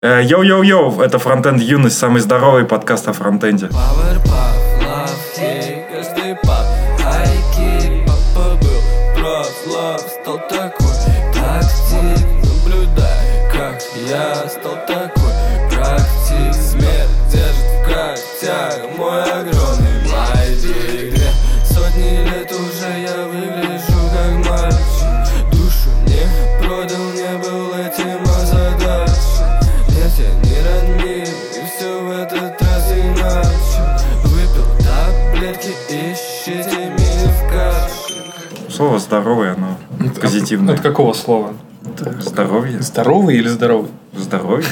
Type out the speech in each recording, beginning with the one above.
Э, Йоу-йоу-йоу, это Фронтенд Юность, самый здоровый подкаст о фронтенде. Я стал Слово здоровый, оно позитивное. От какого слова? Здоровье? Здоровый или здоровый? Здоровье?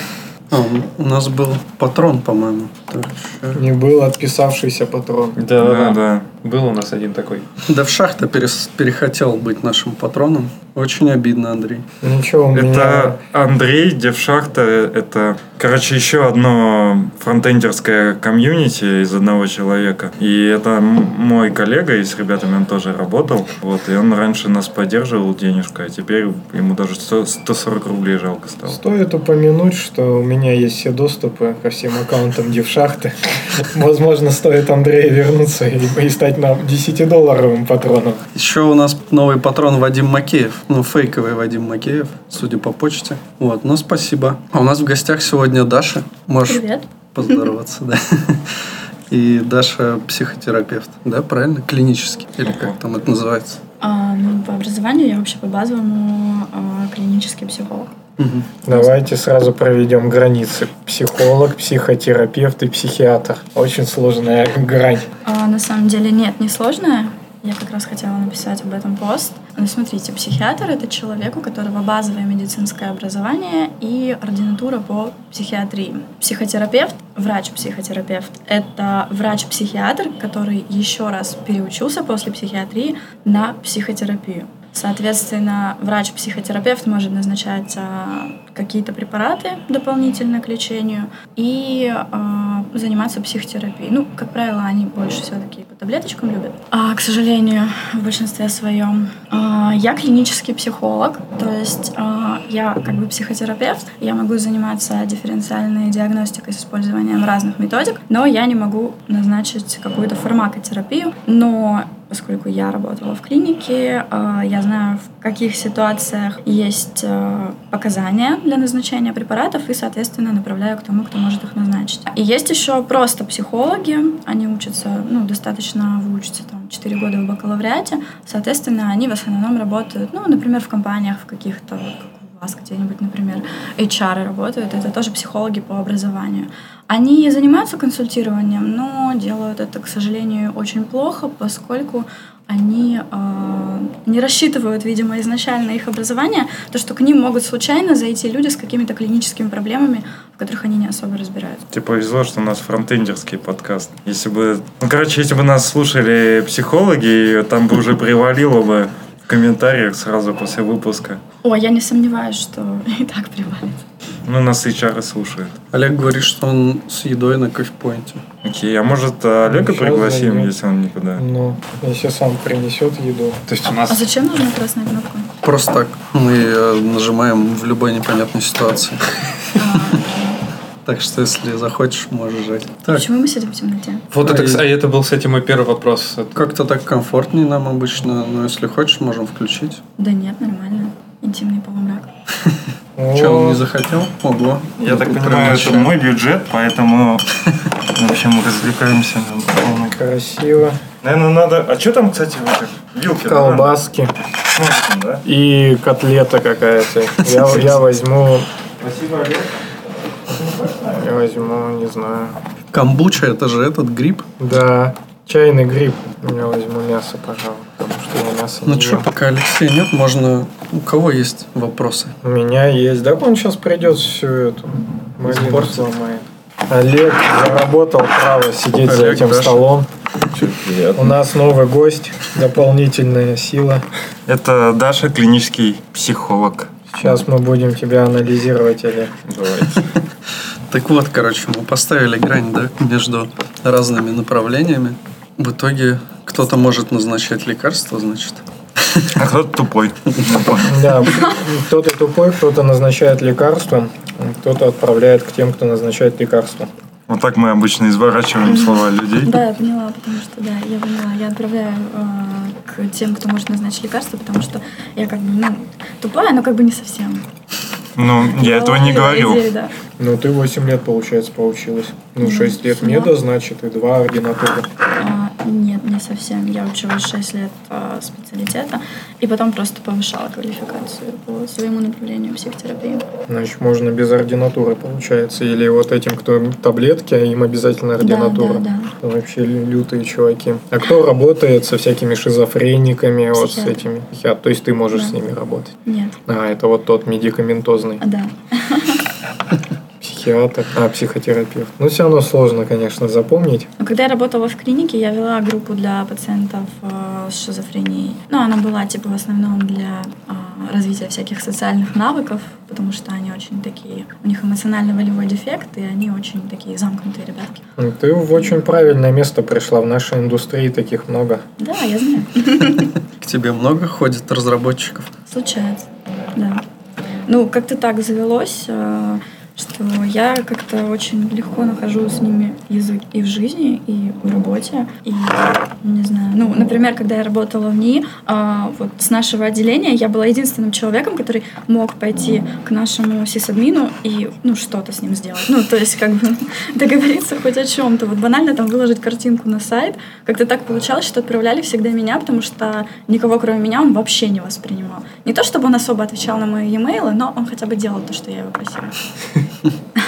А, у нас был патрон, по-моему. Так что- Не был отписавшийся патрон. Да, да. Был у нас один такой. Да в шахта перес- перехотел быть нашим патроном. Очень обидно, Андрей. Ничего, у меня... Это Андрей, Девшахта, это, короче, еще одно фронтендерское комьюнити из одного человека. И это мой коллега, и с ребятами он тоже работал. Вот, и он раньше нас поддерживал денежку, а теперь ему даже 100 140 рублей жалко стало. Стоит упомянуть, что у меня есть все доступы ко всем аккаунтам Девшахты. Возможно, стоит Андрею вернуться и, и стать нам 10-долларовым патроном. Еще у нас новый патрон Вадим Макеев. Ну, фейковый Вадим Макеев, судя по почте. Вот, ну спасибо. А у нас в гостях сегодня Даша. Можешь Привет. поздороваться, да. И Даша психотерапевт, да, правильно? Клинический. Или как там это называется? А, ну, по образованию я вообще по базовому а, клинический психолог. Мгм. Давайте сразу проведем границы. Психолог, психотерапевт и психиатр. Очень сложная грань. А, на самом деле нет, не сложное. Я как раз хотела написать об этом пост. Ну, смотрите, психиатр — это человек, у которого базовое медицинское образование и ординатура по психиатрии. Психотерапевт, врач-психотерапевт — это врач-психиатр, который еще раз переучился после психиатрии на психотерапию. Соответственно, врач-психотерапевт может назначать а, какие-то препараты дополнительно к лечению и а, заниматься психотерапией. Ну, как правило, они больше все-таки по таблеточкам любят. А, к сожалению, в большинстве своем. А, я клинический психолог, то есть а, я как бы психотерапевт, я могу заниматься дифференциальной диагностикой с использованием разных методик, но я не могу назначить какую-то фармакотерапию, но поскольку я работала в клинике, э, я знаю, в каких ситуациях есть э, показания для назначения препаратов и, соответственно, направляю к тому, кто может их назначить. И есть еще просто психологи, они учатся, ну, достаточно выучатся там 4 года в бакалавриате, соответственно, они в основном работают, ну, например, в компаниях в каких-то, вас где-нибудь, например, HR работают, это тоже психологи по образованию. Они занимаются консультированием, но делают это, к сожалению, очень плохо, поскольку они э, не рассчитывают, видимо, изначально их образование, то, что к ним могут случайно зайти люди с какими-то клиническими проблемами, в которых они не особо разбираются. Тебе повезло, что у нас фронтендерский подкаст. Если бы... Ну, короче, если бы нас слушали психологи, там бы уже привалило бы комментариях сразу после выпуска. О, я не сомневаюсь, что и так привалит. Ну, нас HR слушают. Олег говорит, что он с едой на кофепоинте. Окей, а может а, Олега Сейчас пригласим, зайдем. если он никуда? Ну, если сам принесет еду. То есть у А нас зачем нужна красная кнопка? Просто так мы э, нажимаем в любой непонятной ситуации. Так что, если захочешь, можешь жать. Так, Почему мы сидим в темноте? Вот это, А, кс- а это был, кстати, мой первый вопрос. Это- как-то так комфортнее нам обычно, но если хочешь, можем включить. Да нет, нормально. Интимный полумрак. Че, он не захотел? Ого. Я так Тут понимаю, это мой бюджет, поэтому, в общем, развлекаемся. на полной. красиво. Наверное, надо... А что там, кстати, в этих? Вилки? Колбаски да? и котлета какая-то. Я, я возьму, Спасибо, Олег. Я возьму, не знаю. Камбуча, это же этот гриб. Да, чайный гриб. Я возьму мясо, пожалуй, потому что я мясо Ну не что, ем. пока Алексея нет, можно... У кого есть вопросы? У меня есть. Да он сейчас придет всю эту малину сломает. Олег заработал право сидеть за Олег, этим Даша. столом. У нас новый гость, дополнительная сила. Это Даша, клинический психолог. Сейчас мы будем тебя анализировать, Олег. Давайте. Так вот, короче, мы поставили грань, да, между разными направлениями. В итоге кто-то может назначать лекарства, значит. А кто-то тупой. Да, кто-то тупой, кто-то назначает лекарства. Кто-то отправляет к тем, кто назначает лекарства. Вот так мы обычно изворачиваем слова людей. Да, я поняла, потому что, да, я поняла. Я отправляю э, к тем, кто может назначить лекарства, потому что я как бы, ну, тупая, но как бы не совсем. Ну, я этого не да. Ну, ты 8 лет, получается, поучилась. Ну, Ну, 6 лет ну. меда, значит, и 2 ординатуры. Нет, не совсем. Я училась 6 лет а, специалитета, и потом просто повышала квалификацию по своему направлению психотерапии. Значит, можно без ординатуры, получается. Или вот этим, кто таблетки, а им обязательно ординатура. Да, да, да. Вообще лю- лютые чуваки. А кто работает со всякими шизофрениками, вот с этими? Психиатр. То есть ты можешь Да. с ними работать. Нет. А, это вот тот медикаментозный Да. психиатр, а, психотерапевт. Ну, все равно сложно, конечно, запомнить. Но когда я работала в клинике, я вела группу для пациентов э, с шизофренией. Ну, она была, типа, в основном для э, развития всяких социальных навыков, потому что они очень такие... У них эмоционально-волевой дефект, и они очень такие замкнутые ребятки. Ну, Ты в очень правильное место пришла. В нашей индустрии таких много. Да, я знаю. К тебе много ходит разработчиков? Случается, да. Ну, как-то так завелось, э, что я как-то очень легко нахожу с ними язык и в жизни, и в работе. И, не знаю, ну, например, когда я работала в НИИ, э, вот с нашего отделения я была единственным человеком, который мог пойти к нашему сисадмину и, ну, что-то с ним сделать. Ну, то есть, как бы договориться хоть о чем-то. Вот банально там выложить картинку на сайт. Как-то так получалось, что отправляли всегда меня, потому что никого, кроме меня, он вообще не воспринимал. Не то, чтобы он особо отвечал на мои e-mail, но он хотя бы делал то, что я его просила.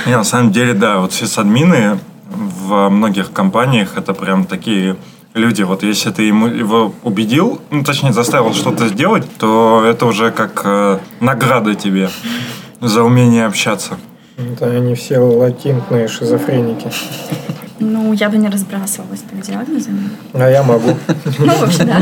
Не, на самом деле, да, вот сисадмины в многих компаниях это прям такие люди. Вот если ты ему его убедил, ну, точнее, заставил что-то сделать, то это уже как э, награда тебе за умение общаться. Это они все латентные шизофреники. Ну, я бы не разбрасывалась так диагнозами. А я могу. Ну, в общем, да.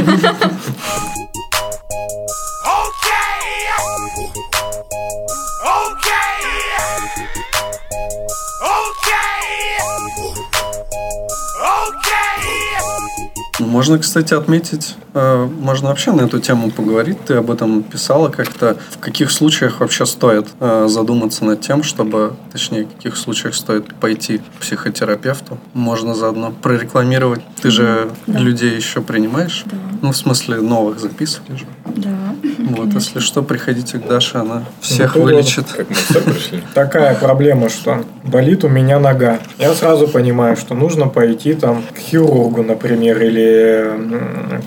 Можно, кстати, отметить, э, можно вообще на эту тему поговорить. Ты об этом писала как-то. В каких случаях вообще стоит э, задуматься над тем, чтобы, точнее, в каких случаях стоит пойти к психотерапевту? Можно заодно прорекламировать. Ты же Да. людей еще принимаешь? Да. Ну, в смысле, новых записываешь. Да. Вот, если что, приходите к Даше, она всех тут вот вылечит. Как мы все пришли. Такая проблема, что болит у меня нога. Я сразу понимаю, что нужно пойти там к хирургу, например, или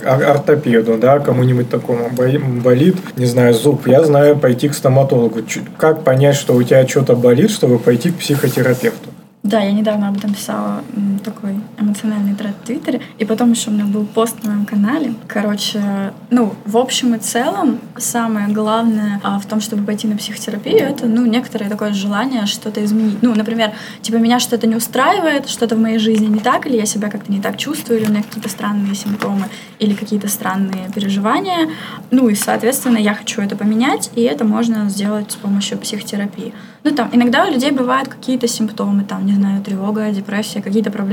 ор- ортопеду, да, кому-нибудь такому. Болит, не знаю, зуб. Я знаю пойти к стоматологу. Как понять, что у тебя что-то болит, чтобы пойти к психотерапевту? Да, я недавно об этом писала такой эмоциональный тред в Твиттере, и потом еще у меня был пост на моем канале. Короче, ну, в общем и целом, самое главное а, в том, чтобы пойти на психотерапию, это, ну, некоторое такое желание что-то изменить. Ну, например, типа, меня что-то не устраивает, что-то в моей жизни не так, или я себя как-то не так чувствую, или у меня какие-то странные симптомы, или какие-то странные переживания. Ну, и, соответственно, я хочу это поменять, и это можно сделать с помощью психотерапии. Ну, там, иногда у людей бывают какие-то симптомы, там, не знаю, тревога, депрессия, какие-то проблемы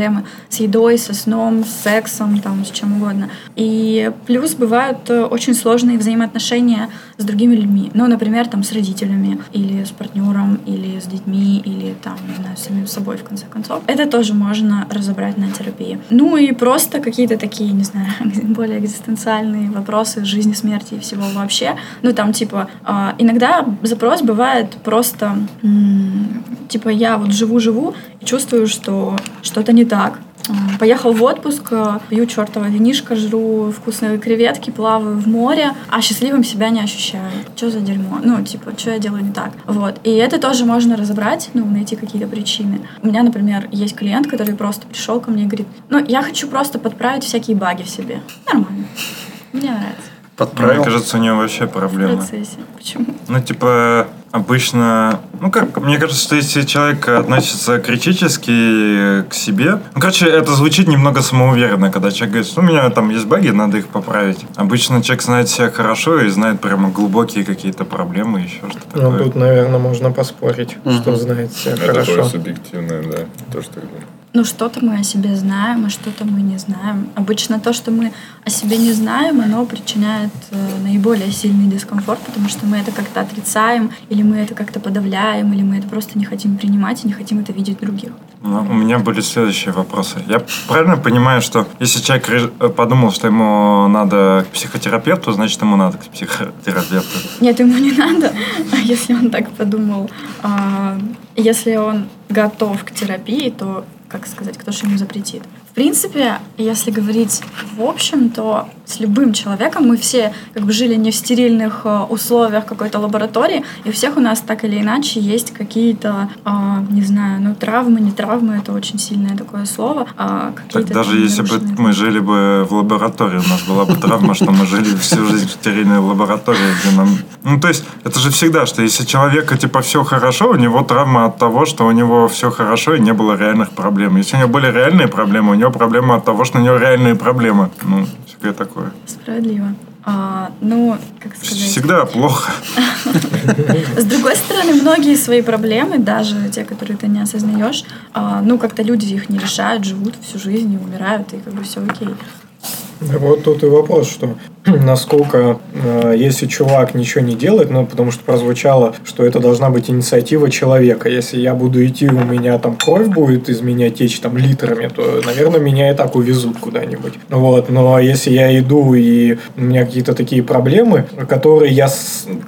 с едой, со сном, с сексом, там, с чем угодно. И плюс бывают э, очень сложные взаимоотношения с другими людьми. Ну, например, там, с родителями, или с партнером, или с детьми, или там, не знаю, с самим собой, в конце концов. Это тоже можно разобрать на терапии. Ну, и просто какие-то такие, не знаю, более экзистенциальные вопросы жизни, смерти и всего вообще. Ну, там, типа, а, иногда запрос бывает просто, типа, я вот живу-живу и чувствую, что что-то не так. Поехал в отпуск, а, пью чертова винишко, жру вкусные креветки, плаваю в море, а счастливым себя не ощущаю. Что за дерьмо? Ну, типа, что я делаю не так? Вот. И это тоже можно разобрать, ну, найти какие-то причины. У меня, например, есть клиент, который просто пришел ко мне и говорит, ну, я хочу просто подправить всякие баги в себе. Нормально. Мне нравится. Подправил. Мне кажется, у него вообще В проблемы. процессе. Почему? Ну, типа, обычно... Ну, как, мне кажется, что если человек относится критически к себе... Ну, короче, это звучит немного самоуверенно, когда человек говорит, ну, у меня там есть баги, надо их поправить. Обычно человек знает себя хорошо и знает прямо глубокие какие-то проблемы, еще что-то Ну, такое. тут, наверное, можно поспорить, Мгм. что знает себя Это такое хорошо. субъективное, да, то, что. Ну, что-то мы о себе знаем, а что-то мы не знаем. Обычно то, что мы о себе не знаем, оно причиняет э, наиболее сильный дискомфорт, потому что мы это как-то отрицаем, или мы это как-то подавляем, или мы это просто не хотим принимать и не хотим это видеть других. Ну, у меня были следующие вопросы. Я правильно понимаю, что если человек ре- подумал, что ему надо к психотерапевту, значит, ему надо к психотерапевту? Нет, ему не надо, а если он так подумал. А, Если он готов к терапии, то, как сказать, кто же ему запретит? В принципе, если говорить в общем, то с любым человеком мы все как бы жили не в стерильных э, условиях какой-то лаборатории, и у всех у нас так или иначе есть какие-то, а, не знаю, ну травмы, не травмы, это очень сильное такое слово. а, Так даже если бы мы жили бы в лаборатории, у нас была бы травма, что мы жили всю жизнь в стерильной лаборатории, где нам... Ну, то есть, это же всегда, что если человека, типа, все хорошо, у него травма от того, что у него все хорошо и не было реальных проблем. Если у него были реальные проблемы, у него проблема от того, что у него реальные проблемы. Ну, всегда такое. Справедливо. А, ну, как сказать... Всегда плохо. С другой стороны, многие свои проблемы, даже те, которые ты не осознаешь, а, ну, как-то люди их не решают, живут всю жизнь и умирают, и как бы все окей. Вот тут и вопрос, что насколько, э, если чувак ничего не делает, ну, потому что прозвучало, что это должна быть инициатива человека. Если я буду идти, у меня там кровь будет из меня течь там литрами, то, наверное, меня и так увезут куда-нибудь. Вот, но если я иду и у меня какие-то такие проблемы, которые я,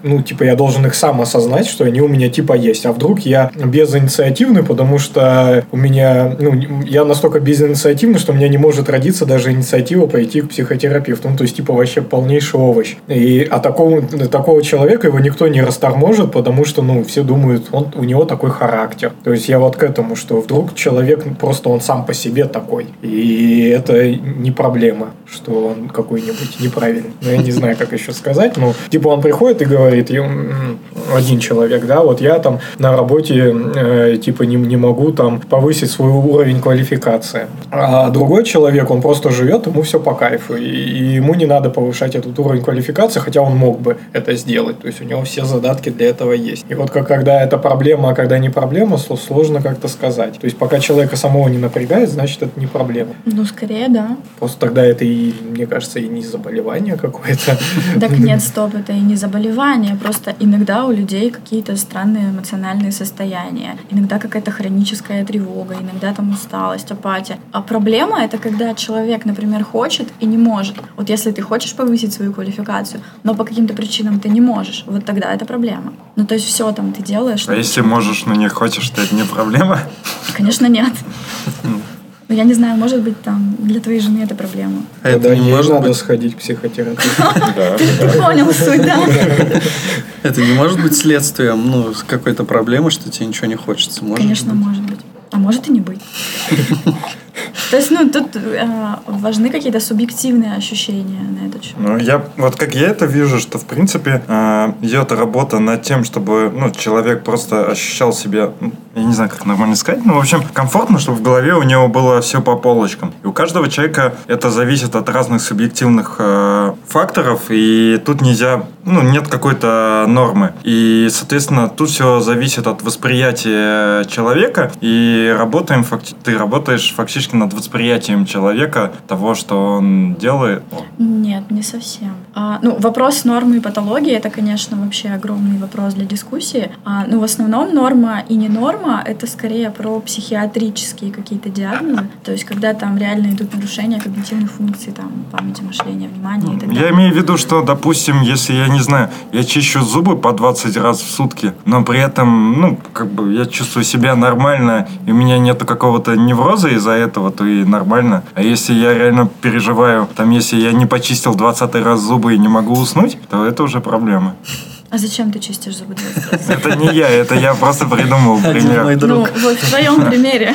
ну, типа, я должен их сам осознать, что они у меня типа есть. А вдруг я безинициативный, потому что у меня, ну, я настолько безинициативный, что у меня не может родиться даже инициатива пойти к психотерапевту. Ну, то есть, типа, вообще полнейший овощ. И а такого, такого человека его никто не расторможит, потому что, ну, все думают, он, у него такой характер. То есть, я вот к этому, что вдруг человек ну, просто он сам по себе такой. И это не проблема, что он какой-нибудь неправильный. Ну, я не знаю, как еще сказать. Ну, типа, он приходит и говорит, «Я, м, один человек, да, вот я там на работе, э, типа, не, не могу там повысить свой уровень квалификации. А другой человек, он просто живет, ему все по кайфу. И, и ему не надо повышать этот уровень квалификации, хотя он мог бы это сделать. То есть, у него все задатки для этого есть. И вот как, когда это проблема, а когда не проблема, сло- сложно как-то сказать. То есть, пока человека самого не напрягает, значит, это не проблема. Ну, скорее, да. Просто тогда это и, мне кажется, и не заболевание какое-то. Так нет, стоп, это и не заболевание, просто иногда у людей какие-то странные эмоциональные состояния, иногда какая-то хроническая тревога, иногда там усталость, апатия. А проблема это когда человек, например, хочет и не может. Вот если ты хочешь повысить свою квалификацию, но по каким-то причинам ты не можешь, вот тогда это проблема. Ну то есть все там ты делаешь. А но если можешь, но не хочешь, то это не проблема? Конечно, нет. Ну, я не знаю, может быть, там для твоей жены это проблема. А это не может надо быть, сходить к психотерапевту. Ты понял суть, да? это не может быть следствием, ну, какой-то проблемы, что тебе ничего не хочется. Конечно, может быть. А может и не быть. То есть, ну, тут э, важны какие-то субъективные ощущения на этот счет. Ну, я, вот как я это вижу, что, в принципе, э, идет работа над тем, чтобы, ну, человек просто ощущал себя, ну, я не знаю, как нормально сказать, ну, в общем, комфортно, чтобы в голове у него было все по полочкам. И у каждого человека это зависит от разных субъективных э, факторов, и тут нельзя, ну, нет какой-то нормы. И, соответственно, тут все зависит от восприятия человека, и работаем, факти- ты работаешь фактически над восприятием человека того, что он делает. Нет, не совсем. А, ну, вопрос нормы и патологии это, конечно, вообще огромный вопрос для дискуссии. А, ну, в основном норма и не норма это скорее про психиатрические какие-то диагнозы. То есть, когда там реально идут нарушения когнитивных функций, там, памяти, мышления, внимания и так далее. Я имею в виду, что, допустим, если я не знаю, я чищу зубы по 20 раз в сутки, но при этом, ну, как бы я чувствую себя нормально, и у меня нету какого-то невроза из-за этого, то и нормально. А если я реально переживаю, там, если я не почистил 20 раз зубы и не могу уснуть, то это уже проблема. А зачем ты чистишь зубы 20 раз? Это не я, это я просто придумал Один мой пример. Ну, вот в твоем примере.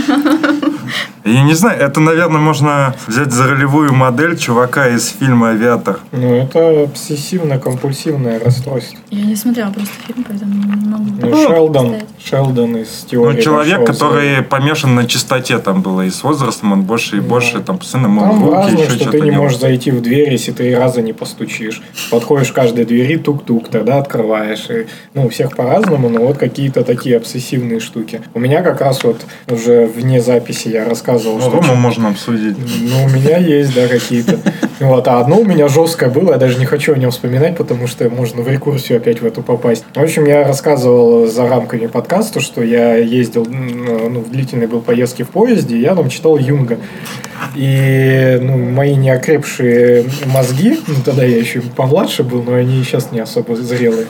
Я не знаю, это, наверное, можно взять за ролевую модель чувака из фильма «Авиатор». Ну, это обсессивно-компульсивное расстройство. Я не смотрела просто фильм, поэтому не могу. Ну, Шелдон. Шелдон из теории Ну, человек, который помешан на чистоте там было, и с возрастом он больше и больше, там, постоянно мыл Там руки, важно, еще что ты не делал. можешь зайти в дверь, если три раза не постучишь. Подходишь к каждой двери, тук-тук, тогда открываешь. И, ну, у всех по-разному, но вот какие-то такие обсессивные штуки. У меня как раз вот уже вне записи я рассказывал. Ну, что Рому можно обсудить. ну, у меня есть, да, какие-то. Вот, а одно у меня жесткое было, я даже не хочу о нем вспоминать, потому что можно в рекурсию опять в эту попасть. В общем, я рассказывал за рамками подкаста, что я ездил, ну, в длительной был поездке в поезде, я там читал Юнга. И ну, мои неокрепшие мозги, ну, тогда я еще помладше был, но они сейчас не особо зрелые,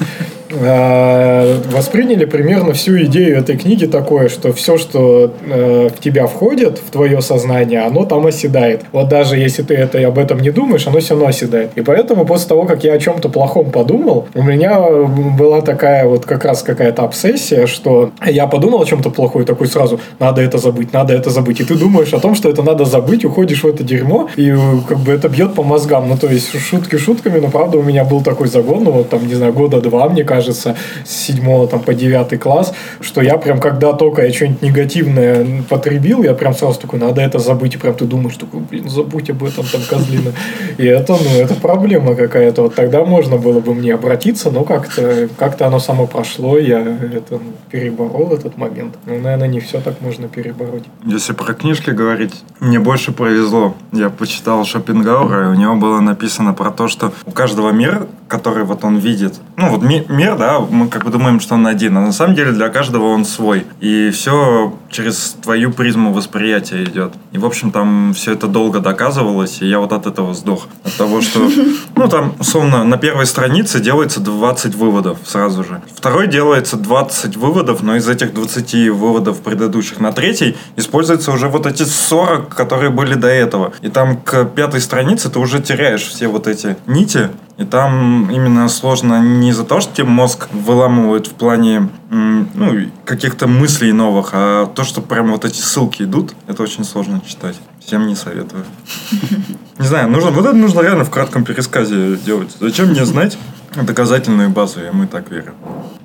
э, восприняли примерно всю идею этой книги такое, что все, что э, в тебя входит, в твое сознание, оно там оседает. Вот даже если ты это об этом не думаешь, оно все равно оседает. И поэтому после того, как я о чем-то плохом подумал, у меня была такая вот как раз какая-то обсессия, что я подумал о чем-то плохое, такой сразу, надо это забыть, надо это забыть. И ты думаешь о том, что это надо забыть, уходишь в это дерьмо, и э, как бы это бьет по мозгам. Ну, то есть шутки шутками, но правда у меня был такой загон, ну, вот там, не знаю, года два, мне кажется, с седьмого там по девятый класс, что я прям, когда только я что-нибудь негативное потребил, я прям сразу такой, надо это забыть, и прям ты думаешь, такой, блин, забудь об этом, там, козлина. И это, ну, это проблема какая-то. Вот тогда можно было бы мне обратиться, но как-то как оно само прошло, я это ну, переборол этот момент. Ну, наверное, не все так можно перебороть. Если про книжки говорить, мне больше повезло. Я почитал Шопенгауэра, и у него было написано про то, что у каждого мир, который вот он видит, ну вот ми- мир, да, мы как бы думаем, что он один, а на самом деле для каждого он свой. И все через твою призму восприятия идет. И, в общем, там все это долго доказывалось, и я вот от этого сдох. От того, что, ну, там, условно, на первой странице делается 20 выводов сразу же. Второй делается 20 выводов, но из этих 20 выводов предыдущих на третий используются уже вот эти 40, которые были до этого. И там к пятой странице ты уже теряешь все вот эти нити, и там именно сложно не из-за того, что тебе мозг выламывают в плане ну, каких-то мыслей новых, а то, что прям вот эти ссылки идут, это очень сложно читать. Всем не советую. Не знаю, нужно, вот это нужно реально в кратком пересказе делать. Зачем мне знать доказательную базу, я мы так верим.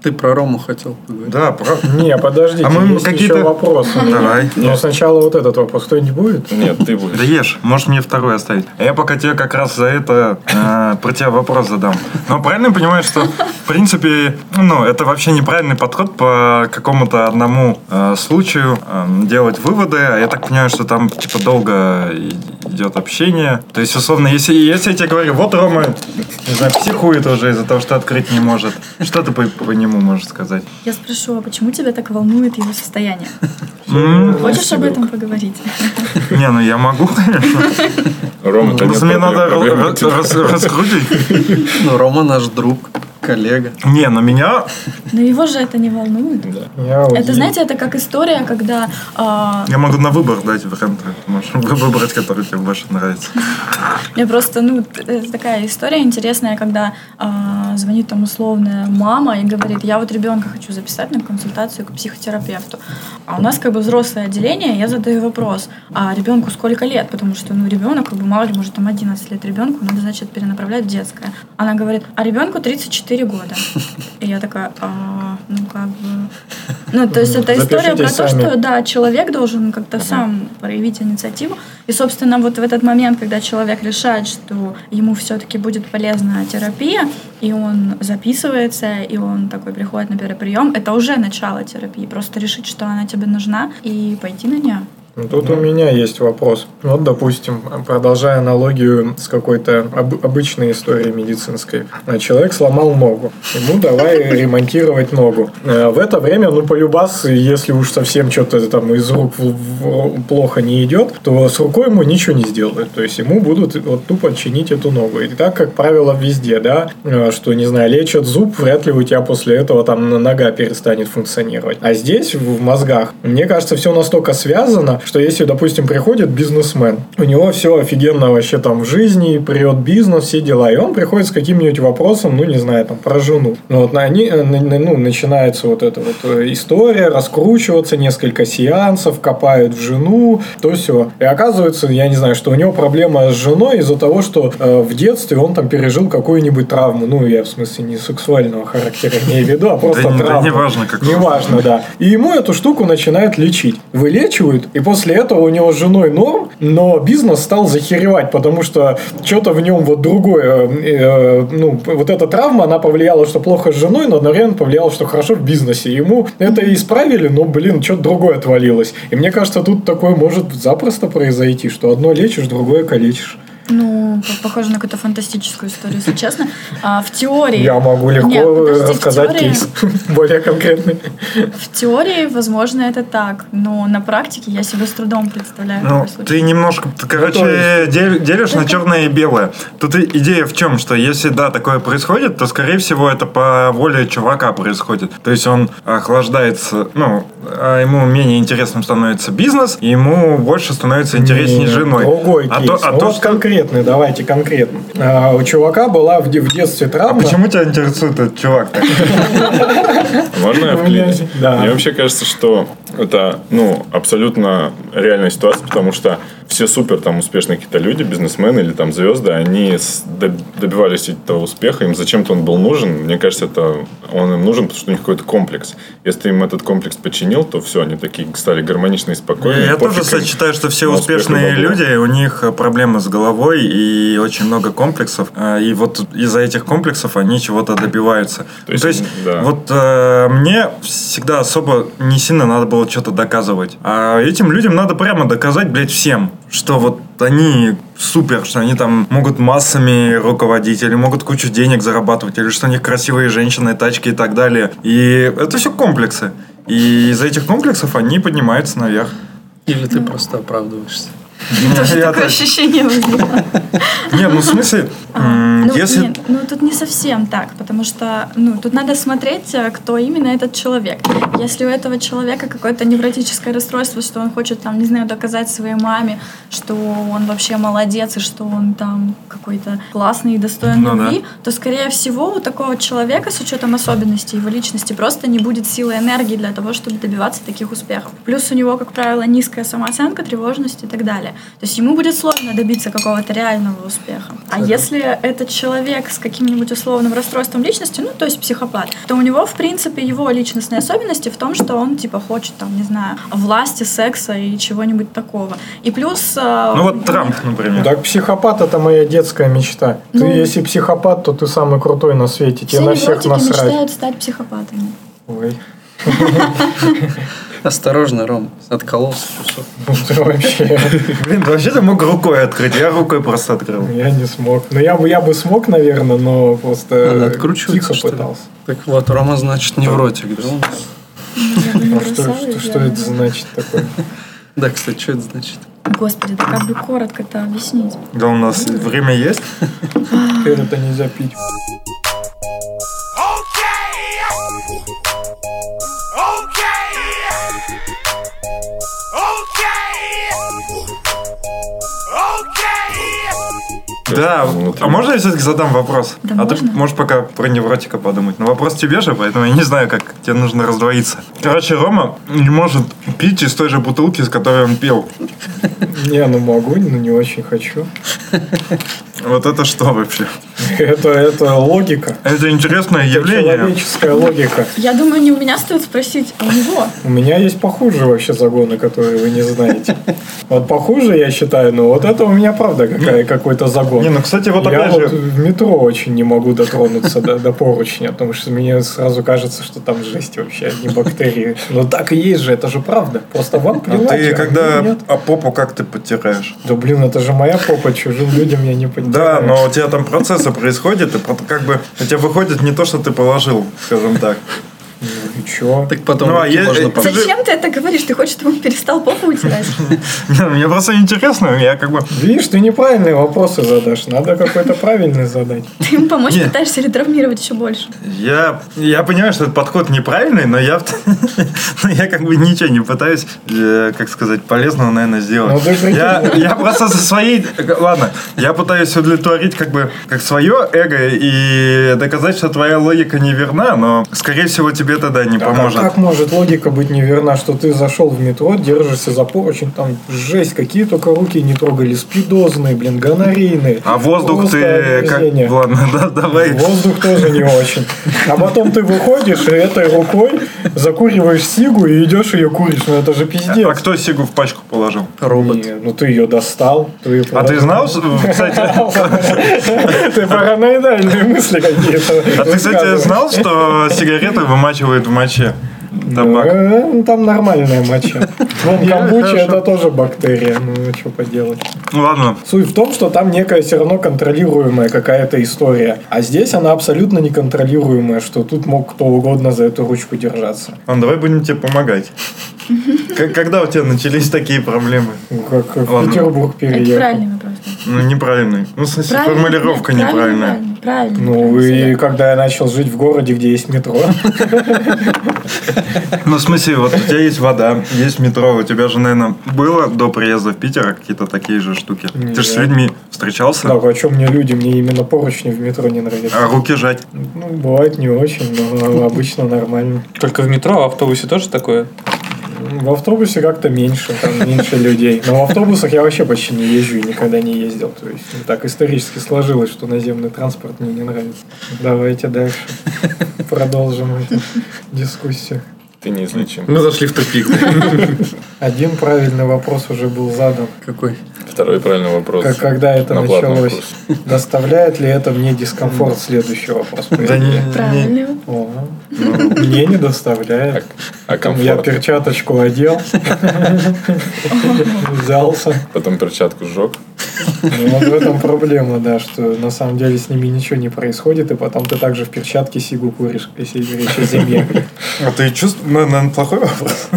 Ты про Рому хотел поговорить. Да, про... Не, подождите, А мы есть какие-то- еще вопросы. Давай. Но сначала вот этот вопрос. Кто-нибудь будет? Нет, ты будешь. Да ешь, можешь мне второй оставить. А я пока тебе как раз за это э, про тебя вопрос задам. Но правильно понимаешь, что в принципе, ну, это вообще неправильный подход по какому-то одному э, случаю э, делать выводы. А я так понимаю, что там типа долго и- идет общение. То есть, условно, если, если я тебе говорю, вот Рома, не знаю, психует уже из-за того, что открыть не может. Что ты по, по нему можешь сказать? Я спрошу, а почему тебя так волнует его состояние? Хочешь об этом поговорить? Не, ну я могу, конечно. Рома, Просто мне надо ра- ра- рас- раскрутить. Ну, Рома наш друг, коллега. Не, но меня Но его же это не волнует. Я вот Это, знаете, это как история, когда а, Я могу на выбор дать варианты. Ты можешь выбрать, который тебе больше нравится. Мне просто, ну, это такая история интересная, когда а, звонит там условная мама и говорит, я вот ребенка хочу записать на консультацию к психотерапевту. А у нас как бы взрослое отделение, я задаю вопрос, а ребенку сколько лет? Потому что, ну, ребенок, как бы, мало ли, может, там 11 лет ребенку, надо, значит, перенаправлять в детское. Она говорит, а ребенку 34 года. И я такая, «А, ну, как бы... Ну, то есть это история про то, что, да, человек должен как-то сам проявить инициативу. И, собственно, вот в этот момент, когда человек решает, что ему все-таки будет полезна терапия, и он записывается, и он такой приходит на первый прием, это уже начало терапии. Просто решить, что она тебе нужна, и пойти на нее. Тут у меня есть вопрос. Вот, допустим, продолжая аналогию с какой-то об- обычной историей медицинской. А Человек сломал ногу. Ему давай ремонтировать ногу. Э, В это время, ну, полюбас, если уж совсем что-то там из рук плохо не идет, то с рукой ему ничего не сделают. То есть ему будут вот тупо чинить эту ногу. И так, как правило, везде, да, э, что, не знаю, лечат зуб, вряд ли у тебя после этого там нога перестанет функционировать. А здесь, в мозгах, мне кажется, все настолько связано, что если, допустим, приходит бизнесмен, у него все офигенно вообще там в жизни, прет бизнес, все дела, и он приходит с каким-нибудь вопросом, ну, не знаю, там, про жену. Ну, вот на они, э, ну, начинается вот эта вот э, история, раскручиваться, несколько сеансов, копают в жену, то все. И оказывается, я не знаю, что у него проблема с женой из-за того, что э, в детстве он там пережил какую-нибудь травму. Ну, я в смысле не сексуального характера имею в виду, а просто Да не- да травму. неважно, какую. Неважно, да. И ему эту штуку начинают лечить. Вылечивают, и после после этого у него с женой норм, но бизнес стал захеревать, потому что что-то в нем вот другое. э, ну, вот эта травма, она повлияла, что плохо с женой, но одновременно повлияла, что хорошо в бизнесе. Ему это исправили, но, блин, что-то другое отвалилось. И мне кажется, тут такое может запросто произойти, что одно лечишь, другое калечишь. Ну, по- похоже на какую-то фантастическую историю, если честно. А, в теории... Я могу легко Нет, подожди, в рассказать теории- кейс более конкретный. В теории, возможно, это так, но на практике я себе с трудом представляю Ну, ты немножко, ты, короче, делишь на Это- черное и белое. Тут идея в чем, что если, да, такое происходит, то, скорее всего, это по воле чувака происходит. То есть он охлаждается, ну, а ему менее интересным становится бизнес, и ему больше становится интереснее Нет, женой. Другой а кейс. то, а вот то, что... конкретный, давайте конкретно. А, у чувака была в, в детстве А травма. почему тебя интересует этот чувак? Можно я вклинюсь? да. Мне вообще кажется, что это, ну, абсолютно реальная ситуация, потому что все супер там успешные какие-то люди, бизнесмены или там звезды, они добивались этого успеха, им зачем-то он был нужен. Мне кажется, это он им нужен, потому что у них какой-то комплекс. Если ты им этот комплекс починил, то все, они такие стали гармоничные, спокойные. Я тоже, кстати, считаю, что все успешные люди, у них э, проблемы с головой и очень много комплексов. А, И вот из-за этих комплексов они чего-то добиваются. То есть, То есть да. вот э, мне всегда особо не сильно надо было что-то доказывать. А этим людям надо прямо доказать, блядь, всем, что вот они супер, что они там могут массами руководить, или могут кучу денег зарабатывать, или что у них красивые женщины, тачки и так далее. И это все комплексы. И из-за этих комплексов они поднимаются наверх. Или ты просто оправдываешься? Тоже Я такое так- ощущение возникло. Не, ну в смысле, м, Ну, если... нет, ну тут не совсем так, потому что ну, тут надо смотреть, э, кто именно этот человек. Если у этого человека какое-то невротическое расстройство, что он хочет, там, не знаю, доказать своей маме, что он вообще молодец и что он там какой-то классный и достоин Ну любви, то, скорее всего, у такого человека с учетом особенностей его личности просто не будет силы и энергии для того, чтобы добиваться таких успехов. Плюс у него, как правило, низкая самооценка, тревожность и так далее. То есть ему будет сложно добиться какого-то реального успеха. А если это человек с каким-нибудь условным расстройством личности, ну, то есть психопат, то у него, в принципе, его личностные особенности в том, что он, типа, хочет, там, не знаю, власти, секса и чего-нибудь такого. И плюс... э, Ну вот Трамп, например. Так психопат это моя детская мечта. Ну. ты если психопат, то ты самый крутой на свете. Все Тебе на всех насрать. мечтают стать психопатами. Ой, Осторожно, Ром, откололся кусок. ты вообще. Блин, вообще ты мог рукой открыть, я рукой просто открыл. Я не смог. Ну я бы я бы смог, наверное, но просто Надо откручиваться, тихо пытался. Так вот, Рома, значит, невротик, да? А что, что, что это значит такое? Да, кстати, что это значит? Господи, да как бы коротко-то объяснить. Да у нас время есть? Это нельзя пить. Да, внутри. а можно я все-таки задам вопрос? Да а ты можно. можешь пока про невротика подумать. Но вопрос тебе же, поэтому я не знаю, как тебе нужно раздвоиться. Короче, Рома не может пить из той же бутылки, с которой он пил. Не, ну могу, но не очень хочу. Вот это что вообще? Это, это логика. Это интересное Это явление. человеческая логика. Я думаю, не у меня стоит спросить, а у него. У меня есть похуже вообще загоны, которые вы не знаете. Вот похуже, я считаю, но вот это у меня правда какая, какой-то загон. Не, ну, кстати, вот я опять вот же- в метро очень не могу дотронуться до, до поручня, потому что мне сразу кажется, что там жесть вообще, одни бактерии. Но так и есть же, это же правда. Просто вам А плевать. ты а когда мне нет. а попу как ты подтираешь? Да блин, это же моя попа, чужим людям я не понимаю. Да, но у тебя там процессы происходят, и как бы у тебя выходит не то, что ты положил, скажем так. И чё? Так потом Ну, а я- можно э, помыть. Зачем ты это говоришь? Ты хочешь, чтобы он перестал попу утирать? Не, Мне просто интересно, я как бы... Видишь, ты неправильные вопросы задашь. Надо какой-то правильный задать. Ты ему помочь пытаешься или травмировать еще больше? Я, я понимаю, что этот подход неправильный, но я, но я как бы ничего не пытаюсь, э, как сказать, полезного, наверное, сделать. Ну, я, я просто со своей... Ладно, я пытаюсь удовлетворить как бы как свое эго и доказать, что твоя логика неверна, но, скорее всего, тебе тебе тогда не А как поможет. так может логика быть неверна, что ты зашел в метро, держишься за поручень, там жесть, какие только руки не трогали, спидозные, блин, гонорейные. А воздух ты как... Ладно, да, давай. Воздух тоже не очень. А потом ты выходишь и этой рукой закуриваешь сигу и идешь ее куришь. Ну это же А пиздец. кто сигу в пачку положил? Робот. Не, ну ты ее достал. Ты, её А ты знал, что- кстати, Ты параноидальные мысли какие-то. а ты, кстати, знал, что сигареты вымачивают в моче? Табак. Ну, Там нормальная моча. Вон камбуча это тоже бактерия. Ну, что поделать. Ну, Ладно, Суть в том, что там некая все равно контролируемая какая-то история. А здесь она абсолютно неконтролируемая, что тут мог кто угодно за эту ручку держаться. Ладно, давай будем тебе помогать. Когда у тебя начались такие проблемы? Как в Ладно. Петербург Это переехал. правильный вопрос. Ну, неправильный. Ну, в смысле, формулировка неправильная. Правильно. Ну, правильно, и когда я начал жить в городе, где есть метро, Ну, в смысле, вот у тебя есть вода, есть метро, у тебя же, наверное, было до приезда в Питер какие-то такие же штуки. Ты же с людьми встречался, так, а что мне люди, мне именно поручни в метро не нравятся. а руки жать. Ну, бывает не очень, но обычно нормально. Только в метро, а в автобусе тоже такое? В автобусе как-то меньше, там меньше людей. Но в автобусах я вообще почти не езжу и никогда не ездил. То есть так исторически сложилось, что наземный транспорт мне не нравится. Давайте дальше продолжим эту дискуссию. Ты неизлечим. Мы зашли в тупик. Один правильный вопрос уже был задан. Какой? Второй правильный вопрос. Как, когда это На началось? Доставляет ли это мне дискомфорт? Следующий вопрос. Да не, не, Правильный. О, мне не доставляет. А Я комфорт? перчаточку одел, взялся. Потом перчатку сжег. Ну, вот в этом проблема, да, что на самом деле с ними ничего не происходит, и потом ты также в перчатке сигу куришь, если речь о зиме. А ты чувствуешь, ну, наверное, плохой вопрос.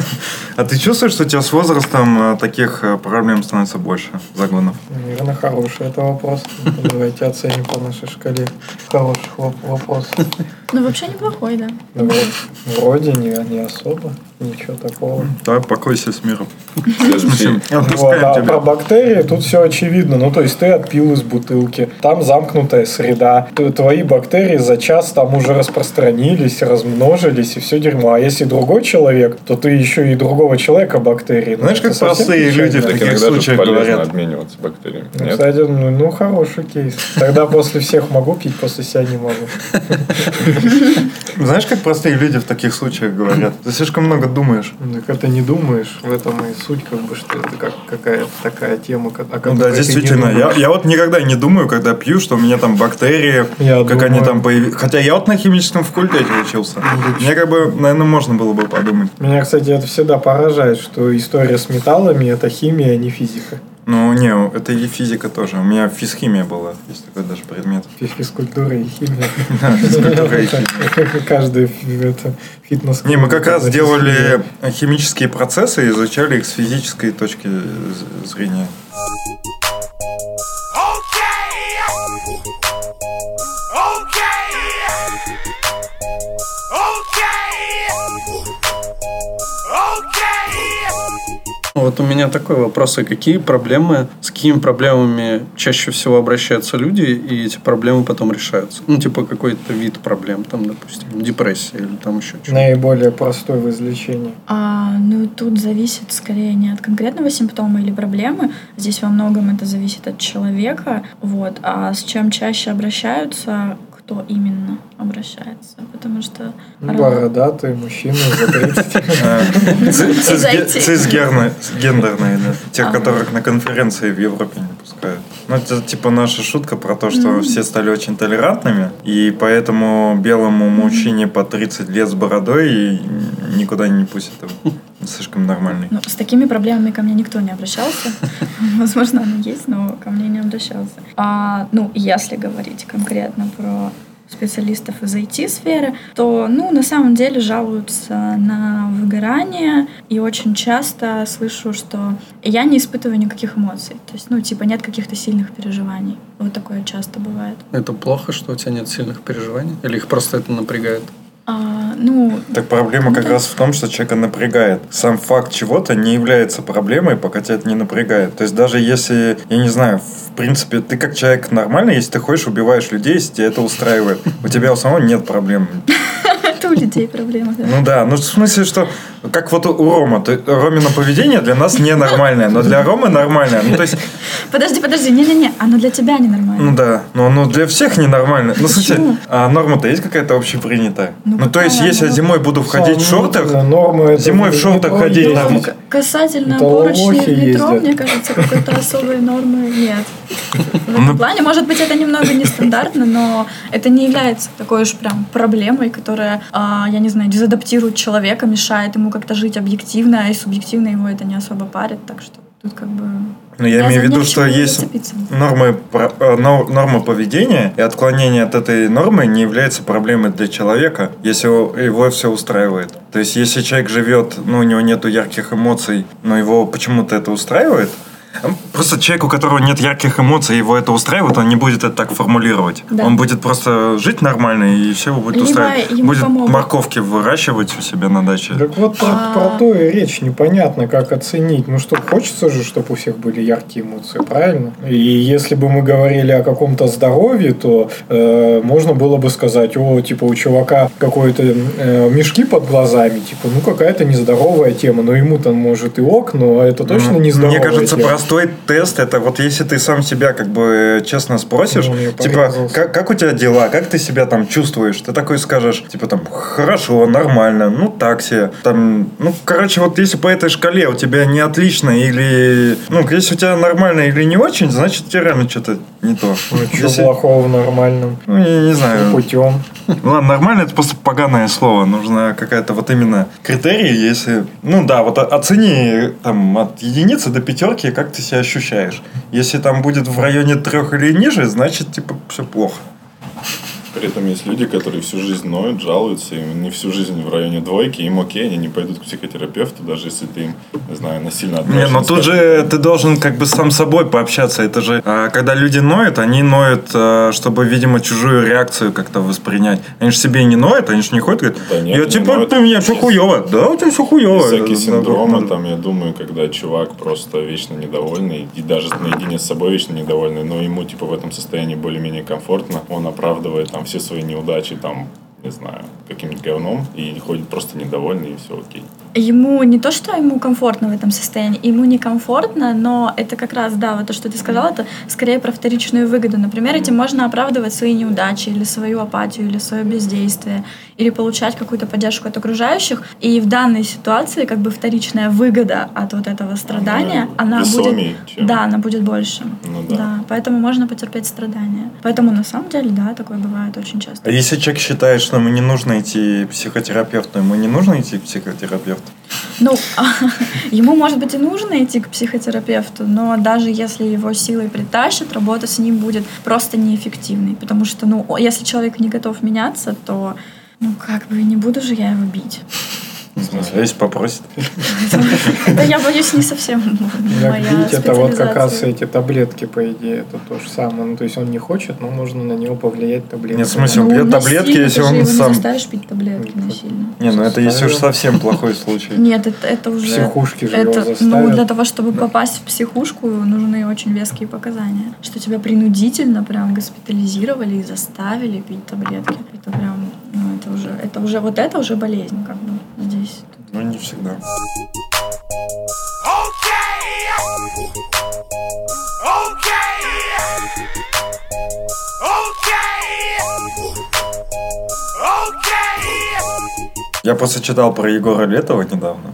А ты чувствуешь, что у тебя с возрастом э, таких э, проблем становится больше, загонов? Наверное, хороший это вопрос. Давайте оценим по нашей шкале хороших воп- вопросов. Ну, вообще неплохой, да. Ну, Вроде не особо, ничего такого. Давай покойся с миром. Вот, Отпускаем а про бактерии тут все очевидно. Ну, то есть ты отпил из бутылки, там замкнутая среда. Твои бактерии за час там уже распространились, размножились и все дерьмо. А если другой человек, то ты еще и другого человека бактерии. Ну, Знаешь, как простые люди в Так таких случаях говорят. обмениваться бактериями. Ну, кстати, ну, ну, хороший кейс. Тогда после всех могу пить, после себя не могу. Знаешь, как простые люди в таких случаях говорят? Ты слишком много думаешь. Ну, Так это не думаешь, в этом и суть, как бы, что это как какая-то такая тема, о Ну которой да, ты не действительно. Я, думаешь. я вот никогда не думаю, когда пью, что у меня там бактерии, Я как они думаю. там появились. Хотя я вот на химическом факультете учился. Мне как бы, наверное, можно было бы подумать. Меня, кстати, это всегда поражает, что история с металлами – это химия, а не физика. Ну, не, это и физика тоже. У меня физхимия была. Есть такой даже предмет. Фи- Физкультура и химия. Да, физкультура и химия. Каждый фитнес Не, мы как раз делали химические процессы и изучали их с физической точки зрения. У меня такой вопрос. А какие проблемы, с какими проблемами чаще всего обращаются люди, и эти проблемы потом решаются? Ну, типа какой-то вид проблем, там, допустим, депрессия или там еще что-то. Наиболее простой в излечении. А, ну, тут зависит скорее не от конкретного симптома или проблемы. Здесь во многом это зависит от человека. Вот. А с чем чаще обращаются, кто именно обращается? Потому что... Ну, Бородатые мужчины за 30. Э, ци- цисге- Зайти. Цисгерные, гендерные, да. Тех, которых на конференции в Европе не пускают. Ну, это типа наша шутка про то, что все стали очень толерантными, и поэтому белому мужчине по 30 лет с бородой и никуда не пустят его. Слишком нормальный. Ну, с такими проблемами ко мне никто не обращался. Возможно, они есть, но ко мне не обращался. А, ну, если говорить конкретно про специалистов из IT-сферы, то, ну, на самом деле жалуются на выгорание, и очень часто слышу, что я не испытываю никаких эмоций. То есть, ну, типа, нет каких-то сильных переживаний. Вот такое часто бывает. Это плохо, что у тебя нет сильных переживаний? Или их просто это напрягает? А, ну, Так проблема как раз в том, что человека напрягает. Сам факт чего-то не является проблемой, пока тебя это не напрягает. То есть даже если, я не знаю, в принципе, ты как человек нормальный, если ты ходишь, убиваешь людей, если тебя это устраивает, у тебя у самого нет проблем. Это у людей проблема, да. Ну да, ну в смысле, что как вот у Рома, то, Ромина поведение для нас ненормальное, но для Ромы нормальное. Ну то есть, Подожди, подожди, не-не-не, оно для тебя ненормально. ну да, но оно для всех ненормально. Ну слушай, Почему? а норма-то есть какая-то общепринятая? Ну, Ну, то есть, если я норма? зимой буду ходить в шортах, Нормы это зимой в шортах ходить Ну, к- Касательно Это поручней в метро, ездят. мне кажется, какой-то особой нормы нет. В Ну, этом плане, может быть, это немного нестандартно, но это не является такой уж прям проблемой, которая, я не знаю, дезадаптирует человека, мешает ему как-то жить объективно, и субъективно его это не особо парит, так что тут как бы... Ну, я за- имею в виду, что есть зацепиться. нормы, э, но- нормы поведения, и отклонение от этой нормы не является проблемой для человека, если его, все устраивает. То есть, если человек живет, ну, у него нету ярких эмоций, но его почему-то это устраивает, Просто человек, у которого нет ярких эмоций, его это устраивает, он не будет это так формулировать. Да. Он будет просто жить нормально, и все его будет Либо устраивать. ему будет помогут. морковки выращивать у себя на даче. Так вот про, А. про то и речь непонятно, как оценить. Ну что, хочется же, чтобы у всех были яркие эмоции, правильно? И если бы мы говорили о каком-то здоровье, то э, можно было бы сказать, о, типа у чувака какой-то э, мешки под глазами, типа, ну какая-то нездоровая тема, но ему-то может и ок, но это точно нездоровая Мне кажется, тема. Простой тест это вот если ты сам себя как бы честно спросишь, Ну, типа, как, как у тебя дела, как ты себя там чувствуешь, ты такой скажешь, типа там, хорошо, нормально, ну так себе, там, ну, короче, вот если по этой шкале у тебя не отлично или, ну, если у тебя нормально или не очень, значит, у тебя реально что-то не то. Ну, что Если- плохого в нормальном? ну, я не знаю. Путем. Ну ладно, нормально, это просто поганое слово. Нужна какая-то вот именно критерий, если... Ну да, вот оцени там от единицы до пятерки, как ты себя ощущаешь. Если там будет в районе трех или ниже, значит, типа, все плохо. При этом есть люди, которые всю жизнь ноют, жалуются, и не всю жизнь в районе двойки, им окей, они не пойдут к психотерапевту, даже если ты им, не знаю, насильно Не, отправишь. но им тут же ты должен как бы сам с собой пообщаться. Это же, а, когда люди ноют, они ноют, а, чтобы, видимо, чужую реакцию как-то воспринять. Они же себе не ноют, они же не ходят говорят, Да нет, я не типа, ноют. у меня все хуево. Да, у тебя все хуево. Всякие синдромы, там, я думаю, когда чувак просто вечно недовольный, и даже наедине с собой вечно недовольный, но ему, типа, в этом состоянии более-менее комфортно, он оправдывает там все свои неудачи, там, не знаю, каким-нибудь говном, и ходит просто недовольный, и все окей. Ему не то, что ему комфортно в этом состоянии, ему некомфортно, но это как раз, да, вот то, что ты сказала, это скорее про вторичную выгоду. Например, этим можно оправдывать свои неудачи, или свою апатию, или свое бездействие, или получать какую-то поддержку от окружающих. И в данной ситуации как бы вторичная выгода от вот этого страдания, Она она весомее, будет... чем- Да, она будет больше. Ну да. поэтому можно потерпеть страдания. Поэтому на самом деле, да, такое бывает очень часто. А если человек считает, что ему не нужно идти к психотерапевту, ему не нужно идти к психотерапевту? Ну, ему, может быть, и нужно идти к психотерапевту, но даже если его силой притащат, работа с ним будет просто неэффективной. Потому что, ну, если человек не готов меняться, то, ну, как бы, не буду же я его бить. В смысле, если попросит. Да я боюсь, не совсем моя видите, это вот как раз эти таблетки, по идее, это то же самое. Ну, то есть он не хочет, но нужно на него повлиять таблетками. Нет, в смысле, он Ну, пьет таблетки, если он его не сам... заставишь пить таблетки насильно. Не, ну это если уж совсем плохой случай. Нет, это, уже... Психушки же его Ну, для того, чтобы попасть в психушку, нужны очень веские показания. Что тебя принудительно прям госпитализировали и заставили пить таблетки. Это прям, ну, это уже, это уже, вот это уже болезнь, как бы, здесь. Ну, не всегда. Я просто читал про Егора Летова недавно.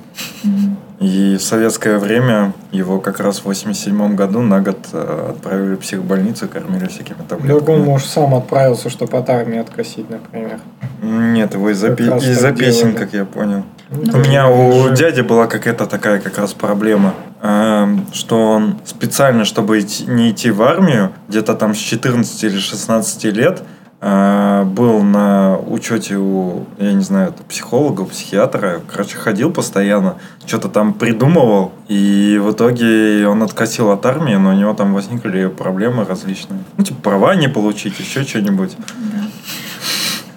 И в советское время его как раз в 87 году на год э, отправили в психбольницу, кормили всякими Так он, таблетками. может, сам отправился, чтобы от армии откосить, например. Нет, его из-за раз из-за песен, делали. как я понял. Ну, У меня у дяди была какая-то такая как раз проблема, эм, что он специально, чтобы не идти в армию, где-то там с 14 или 16 лет, э, был на учете у, я не знаю, психолога, психиатра. Короче, ходил постоянно, что-то там придумывал, и в итоге он откосил от армии, но у него там возникли проблемы различные. Ну, типа, права не получить, еще что-нибудь.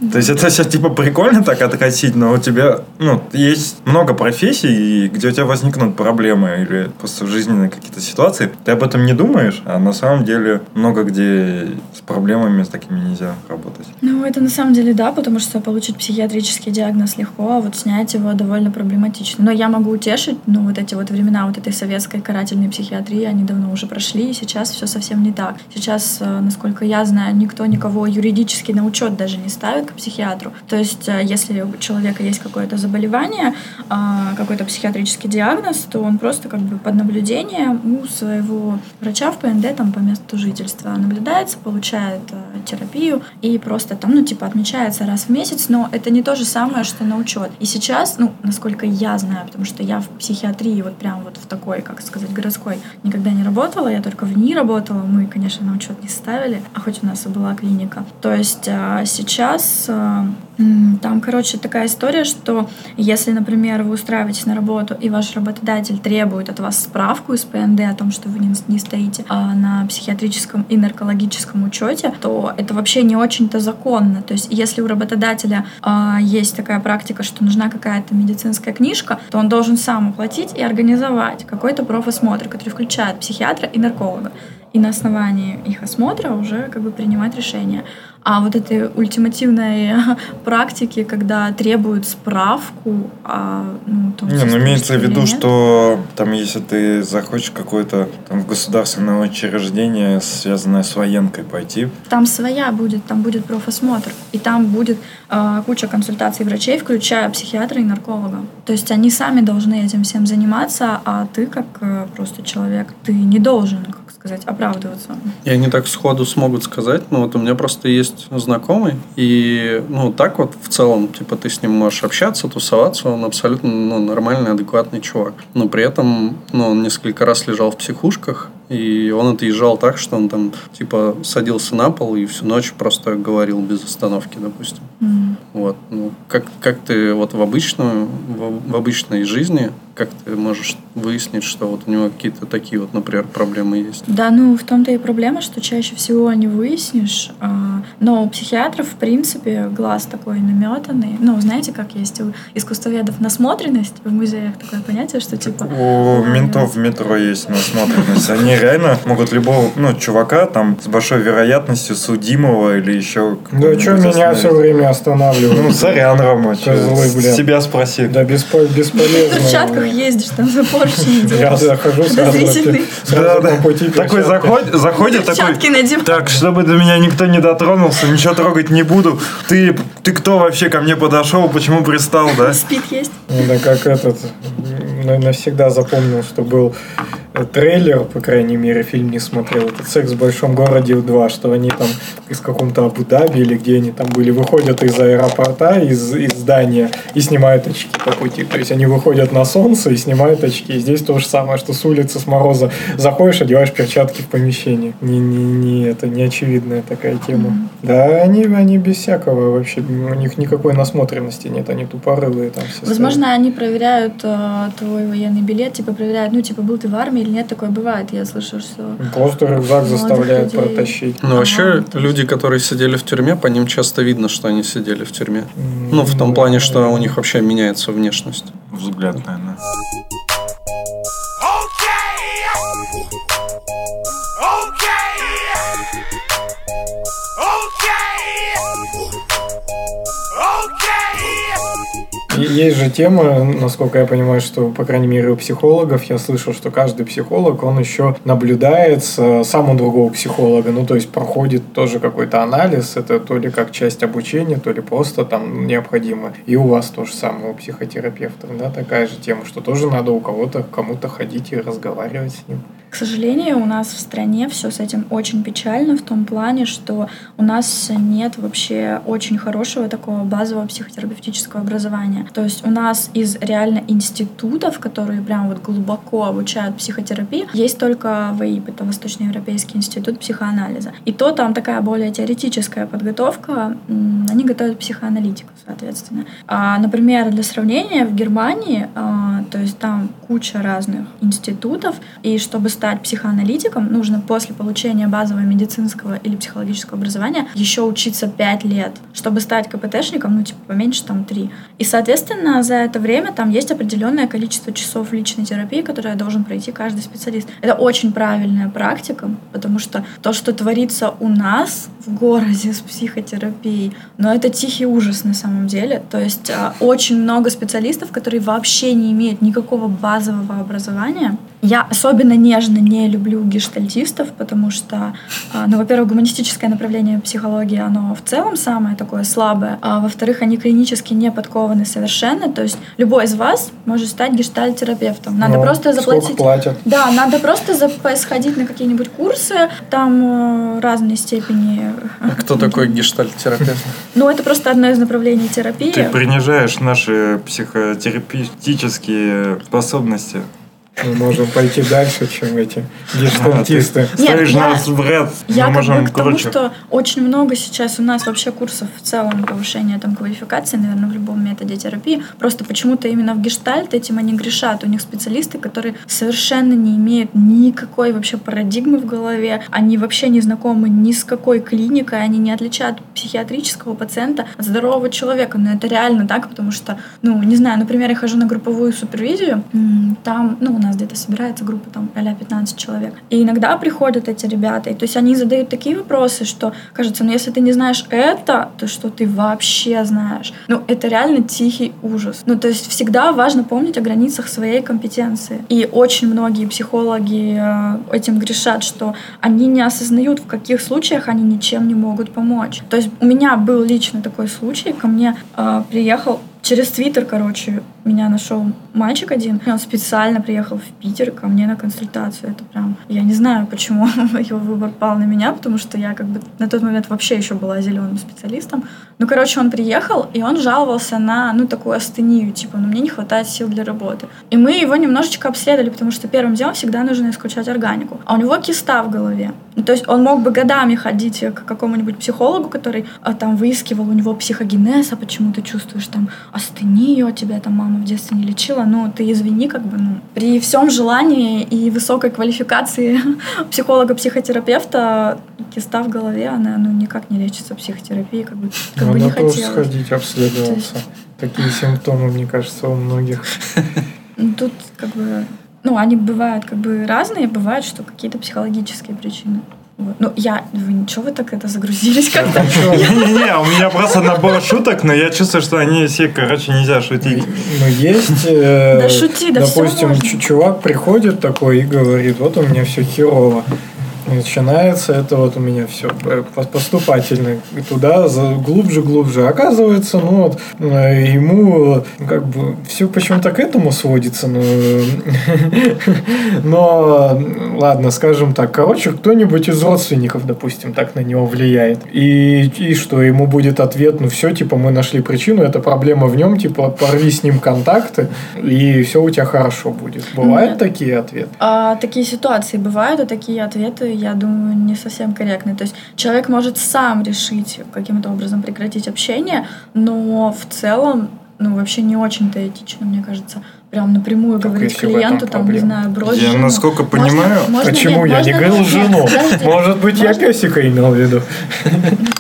То есть это все типа прикольно так откатить, но у тебя, ну, есть много профессий, где у тебя возникнут проблемы или просто жизненные какие-то ситуации. Ты об этом не думаешь, а на самом деле много где с проблемами с такими нельзя работать. Ну, это на самом деле да, потому что получить психиатрический диагноз легко, а вот снять его довольно проблематично. Но я могу утешить, ну, вот эти вот времена вот этой советской карательной психиатрии, они давно уже прошли, и сейчас все совсем не так. Сейчас, э, насколько я знаю, никто никого юридически на учет даже не ставит к психиатру. То есть, э, если у человека есть какое-то заболевание, а, какой-то психиатрический диагноз, то он просто как бы под наблюдением у своего врача в ПНД там по месту жительства наблюдается, получает э, терапию и просто там, ну, типа, отмечается раз в месяц, но это не то же самое, что на учет. И сейчас, ну, насколько я знаю, потому что я в психиатрии вот прям вот в такой, как сказать, городской никогда не работала, я только в ней работала, мы, конечно, на учет не ставили, а хоть у нас и была клиника. То есть а, сейчас м, там, короче, такая история, что если, например, вы устраиваетесь на работу, и ваш работодатель требует от вас справку из ПНД о том, что вы не, стоите а, на психиатрическом и наркологическом учете, то это вообще не очень-то законно. То есть если у работодателя а, есть такая практика, что нужна какая-то медицинская книжка, то он должен сам оплатить и организовать какой-то профосмотр, который включает психиатра и нарколога. И на основании их осмотра уже как бы принимать решение. А вот этой ультимативной практики, когда требуют справку, а, ну, то Не, ну имеется в виду, нет. что там, если ты захочешь какое-то там государственное учреждение, связанное с военкой, пойти, Там своя будет, там будет профосмотр, и там будет э, куча консультаций врачей, включая психиатра и нарколога. То есть они сами должны этим всем заниматься, а ты как э, просто человек, ты не должен, как сказать, оправдываться. И они так сходу смогут сказать, ну вот у меня просто есть знакомый, и ну так вот в целом, типа ты с ним можешь общаться, тусоваться, он абсолютно ну, нормальный, адекватный чувак. Но при этом, ну он несколько раз лежал в психушках, и он отъезжал так, что он там типа садился на пол и всю ночь просто говорил без остановки, допустим. Вот, ну, как, как ты вот в обычную, в, в обычной жизни, как ты можешь выяснить, что вот у него какие-то такие вот, например, проблемы есть? Да, ну в том-то и проблема, что чаще всего не выяснишь. а, но у психиатров, в принципе, глаз такой наметанный. Ну, знаете, как есть у искусствоведов насмотренность в музеях такое понятие, что типа... У а, ментов в метро есть насмотренность. Они реально могут любого, ну, чувака там с большой вероятностью судимого или еще... Да что меня все время останавливают? Ну, сорян, Рома, Козлы, блядь. себя спроси. Да беспо- В бесполезно. перчатках ездишь, там за поручни Я захожу сразу, Подозрительный. сразу по пути Такой заходит, заходит такой... Так, чтобы до меня никто не дотронулся, ничего трогать не буду. Ты, ты кто вообще ко мне подошел, почему пристал, да? Спит есть. Ну, да как этот, навсегда запомнил, что был трейлер, по крайней мере, фильм не смотрел, этот «Секс в большом городе 2», что они там из каком-то Абу-Даби или где они там были, выходят из аэропорта, из, из здания и снимают очки по пути. То есть они выходят на солнце и снимают очки. И здесь то же самое, что с улицы, с мороза заходишь, одеваешь перчатки в помещении. Не, не, не, это не очевидная такая тема. Да, они, они без всякого вообще, у них никакой насмотренности нет, они тупорылые там все стоят. Возможно, они проверяют э, твой военный билет, типа проверяют, ну, типа, был ты в армии или нет, такое бывает. Я слышу, что... Просто рюкзак заставляют людей. протащить. Ну, вообще, люди, которые сидели в тюрьме, по ним часто видно, что они сидели в тюрьме. Ну, в том плане, что у них вообще меняется внешность. Взгляд, наверное. И Есть же тема, насколько я понимаю, что, по крайней мере, у психологов, я слышал, что каждый психолог, он еще наблюдает сам у другого психолога, ну, то есть проходит тоже какой-то анализ, это то ли как часть обучения, то ли просто там необходимо. И у вас то же самое, у психотерапевтов, да, такая же тема, что тоже надо у кого-то, кому-то ходить и разговаривать с ним. К сожалению, у нас в стране все с этим очень печально в том плане, что у нас нет вообще очень хорошего такого базового психотерапевтического образования. То есть у нас из реально институтов, которые прям вот глубоко обучают психотерапии, есть только ВИП, это Восточноевропейский институт психоанализа. И то там такая более теоретическая подготовка, они готовят психоаналитиков, соответственно. А, например, для сравнения, в Германии, а, то есть там куча разных институтов, и чтобы стать психоаналитиком, нужно после получения базового медицинского или психологического образования еще учиться 5 лет. Чтобы стать КПТшником, ну, типа, поменьше там 3. И, соответственно, за это время там есть определенное количество часов личной терапии, которое должен пройти каждый специалист. Это очень правильная практика, потому что то, что творится у нас в городе с психотерапией, но это тихий ужас на самом деле. То есть а, очень много специалистов, которые вообще не имеют никакого базового образования. Я особенно нежно не люблю гештальтистов, потому что, а, ну, во-первых, гуманистическое направление психологии, оно в целом самое такое слабое, а во-вторых, они клинически не подкованы совершенно, то есть любой из вас может стать гештальт-терапевтом. Надо Ну, просто заплатить... платят? Да, надо просто за- сходить на какие-нибудь курсы, там э, разной степени. Кто такой гештальт-терапевт? Ну, это просто одно из направлений терапии. Ты принижаешь наши психотерапевтические способности. Мы можем пойти дальше, чем эти А, гештальтисты. ты Ставишь я- нас в ряд, Я мы можем к тому, что очень много сейчас у нас вообще курсов в целом повышения там квалификации, наверное, в любом методе терапии. Просто почему-то именно в гештальт этим они грешат. У них специалисты, которые совершенно не имеют никакой вообще парадигмы в голове, они вообще не знакомы ни с какой клиникой, они не отличают психиатрического пациента от здорового человека. Но это реально так, потому что, ну, не знаю, например, я хожу на групповую супервизию, там, ну, у нас где-то собирается группа там а 15 человек. И иногда приходят эти ребята, и то есть они задают такие вопросы, что кажется, ну если ты не знаешь это, то что ты вообще знаешь? Ну, это реально тихий ужас. Ну, то есть всегда важно помнить о границах своей компетенции. И очень многие психологи э, этим грешат, что они не осознают, в каких случаях они ничем не могут помочь. То есть у меня был лично такой случай, ко мне э, приехал Через Твиттер, короче, меня нашел мальчик один. Он специально приехал в Питер ко мне на консультацию. Это прям... Я не знаю, почему его выбор пал на меня, потому что я как бы на тот момент вообще еще была зеленым специалистом. Ну, короче, он приехал, и он жаловался на, ну, такую астению, типа, ну, мне не хватает сил для работы. И мы его немножечко обследовали, потому что первым делом всегда нужно исключать органику. А у него киста в голове. Ну, то есть он мог бы годами ходить к какому-нибудь психологу, который а, там выискивал у него психогенез, а почему ты чувствуешь там астению, а тебя там мама в детстве не лечила. Ну, ты извини, как бы, ну, при всем желании и высокой квалификации психолога-психотерапевта киста в голове, она, ну, никак не лечится психотерапией, как бы, как бы не Надо тоже хотелось. сходить обследоваться. Такие симптомы, мне кажется, у многих. Ну, Тут как бы, ну, они бывают как бы разные, бывают, что какие-то психологические причины. Ну, я, вы ничего, вы так это загрузились как-то? Не-не-не, у меня просто набор шуток, но я чувствую, что они все, короче, нельзя шутить. Ну, есть, э, Да шути, да допустим, чувак приходит такой и говорит, вот у меня все херово. Начинается это вот у меня все поступательно и туда глубже глубже. Оказывается ну вот э, ему э, как бы все почему-то к этому сводится но но э, ладно скажем так короче кто-нибудь из родственников допустим так на него влияет. И и что ему будет ответ ну все типа мы нашли причину это проблема в нем типа порви с ним контакты и все у тебя хорошо будет. Бывают Нет. такие ответы? А, такие ситуации бывают, и такие ответы, я думаю, не совсем корректны. То есть человек может сам решить каким-то образом прекратить общение, но в целом, ну, вообще не очень-то этично, мне кажется. Прям напрямую Так говорить клиенту, там, не знаю, брось Я, жену. насколько понимаю, можно- Почему нет, я не говорил жену? подожди. Может быть, я песика имел в виду.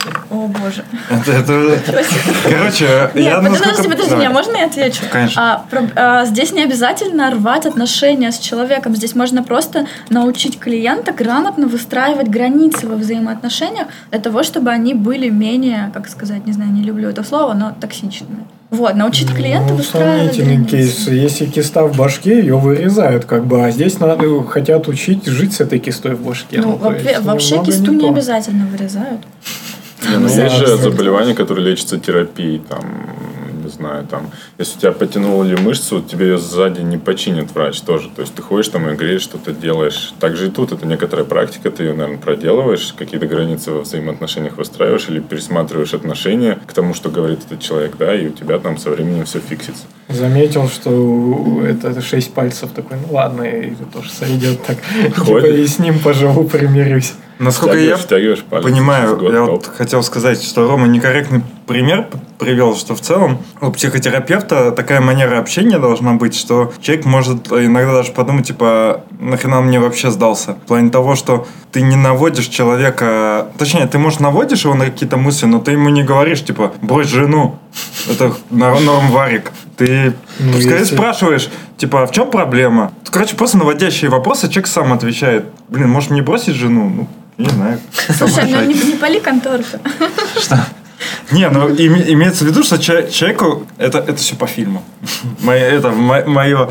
Боже. Это, это- короче, Нет, я подожди, насколько... подожди, не, можно я отвечу? Конечно. А, про- а, здесь не обязательно рвать отношения с человеком. Здесь можно просто научить клиента грамотно выстраивать границы во взаимоотношениях для того, чтобы они были менее, как сказать, не знаю, не люблю это слово, но токсичными. Вот, научить клиента Ну, выстраивать сомнительный кейс. Если киста в башке, ее вырезают, как бы, а здесь надо хотят учить жить с этой кистой в башке. Ну, то во- есть вообще кисту не то. обязательно вырезают. Не, ну, Да, есть же заболевания, которые лечатся терапией, там, не знаю, там, если у тебя потянула ли мышцу, тебе ее сзади не починит врач тоже. То есть ты ходишь там и греешь, что-то делаешь. Также и тут это некоторая практика, ты ее, наверное, проделываешь, какие-то границы во взаимоотношениях выстраиваешь или пересматриваешь отношения к тому, что говорит этот человек, да, и у тебя там со временем все фиксится. Заметил, что это шесть пальцев такой, ну ладно, это тоже сойдет так. Типа и с ним поживу, примирюсь. Насколько я Втягиваешь, палец. понимаю, Год, я вот хотел сказать, что Рома некорректный пример привел, что в целом у психотерапевта такая манера общения должна быть, что человек может иногда даже подумать, типа, нахрена он мне вообще сдался? В плане того, что ты не наводишь человека... Точнее, ты, может, наводишь его на какие-то мысли, но ты ему не говоришь, типа, брось жену. Это нор- норм варик. Ты Ну, скорее если- спрашиваешь, типа, а в чем проблема? Короче, просто наводящие вопросы, человек сам отвечает. Блин, может мне бросить жену? Ну, не знаю. Слушай, ну не, не пали контору-то. Не, ну име- имеется в виду, что че- человеку это, это все по фильму. Мое, это мое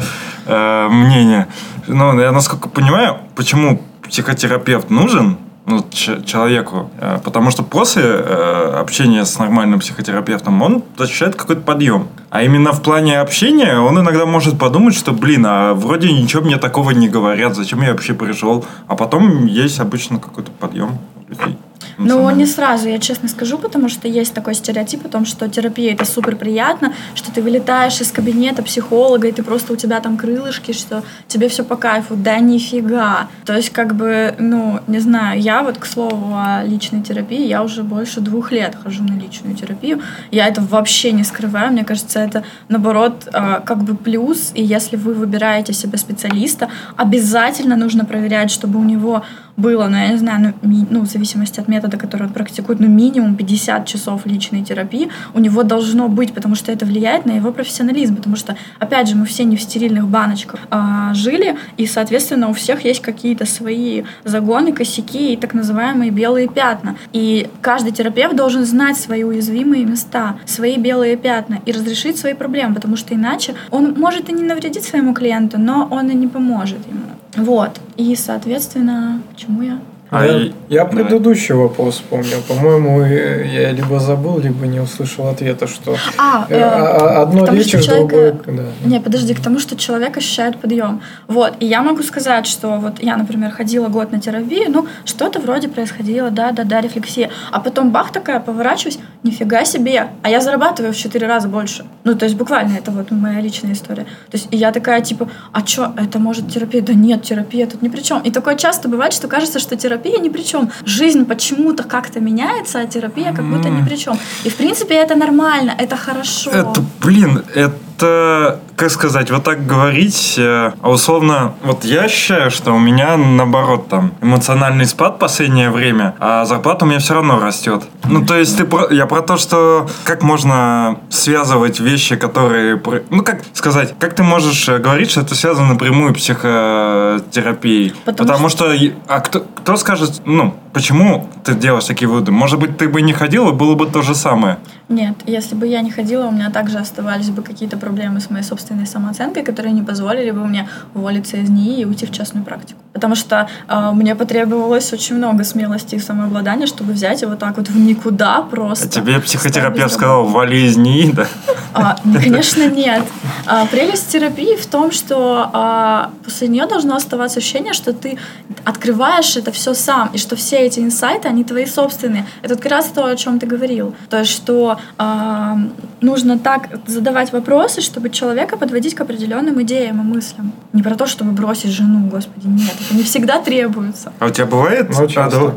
мнение. Ну, я насколько понимаю, почему психотерапевт нужен ну, человеку, Э, потому что после э, общения с нормальным психотерапевтом он ощущает какой-то подъем. А именно в плане общения он иногда может подумать, что, блин, а вроде ничего мне такого не говорят, зачем я вообще пришел. А потом есть обычно какой-то подъем людей. Ну, не сразу, я честно скажу, потому что есть такой стереотип о том, что терапия это супер приятно, что ты вылетаешь из кабинета психолога, и ты просто у тебя там крылышки, что тебе все по кайфу. Да нифига. То есть, как бы, ну, не знаю, я вот, к слову, о личной терапии, я уже больше двух лет хожу на личную терапию. Я это вообще не скрываю. Мне кажется, это, наоборот, э, как бы плюс. И если вы выбираете себе специалиста, обязательно нужно проверять, чтобы у него было, ну, я не знаю, ну, ну, в зависимости от метода, который он практикует, ну, минимум 50 часов личной терапии у него должно быть, потому что это влияет на его профессионализм, потому что, опять же, мы все не в стерильных баночках а, жили, и, соответственно, у всех есть какие-то свои загоны, косяки и так называемые белые пятна. И каждый терапевт должен знать свои уязвимые места, свои белые пятна и разрешить свои проблемы, потому что иначе он может и не навредить своему клиенту, но он и не поможет ему. Вот. И, соответственно, к чему я? А я, и- я да. предыдущий вопрос вспомнил. По-моему, я либо забыл, либо не услышал ответа, что А, э, э, а- одно потому что лечишь, человека- другое... да. Не, подожди, к тому, что человек ощущает подъем. Вот, и я могу сказать, что вот я, например, ходила год на терапию, ну, что-то вроде происходило, да-да-да, рефлексия. А потом бах такая, поворачиваюсь, нифига себе, а я зарабатываю в четыре раза больше. Ну, то есть буквально это вот моя личная история. То есть и я такая, типа, а что, это может терапия? Да нет, терапия тут ни при чем. И такое часто бывает, что кажется, что терапия ни при чем. Жизнь почему-то как-то меняется, а терапия как будто ни при чем. И в принципе это нормально, это хорошо. Это, блин, это, как сказать, вот так говорить, э, а условно, вот я ощущаю, что у меня, наоборот, там, эмоциональный спад в последнее время, а зарплата у меня все равно растет. Ну, то есть, ты про, я про то, что как можно связывать вещи, которые, ну, как сказать, как ты можешь э, говорить, что это связано напрямую психотерапией? Потому Потому, что, и- а кто, кто скажет, ну, почему ты делаешь такие выводы? Может быть, ты бы не ходила, было бы то же самое. Нет, если бы я не ходила, у меня также оставались бы какие-то проблемы с моей собственной самооценкой, которые не позволили бы мне уволиться из НИИ и уйти в частную практику. Потому что э, мне потребовалось очень много смелости и самообладания, чтобы взять и вот так вот в никуда просто. А тебе психотерапевт сказал, вали из НИИ, да? А, ну, конечно, нет. А, прелесть терапии в том, что а, после нее должно оставаться ощущение, что ты открываешь это все сам, и что все эти инсайты, они твои собственные. Это как раз то, о чем ты говорил. То что а, нужно так задавать вопросы, чтобы человека подводить к определенным идеям и мыслям. Не про то, чтобы бросить жену, господи, нет, это не всегда требуется. А у тебя бывает? Ну, часто.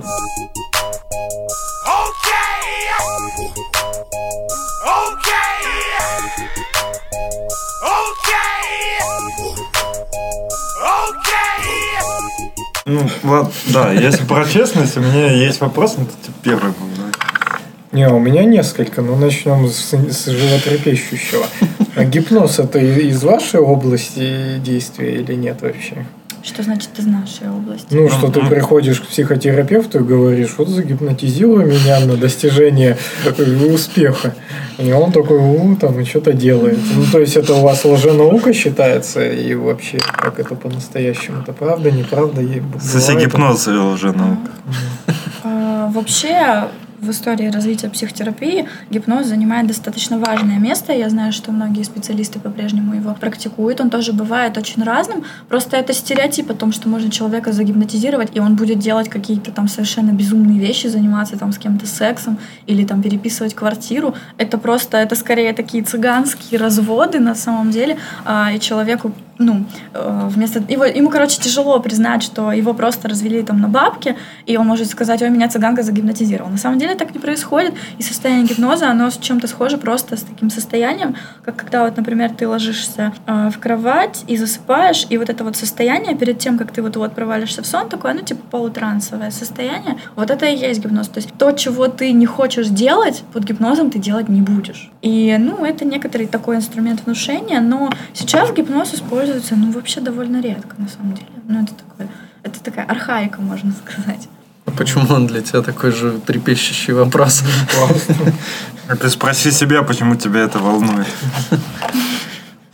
Ну, ладно, да, если про честность, у меня есть вопрос, но ты первый был. да. Не, у меня несколько, но начнем с, с животрепещущего. А гипноз это из вашей области действия или нет вообще? Что значит из нашей области? Ну, что ты приходишь к психотерапевту и говоришь, вот загипнотизируй меня на достижение успеха. И он такой, у, там, и что-то делает. Ну, то есть, это у вас лженаука считается? И вообще, как это по-настоящему? Это правда, неправда? Ей бывает? Соси гипноз и лженаука. А, Вообще, в истории развития психотерапии гипноз занимает достаточно важное место. Я знаю, что многие специалисты по-прежнему его практикуют. Он тоже бывает очень разным. Просто это стереотип о том, что можно человека загипнотизировать, и он будет делать какие-то там совершенно безумные вещи, заниматься там с кем-то сексом или там переписывать квартиру. Это просто, это скорее такие цыганские разводы на самом деле. А, и человеку ну, э, вместо... Его, ему, короче, тяжело признать, что его просто развели там на бабки, и он может сказать, ой, меня цыганка загипнотизировала. На самом деле так не происходит, и состояние гипноза, оно с чем-то схоже просто с таким состоянием, как когда вот, например, ты ложишься э, в кровать и засыпаешь, и вот это вот состояние перед тем, как ты вот-вот провалишься в сон, такое, ну, типа полутрансовое состояние, вот это и есть гипноз. То есть то, чего ты не хочешь делать, под гипнозом ты делать не будешь. И, ну, это некоторый такой инструмент внушения, но сейчас гипноз используется, ну, вообще довольно редко, на самом деле. Ну, это такое, это такая архаика, можно сказать. А почему он для тебя такой же трепещущий вопрос? А Ты спроси себя, почему тебя это волнует.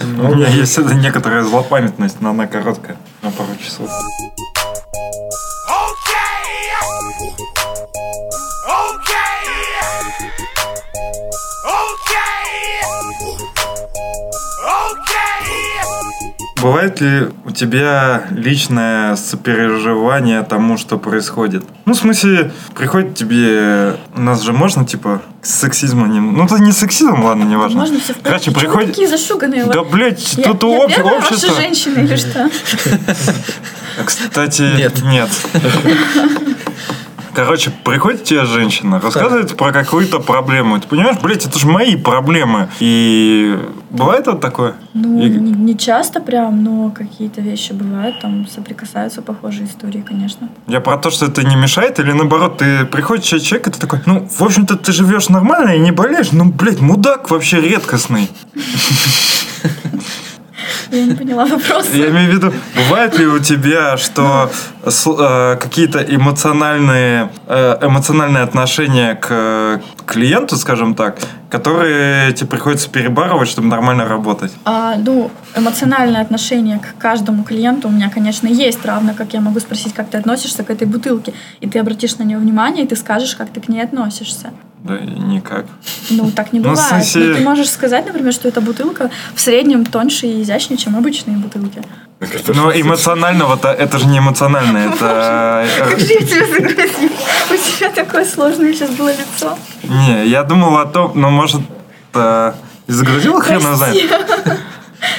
У меня есть это некоторая злопамятность, но она короткая, на пару часов. Бывает ли у тебя личное сопереживание тому, что происходит? Ну, в смысле, приходит тебе... У нас же можно, типа, сексизма не... Ну, это не сексизм, ладно, не важно. Можно все в Короче, приходит... такие зашуганные? Да, Вот блядь, я, тут я об- первая общество... ваша женщина или что? Кстати, Нет. нет. Короче, приходит тебе женщина, рассказывает про какую-то проблему. Ты понимаешь, блядь, это же мои проблемы. И бывает вот такое? Ну, И- не, не часто прям, но какие-то вещи бывают, там соприкасаются похожие истории, конечно. Я про то, что это не мешает, или наоборот, ты человек, человек, и ты такой, ну, в общем-то, ты живешь нормально и не болеешь, ну, блядь, мудак вообще редкостный. Я не поняла вопрос. Я имею в виду, бывает ли у тебя, что э, какие-то эмоциональные, э, эмоциональные отношения к клиенту, скажем так, которые тебе приходится перебарывать, чтобы нормально работать? А, ну, эмоциональное отношение к каждому клиенту у меня, конечно, есть, равно как я могу спросить, как ты относишься к этой бутылке, и ты обратишь на нее внимание, и ты скажешь, как ты к ней относишься. Да, никак. Ну, так не Ну, бывает. смысле- Ну, ты можешь сказать, например, что эта бутылка в среднем тоньше и изящнее, чем обычные бутылки. Но эмоционального-то это же не эмоционально, это... э, Как же я тебя загрузила? У тебя такое сложное сейчас было лицо. Не, я думал о том, ну, может, э, и загрузил хрен знает.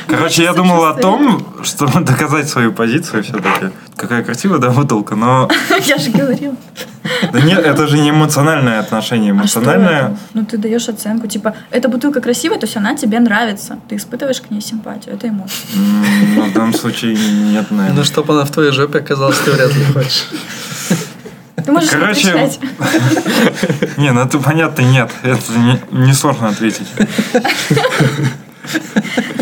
Короче, я думал о том, чтобы доказать свою позицию все-таки. Какая красивая, да, бутылка, но... Я же говорила. Да нет, это же не эмоциональное отношение. А Эмоциональное... Ну, ты даешь оценку. Типа, эта бутылка красивая, то есть она тебе нравится. Ты испытываешь к ней симпатию. Это эмоция. ну, в данном случае нет, Ну, наверное. чтобы она в твоей жопе оказалась, ты вряд ли хочешь. Ты можешь Короче. Не, ну это понятно, нет. Это не, не сложно ответить.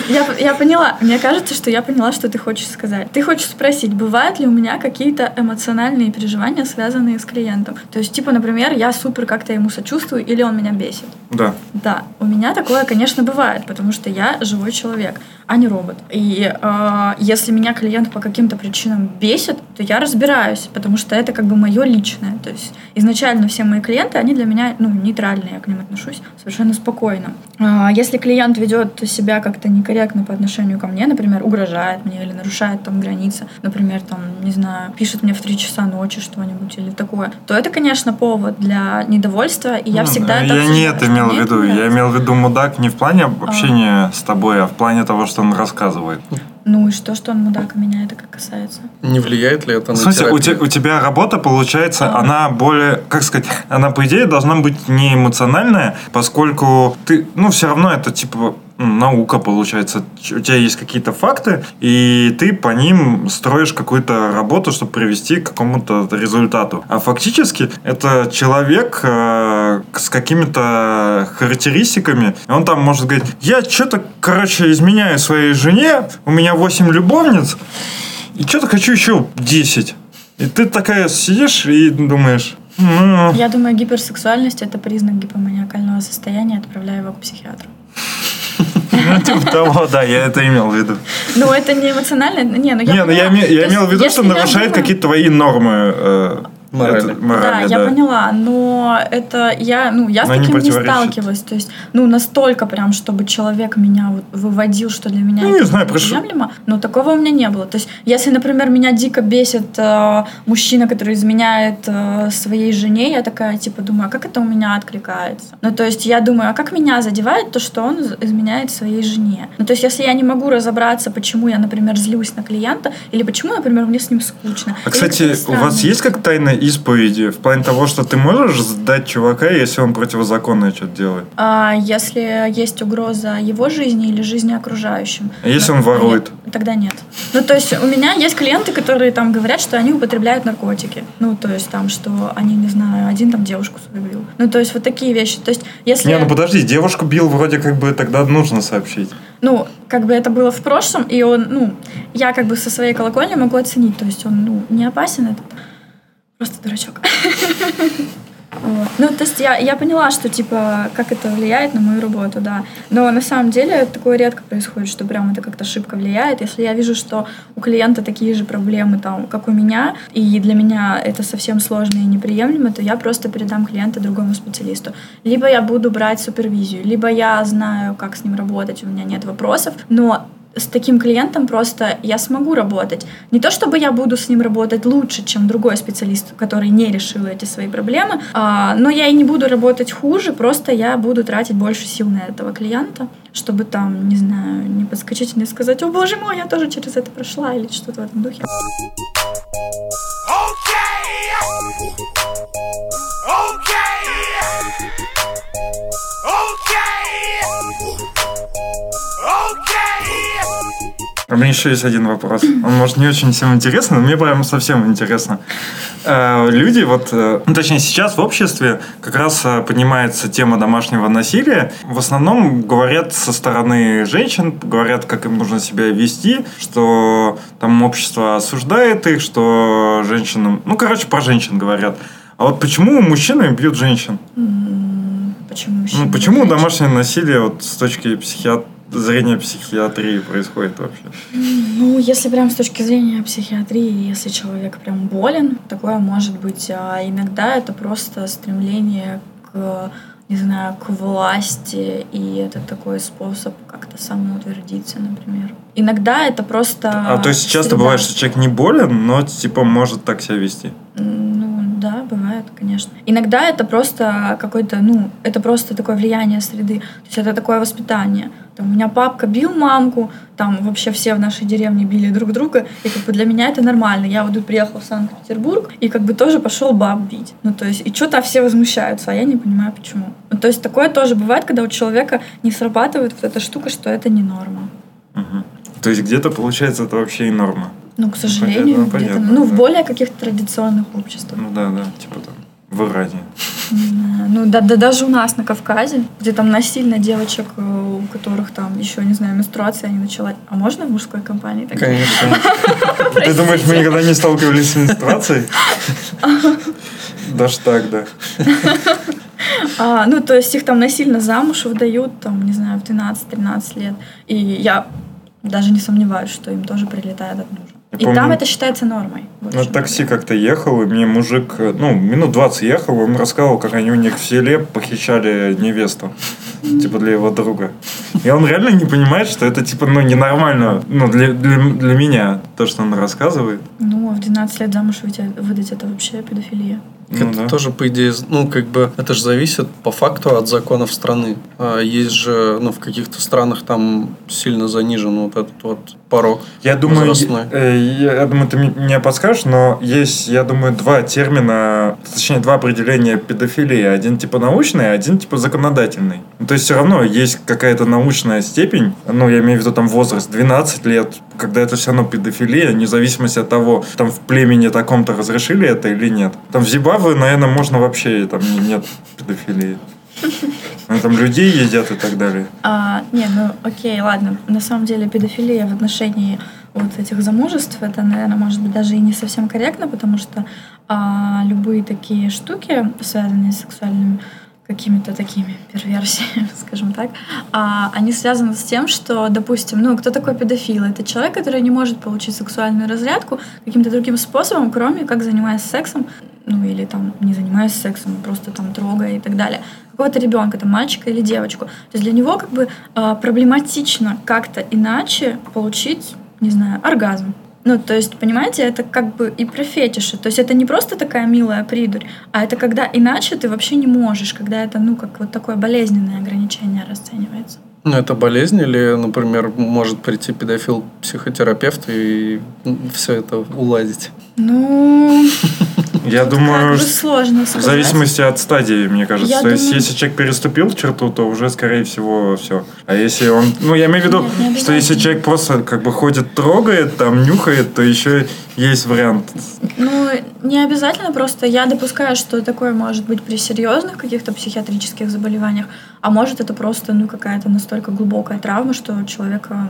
Я, я поняла. Мне кажется, что я поняла, что ты хочешь сказать. Ты хочешь спросить, бывают ли у меня какие-то эмоциональные переживания, связанные с клиентом? То есть, типа, например, я супер как-то ему сочувствую, или он меня бесит. Да. Да, у меня такое, конечно, бывает, потому что я живой человек, а не робот. И э, если меня клиент по каким-то причинам бесит, то я разбираюсь, потому что это как бы мое личное. То есть изначально все мои клиенты, они для меня ну, нейтральные, я к ним отношусь совершенно спокойно. А если клиент ведет себя как-то некорректно по отношению ко мне, например, угрожает мне или нарушает там границы, например, там, не знаю, пишет мне в 3 часа ночи что-нибудь или такое, то это, конечно, повод для недовольства, и я Ну, всегда это Я не это имел в виду. Я имел в виду мудак не в плане общения с тобой, а в плане того, что он рассказывает. Ну и что, что он мудак, а меня это как касается? Не влияет ли это на смысле, у, те- у тебя работа, получается, А. она более, как сказать, она, по идее, должна быть не эмоциональная, поскольку ты, ну, все равно это, типа, наука, получается. У тебя есть какие-то факты, и ты по ним строишь какую-то работу, чтобы привести к какому-то результату. А фактически это человек э, с какими-то характеристиками. Он там может говорить, я что-то, короче, изменяю своей жене, у меня 8 любовниц, и что-то хочу еще 10. И ты такая сидишь и думаешь, ну, Я думаю, гиперсексуальность это признак гипоманиакального состояния, отправляю его к психиатру. Ну, типа того, да, я это имел в виду. Ну, это не эмоционально. Не, ну я, Не, ну я, имел в виду, что нарушает какие-то твои нормы. Морали. Это морали, да, я поняла, но это я, ну, я с Но они таким не противоречат. сталкивалась. То есть, ну, настолько прям, чтобы человек меня вот выводил, что для меня Ну, это не знаю, прошу. неприемлемо, но такого у меня не было. То есть, если, например, меня дико бесит э, мужчина, который изменяет э, своей жене, я такая, типа, думаю, а как это у меня откликается? Ну, то есть, я думаю, а как меня задевает то, что он изменяет своей жене? Ну, то есть, если я не могу разобраться, почему я, например, злюсь на клиента, или почему, например, мне с ним скучно. А, кстати, у вас есть как тайна исповеди? В плане того, что ты можешь сдать чувака, если он противозаконное что-то делает? А если есть угроза его жизни или жизни окружающим? А если он Ну, ворует? нет, Тогда нет. Ну, то есть у меня есть клиенты, которые там говорят, что они употребляют наркотики. Ну, то есть там, что они, не знаю, один там девушку свою бил. Ну, то есть вот такие вещи. То есть если... Не, ну подожди, девушку бил, вроде как бы тогда нужно сообщить. Ну, как бы это было в прошлом, и он, ну, я как бы со своей колокольни могу оценить. То есть он, ну, не опасен этот. Просто дурачок. Вот. Ну, то есть я, я поняла, что, типа, как это влияет на мою работу, да. Но на самом деле такое редко происходит, что прям это как-то шибко влияет. Если я вижу, что у клиента такие же проблемы, там, как у меня, и для меня это совсем сложно и неприемлемо, то я просто передам клиента другому специалисту. Либо я буду брать супервизию, либо я знаю, как с ним работать, у меня нет вопросов, но с таким клиентом просто я смогу работать. Не то чтобы я буду с ним работать лучше, чем другой специалист, который не решил эти свои проблемы, а, но я и не буду работать хуже, просто я буду тратить больше сил на этого клиента, чтобы там, не знаю, не подскочить и не сказать, о боже мой, я тоже через это прошла, или что-то в этом духе. У меня еще есть один вопрос. Он, может, не очень всем интересно, но мне прям совсем интересно. Э, Люди, вот, э, ну, точнее, сейчас в обществе как раз э, поднимается тема домашнего насилия. В основном говорят со стороны женщин, говорят, как им нужно себя вести, что там общество осуждает их, что женщинам... Ну, короче, про женщин говорят. А вот почему мужчины бьют женщин? Почему мужчины Ну, почему домашнее насилие вот с точки психиат... зрения психиатрии происходит вообще? Ну, если прям с точки зрения психиатрии, если человек прям болен, такое может быть. А иногда это просто стремление к, не знаю, к власти, и это такой способ как-то самоутвердиться, например. Иногда это просто... А то есть часто среда. бывает, что человек не болен, но типа может так себя вести. Да, бывает, конечно. Иногда это просто какой-то, ну, это просто такое влияние среды. То есть это такое воспитание. Там, у меня папка бил мамку, там вообще все в нашей деревне били друг друга, и как бы для меня это нормально. Я вот тут приехала в Санкт-Петербург, и как бы тоже пошел баб бить. Ну, то есть, и что-то все возмущаются, а я не понимаю, почему. Ну, то есть, такое тоже бывает, когда у человека не срабатывает вот эта штука, что это не норма. Мгм. То есть где-то получается это вообще и норма. Ну, к сожалению, понятно, где-то, понятно, ну, в более каких-то традиционных обществах. Ну да, да, типа там в Иране. Ну, да, да даже у нас на Кавказе, где там насильно девочек, э, у которых там еще, не знаю, менструация не начала. А можно в мужской компании так? Конечно. Ты думаешь, мы никогда не сталкивались с менструацией? Даже так, да. А, ну, то есть их там насильно замуж выдают, там, не знаю, в 12-13 лет. И я даже не сомневаюсь, что им тоже прилетает от мужа. Я И помню, там это считается нормой. На такси как-то ехал, и мне мужик, э, ну, минут 20 ехал, он рассказывал, как они у них в селе похищали невесту. Типа для его друга. И он реально не понимает, что это, типа, ну, ненормально, ну, для, для, для меня, то, что он рассказывает. Ну, а в 12 лет замуж выйти- выдать это вообще педофилия. Ну, это да. тоже, по идее, ну, как бы, это же зависит по факту от законов страны. А есть же, ну, в каких-то странах там сильно занижен вот этот вот порог. Я думаю, э, я, я думаю, ты мне подскажешь, но есть, я думаю, два термина, точнее, два определения педофилии. Один типа научный, а один типа законодательный. Ну, то есть все равно есть какая-то научная степень, ну, я имею в виду там возраст 12 лет, когда это все равно педофилия, вне зависимости от того, там в племени таком-то разрешили это или нет. Там в Зимбабве, наверное, можно вообще, там не- нет педофилии. Ну, Там людей едят и так далее. А, не, ну окей, ладно. На самом деле педофилия в отношении вот этих замужеств, это, наверное, может быть даже и не совсем корректно, потому что а, любые такие штуки, связанные с сексуальными какими-то такими перверсиями, скажем так, а, они связаны с тем, что, допустим, ну, кто такой педофил? Это человек, который не может получить сексуальную разрядку каким-то другим способом, кроме как занимаясь сексом ну или там не занимаясь сексом, просто там трогая и так далее, какого-то ребенка, там мальчика или девочку. То есть для него как бы а, проблематично как-то иначе получить, не знаю, оргазм. Ну, то есть, понимаете, это как бы и про фетиши. То есть это не просто такая милая придурь, а это когда иначе ты вообще не можешь, когда это, ну, как вот такое болезненное ограничение расценивается. Ну, это болезнь или, например, может прийти педофил-психотерапевт и все это уладить? Ну, Я как думаю, бы что сложно в зависимости от стадии, мне кажется. Я То есть, думаю- если человек переступил черту, то уже, скорее всего, все. А если он... Ну, я имею в виду, Нет, не что если человек просто как бы ходит, трогает, там, нюхает, то еще есть вариант. Ну, не обязательно, просто я допускаю, что такое может быть при серьезных каких-то психиатрических заболеваниях, а может это просто, ну, какая-то настолько глубокая травма, что человека,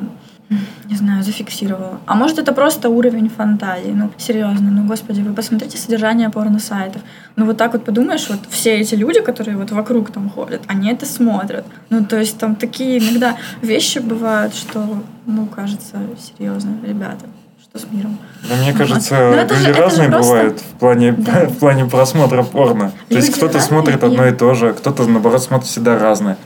не знаю, зафиксировала. А может это просто уровень фантазии, ну, серьезно, ну, господи, вы посмотрите содержание порно-сайтов. Ну, вот так вот подумаешь, вот все эти люди, которые вот вокруг там ходят, они это смотрят. Ну, то есть там такие иногда вещи бывают, что, ну, кажется, серьезно, ребята, что с миром. Но мне Вот. кажется, это же- люди это же разные просто- бывают в плане, Да. в плане просмотра порно. То есть Люди кто-то смотрит и- одно и то же, кто-то, наоборот, смотрит всегда разное.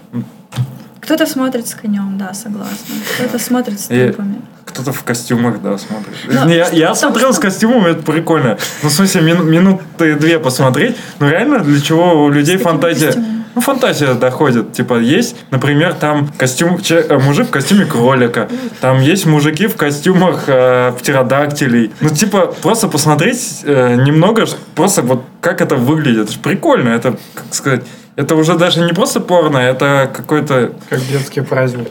Кто-то смотрит с конем, да, согласна. Кто-то смотрит с трупами. Кто-то в костюмах, да, смотрит. Ну, Не, я, что- я смотрел что- с костюмом, это прикольно. Ну, в смысле, мину- минуты две посмотреть. Ну, реально, для чего у людей каким фантазия... Ну, фантазия доходит. Типа, есть, например, там костюм, че- э, мужик в костюме кролика. Там есть мужики в костюмах э, птеродактилей. Ну, типа, просто посмотреть э, немного, просто вот как это выглядит. Прикольно. Это, как сказать, это уже даже не просто порно, это какой-то... Как детский праздник.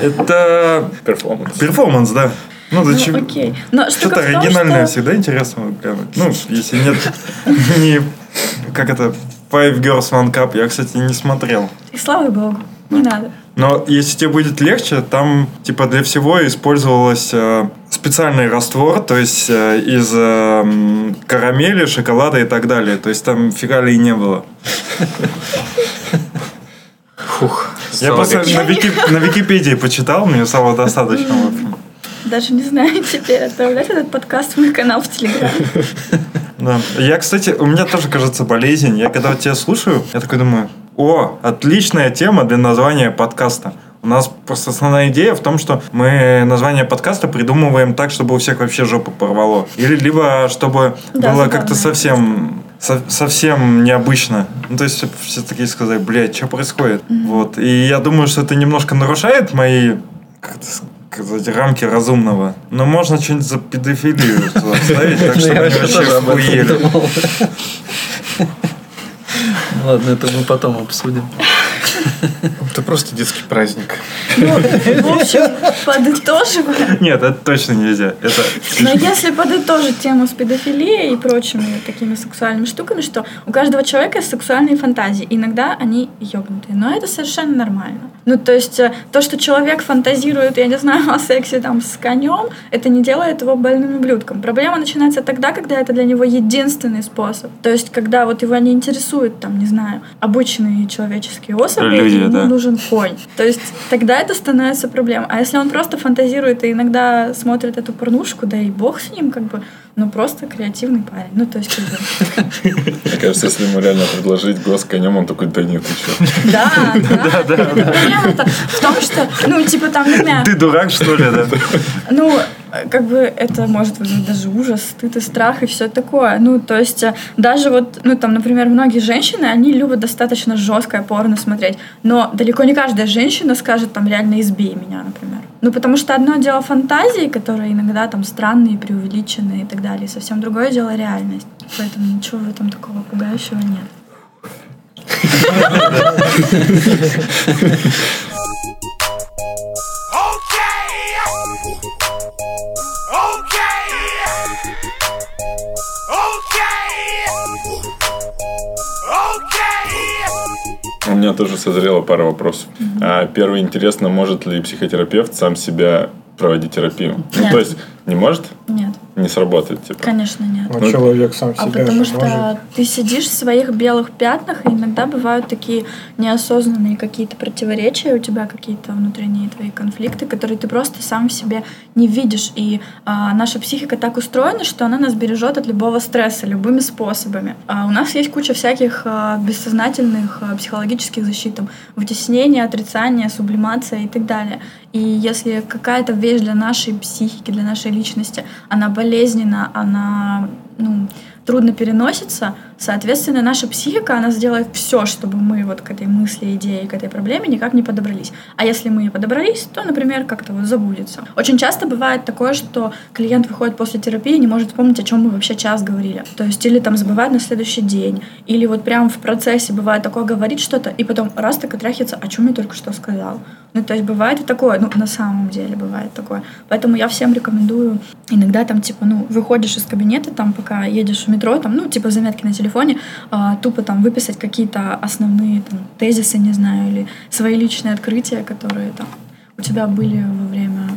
Это Перформанс. перформанс, да. Ну, Ну, зачем? окей. Но Что-то оригинальное что- всегда интересно глянуть. Ну, если нет, не... Как это? Five Girls One Cup. Я, кстати, не смотрел. И слава богу, не надо. Но если тебе будет легче, там типа для всего использовалось э, специальный раствор, то есть э, из э, карамели, шоколада и так далее. То есть там фекалий не было. Фух. Я просто на, Вики- на Википедии почитал, мне стало достаточно, в общем. Даже не знаю теперь, отправлять этот подкаст в мой канал в Телеграме. Да. Я, кстати, у меня тоже, кажется, болезнь. Я когда тебя слушаю, я такой думаю, о, отличная тема для названия подкаста. У нас просто основная идея в том, что мы название подкаста придумываем так, чтобы у всех вообще жопу порвало. Или либо чтобы Да, было как-то совсем со- совсем необычно. Ну, то есть все такие сказали, блядь, что происходит? Вот. И я думаю, что это немножко нарушает мои как это сказать, рамки разумного. Но можно что-нибудь за педофилию туда вставить, так Ну, чтобы я они вообще охуели. Ладно, это мы потом обсудим. Это просто детский праздник. Ну, в общем, подытоживая, Нет, это точно нельзя. Это но если подытожить тему с педофилией и прочими такими сексуальными штуками, что у каждого человека есть сексуальные фантазии. Иногда они ёбнутые, но это совершенно нормально. Ну, то есть э, то, что человек фантазирует, я не знаю, о сексе там с конем, это не делает его больным ублюдком. Проблема начинается тогда, когда это для него единственный способ. То есть, когда вот его не интересует, там, не знаю, обычные человеческие особи, Люди, ему да. нужен конь. То есть, тогда это становится проблемой. А если он просто фантазирует и иногда смотрит эту порнушку, да и бог с ним, как бы, ну, просто креативный парень. Ну, то есть, как бы, Мне кажется, если ему реально предложить гос конем, он такой, да нет, ты что? да, да. Проблема-то в том, что, ну, типа, там, ты дурак, что ли, да? Ну, как бы это может вызвать даже ужас, стыд и страх и все такое. Ну, то есть э, даже вот, ну, там, например, многие женщины, они любят достаточно жесткое порно смотреть, но далеко не каждая женщина скажет там реально избей меня, например. Ну, потому что одно дело фантазии, которые иногда там странные, преувеличенные и так далее, и совсем другое дело реальность. Поэтому ничего в этом такого пугающего нет. меня тоже созрела пара вопросов. А, первый, интересно, может ли психотерапевт сам себя проводить терапию? Ну, Нет. то есть, не может? Нет. Не сработает, типа. Конечно, нет. Вот Ну, человек сам А себя потому же что может. ты сидишь в своих белых пятнах, и иногда бывают такие неосознанные какие-то противоречия, у тебя какие-то внутренние твои конфликты, которые ты просто сам в себе не видишь. И а, наша психика так устроена, что она нас бережет от любого стресса любыми способами. А у нас есть куча всяких а, бессознательных а, психологических защит, там, вытеснение, отрицание, сублимация и так далее. И если какая-то вещь для нашей психики, для нашей личности, она болезненна, она ну, трудно переносится, соответственно, наша психика, она сделает все, чтобы мы вот к этой мысли, идее, к этой проблеме никак не подобрались. А если мы не подобрались, то, например, как-то вот забудется. Очень часто бывает такое, что клиент выходит после терапии и не может вспомнить, о чем мы вообще час говорили. То есть или там забывает на следующий день, или вот прям в процессе бывает такое, говорит что-то, и потом раз так отряхивается, о чем я только что сказал. Ну, то есть бывает и такое, ну, на самом деле бывает такое. Поэтому я всем рекомендую иногда там, типа, ну, выходишь из кабинета, там, пока едешь в метро, там, ну, типа, заметки на телефоне, а, тупо там выписать какие-то основные там, тезисы, не знаю, или свои личные открытия, которые там у тебя были во время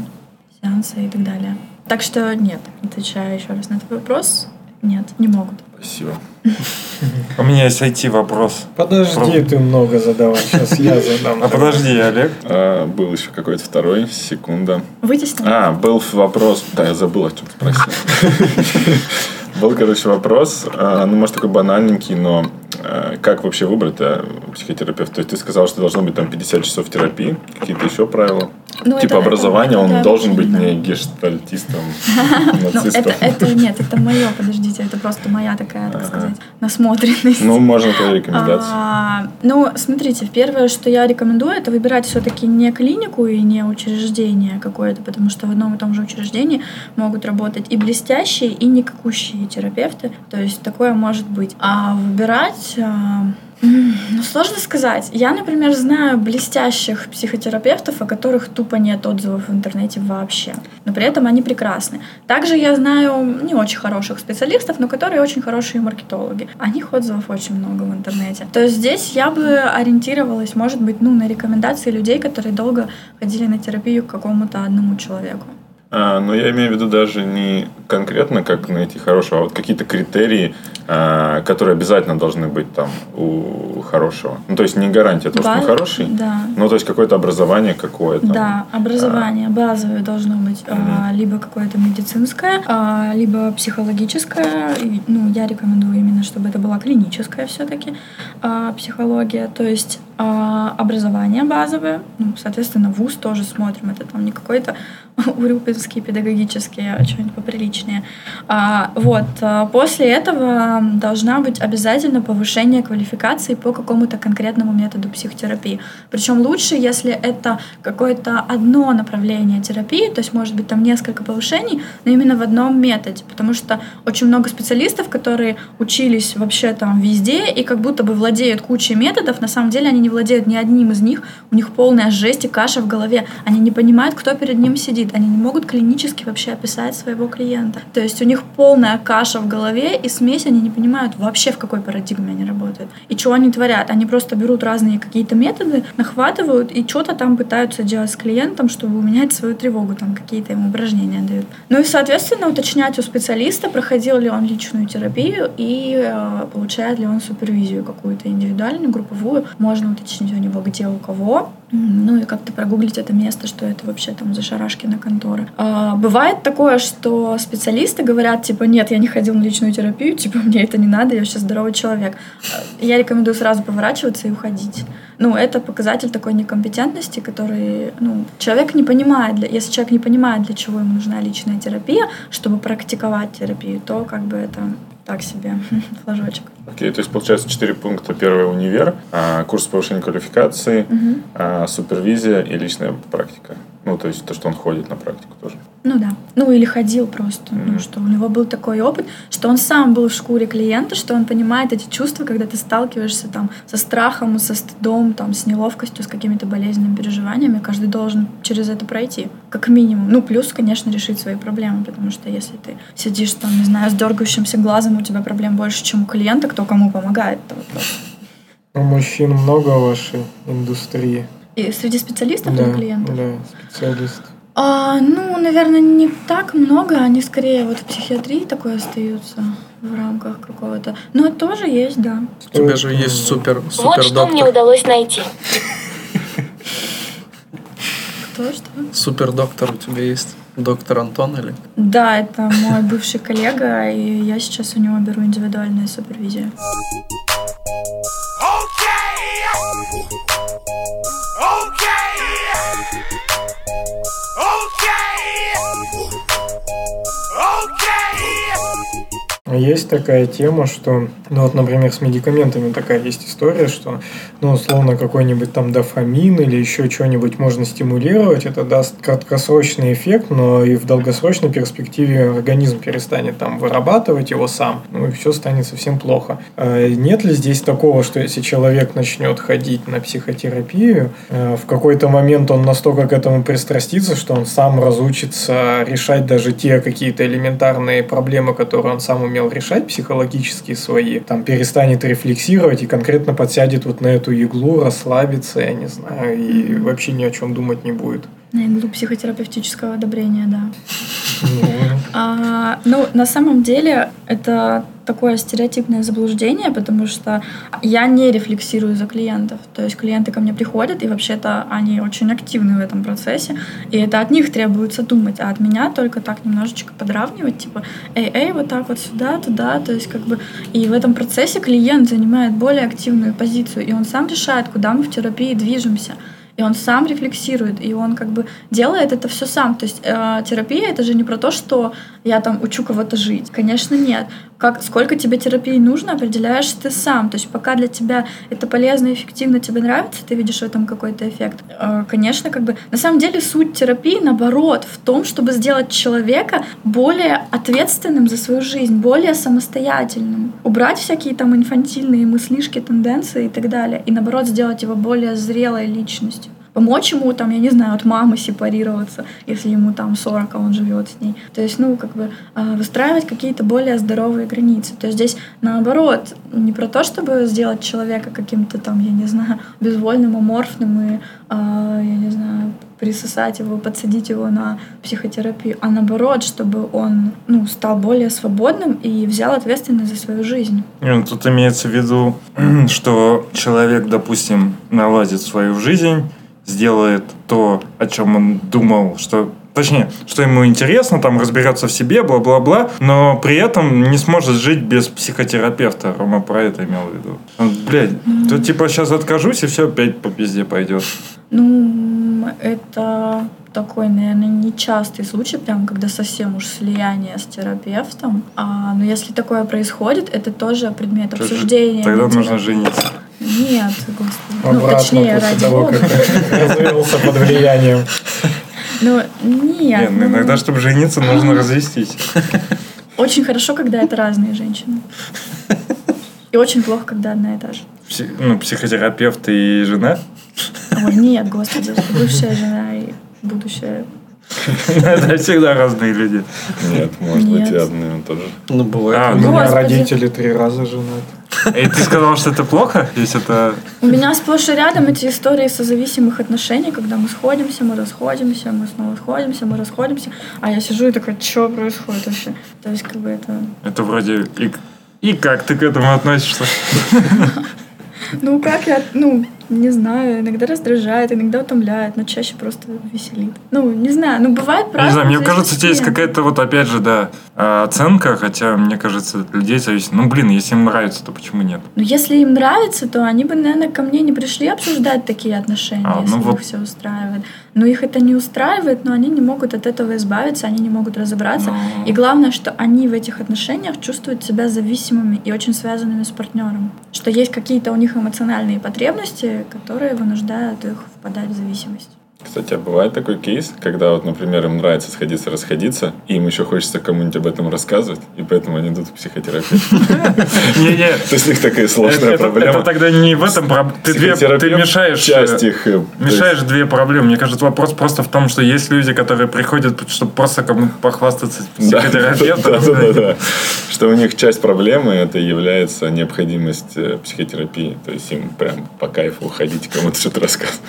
сеанса и так далее. Так что нет, отвечаю еще раз на твой вопрос, нет, не могут. Спасибо. У меня есть IT-вопрос. Подожди, ты много задавал, сейчас я задам. А подожди, Олег. А, был еще какой-то второй, секунда. Вытеснил? А, был вопрос. Да, я забыл, о чем спросил. Был, короче, вопрос, а, ну, может, такой банальненький, но как вообще выбрать а, психотерапевта? То есть ты сказал, что должно быть там 50 часов терапии, какие-то еще правила? Ну, типа это- образование, это- он это должен быть не гештальтистом, Ну, это, нацистом. это нет, это мое, подождите, это просто моя такая, так сказать, насмотренность. Ну, можно твои рекомендации. А, ну, смотрите, первое, что я рекомендую, это выбирать все-таки не клинику и не учреждение какое-то, потому что в одном и том же учреждении могут работать и блестящие, и никакущие терапевты. То есть такое может быть. А выбирать... а, ну, сложно сказать. Я, например, знаю блестящих психотерапевтов, о которых тупо нет отзывов в интернете вообще. Но при этом они прекрасны. Также я знаю не очень хороших специалистов, но которые очень хорошие маркетологи. О них отзывов очень много в интернете. То есть здесь я бы ориентировалась, может быть, ну, на рекомендации людей, которые долго ходили на терапию к какому-то одному человеку. А, но я имею в виду даже не конкретно, как найти хорошего, а вот какие-то критерии, а, которые обязательно должны быть там у хорошего. Ну, то есть не гарантия того, что он хороший, Да. ну, то есть какое-то образование какое-то. Да, образование базовое должно быть а, либо какое-то медицинское, а, либо психологическое. И, Ну, я рекомендую именно, чтобы это была клиническая все-таки психология. То есть а, образование базовое, ну, соответственно, вуз тоже смотрим. Это там не какой-то урюпинский педагогический, а что-нибудь поприличнее. А, вот. а, После этого должна быть обязательно повышение квалификации по какому-то конкретному методу психотерапии. Причем лучше, если это какое-то одно направление терапии, то есть может быть там несколько повышений, но именно в одном методе, потому что очень много специалистов, которые учились вообще там везде и как будто бы владеют кучей методов, на самом деле они не владеют ни одним из них, у них полная жесть и каша в голове, они не понимают, кто перед ним сидит, они не могут клинически вообще описать своего клиента. То есть у них полная каша в голове и смесь, они не понимают вообще, в какой парадигме они работают. И что они творят? Они просто берут разные какие-то методы, нахватывают и что-то там пытаются делать с клиентом, чтобы уменять свою тревогу, там какие-то ему упражнения дают. Ну и, соответственно, уточнять у специалиста, проходил ли он личную терапию и э, получает ли он супервизию какую-то индивидуальную, групповую. Можно уточнить у него, где у кого. Ну и как-то прогуглить это место, что это вообще там за Шарашкина контора. А, бывает такое, что специалисты говорят, типа, нет, я не ходил на личную терапию, типа, мне это не надо, я вообще здоровый человек. А, Я рекомендую сразу поворачиваться и уходить. Ну, это показатель такой некомпетентности, который, ну, человек не понимает, для, если человек не понимает, для чего ему нужна личная терапия, чтобы практиковать терапию, то как бы это так себе флажочек. Окей, то есть получается четыре пункта. Первый универ, а, курс повышения квалификации, а, супервизия и личная практика. Ну, то есть то, что он ходит на практику тоже. Ну да. Ну или ходил просто. Ну, что у него был такой опыт, что он сам был в шкуре клиента, что он понимает эти чувства, когда ты сталкиваешься там со страхом, со стыдом, там, с неловкостью, с какими-то болезненными переживаниями. Каждый должен через это пройти, как минимум. Ну, плюс, конечно, решить свои проблемы, потому что если ты сидишь там, не знаю, с дергающимся глазом, у тебя проблем больше, чем у клиента, кто кому помогает, вопрос. У мужчин много в вашей индустрии. И среди специалистов Да, или клиентов? да, специалистов. А, ну, наверное, не так много, они скорее вот в психиатрии такое остаются в рамках какого-то. Но тоже есть, да. У тебя же есть супер, Вот супер что мне доктор. удалось найти. Кто что? Супер доктор у тебя есть. Доктор Антон или? Да, это мой бывший коллега, и я сейчас у него беру индивидуальную супервизию. Есть такая тема, что, ну вот, например, с медикаментами такая есть история, что, ну, условно, какой-нибудь там дофамин или еще что-нибудь можно стимулировать, это даст краткосрочный эффект, но и в долгосрочной перспективе организм перестанет там вырабатывать его сам, ну и все станет совсем плохо. А Нет ли здесь такого, что если человек начнет ходить на психотерапию, э, в какой-то момент он настолько к этому пристрастится, что он сам разучится решать даже те какие-то элементарные проблемы, которые он сам умел решать, психологические свои, там перестанет рефлексировать и конкретно подсядет вот на эту иглу, расслабится, я не знаю, и вообще ни о чем думать не будет. На иглу психотерапевтического одобрения, да. Ну, А, ну, на самом деле, это такое стереотипное заблуждение, потому что я не рефлексирую за клиентов. То есть клиенты ко мне приходят, и вообще-то они очень активны в этом процессе, и это от них требуется думать, а от меня только так немножечко подравнивать, типа, эй, эй, вот так вот сюда, туда, то есть как бы... И в этом процессе клиент занимает более активную позицию, и он сам решает, куда мы в терапии движемся. И он сам рефлексирует, и он как бы делает это все сам. То есть э, терапия это же не про то, что я там учу кого-то жить. Конечно, нет. Как, сколько тебе терапии нужно, определяешь ты сам. То есть пока для тебя это полезно, эффективно, тебе нравится, ты видишь в этом какой-то эффект. Э, конечно, как бы на самом деле суть терапии наоборот в том, чтобы сделать человека более ответственным за свою жизнь, более самостоятельным. Убрать всякие там инфантильные мыслишки, тенденции и так далее. И наоборот сделать его более зрелой личностью помочь ему, там, я не знаю, от мамы сепарироваться, если ему там 40, а он живет с ней. То есть, ну, как бы э, выстраивать какие-то более здоровые границы. То есть здесь наоборот, не про то, чтобы сделать человека каким-то там, я не знаю, безвольным, аморфным и, э, я не знаю, присосать его, подсадить его на психотерапию, а наоборот, чтобы он ну, стал более свободным и взял ответственность за свою жизнь. Ну, Тут имеется в виду, что человек, допустим, наладит свою жизнь, сделает то, о чем он думал, что Точнее, что ему интересно, там разберется в себе, бла-бла-бла, но при этом не сможет жить без психотерапевта. Рома про это имел в виду. Он, блядь, то типа сейчас откажусь, и все опять по пизде пойдет. Ну, это такой, наверное, нечастый случай, прям когда совсем уж слияние с терапевтом. А, но если такое происходит, это тоже предмет обсуждения. Тогда нужно жениться. Нет, господи. Ну, Обратно точнее, после ради того, бога. как развелся под влиянием. Ну, Нет, нет. ну, ну, иногда, чтобы жениться, нужно развестись. Очень хорошо, когда это разные женщины. И очень плохо, когда одна и та же. Пси- ну, психотерапевт и жена. Ой, нет, господи, бывшая жена и будущая. Это всегда разные люди. Нет, может быть, и одни тоже. Ну, бывает. А, У ну, меня родители три раза женаты. И ты сказал, что это плохо, если это... У меня сплошь и рядом эти истории созависимых отношений, когда мы сходимся, мы расходимся, мы снова сходимся, мы расходимся, а я сижу и такая, что происходит вообще? То есть, как бы это... Это вроде... И, и как ты к этому относишься? Ну, как я, ну, не знаю, иногда раздражает, иногда утомляет, но чаще просто веселит. Ну, не знаю, ну, бывает Не правда. знаю, мне кажется, здесь какая-то вот опять же, да, а, оценка, хотя, мне кажется, людей зависит. Ну, блин, если им нравится, то почему нет? Ну, если им нравится, то они бы, наверное, ко мне не пришли обсуждать такие отношения, А, ну если вот. их все устраивает. Но их это не устраивает, но они не могут от этого избавиться, они не могут разобраться. Ну. И главное, что они в этих отношениях чувствуют себя зависимыми и очень связанными с партнером. Что есть какие-то у них эмоциональные потребности, которые вынуждают их впадать в зависимость. Кстати, а бывает такой кейс, когда вот, например, им нравится сходиться, расходиться, и им еще хочется кому-нибудь об этом рассказывать, и поэтому они идут к психотерапевту. Не-не, То есть у них такая сложная проблема. это тогда не в этом проб- ты, мешаешь часть э, их. э, мешаешь две проблемы. Мне кажется, вопрос просто в том, что есть люди, которые приходят, чтобы просто кому-то похвастаться психотерапевтом. да, да, да, да. Что у них часть проблемы это является необходимость э, психотерапии. То есть им прям по кайфу ходить кому-то что-то рассказывать.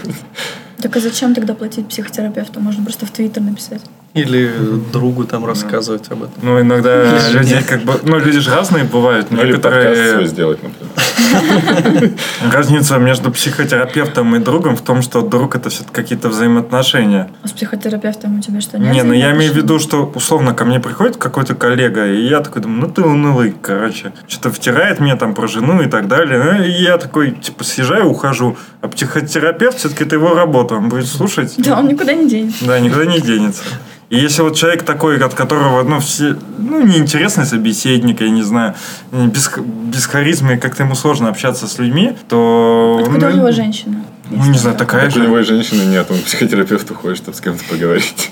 Так а зачем тогда платить психотерапевту? Можно просто в Твиттер написать. Или другу там рассказывать об этом. Ну, иногда людей как бы... Ну, люди же разные бывают. Ну, или подкаст свой Некоторые... сделать, например. Разница между психотерапевтом и другом в том, что друг это все какие-то взаимоотношения. А с психотерапевтом у тебя что, нет? Не, ну я имею в виду, что условно ко мне приходит какой-то коллега, и я такой думаю, ну ты унылый, короче. Что-то втирает мне там про жену и так далее. Ну, и я такой, типа, съезжаю, ухожу. А психотерапевт, все-таки это его работа. Он будет слушать. Да, он никуда не денется. Да, никуда не денется. И если вот человек такой, от которого, ну, все, ну, неинтересный собеседник, я не знаю, без, без харизмы, как-то ему сложно общаться с людьми, то... Откуда у ну, него женщина? Ну, не знаю, такая Так у него же. и женщины нет, он к психотерапевту ходит, чтобы с кем-то поговорить.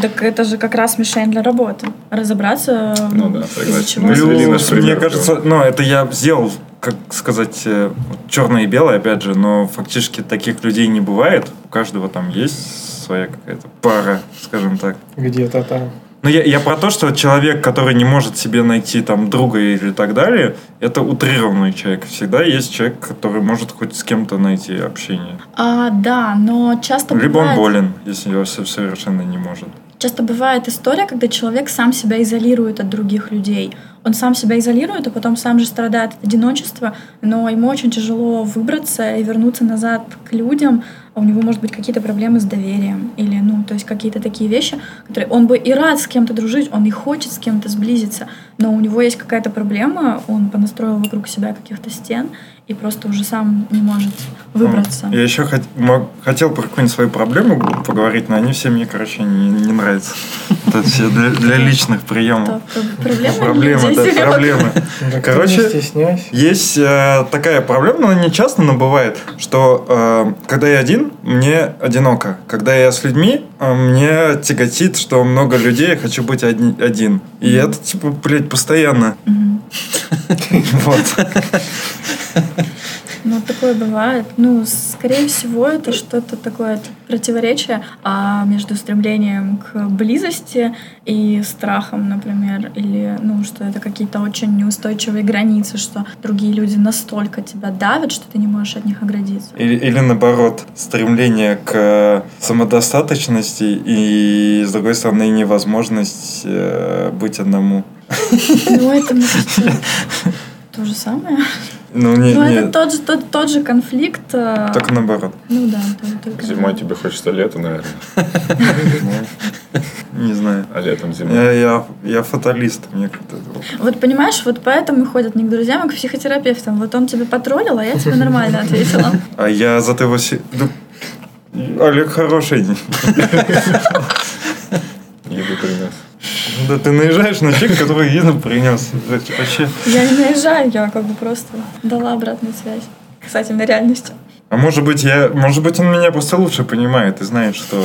Так это же как раз мишень для работы. Разобраться, Ну да, согласен. Плюс, мне кажется, ну, это я сделал, как сказать, черное и белое, опять же, но фактически таких людей не бывает. У каждого там есть своя какая-то пара, скажем так. Где-то там. Но я, я про то, что человек, который не может себе найти там друга или так далее, это утрированный человек. Всегда есть человек, который может хоть с кем-то найти общение. А, да, но часто Либо он бывает, болен, если он со- совершенно не может. часто бывает история, когда человек сам себя изолирует от других людей. Он сам себя изолирует, а потом сам же страдает от одиночества, но ему очень тяжело выбраться и вернуться назад к людям. А у него, может быть, какие-то проблемы с доверием или, ну, то есть какие-то такие вещи, которые он бы и рад с кем-то дружить, он и хочет с кем-то сблизиться, но у него есть какая-то проблема, он понастроил вокруг себя каких-то стен и просто уже сам не может выбраться. Я еще хот- мог- хотел про какую-нибудь свою проблему поговорить, но они все мне, короче, не, не нравятся. Это все для, для личных приемов. про- проблемы Проблемы, да, проблемы. Ну, Короче. Есть э, такая проблема, но не часто, но бывает, что э, когда я один, мне одиноко. Когда я с людьми, э, мне тяготит, что много людей, я хочу быть одни- один. И это, типа, блядь, постоянно. Вот. Ну, такое бывает. Ну, скорее всего, это что-то такое противоречие а, между стремлением к близости и страхом, например, или, ну, что это какие-то очень неустойчивые границы, что другие люди настолько тебя давят, что ты не можешь от них оградиться. Или, или наоборот, стремление к э, самодостаточности и, с другой стороны, невозможность э, быть одному. Ну, это, кажется, то же самое. Ну, не, Ну, это не, тот же, тот, тот же конфликт. а, только наоборот. Ну да, то- только Зимой тебе хочется лета, наверное. Не знаю. А летом зимой. Я, я, я фаталист, мне как-то... Вот понимаешь, вот поэтому и ходят не к друзьям, а к психотерапевтам. Вот он тебя потроллил, а я тебе нормально ответила. А я за того... се- Да, Олег хороший. Еду принес. Да ты наезжаешь на человека, который еду принес. Вообще. Я не наезжаю, я как бы просто дала обратную связь касательно реальности. А может быть, я, может быть, он меня просто лучше понимает и знает, что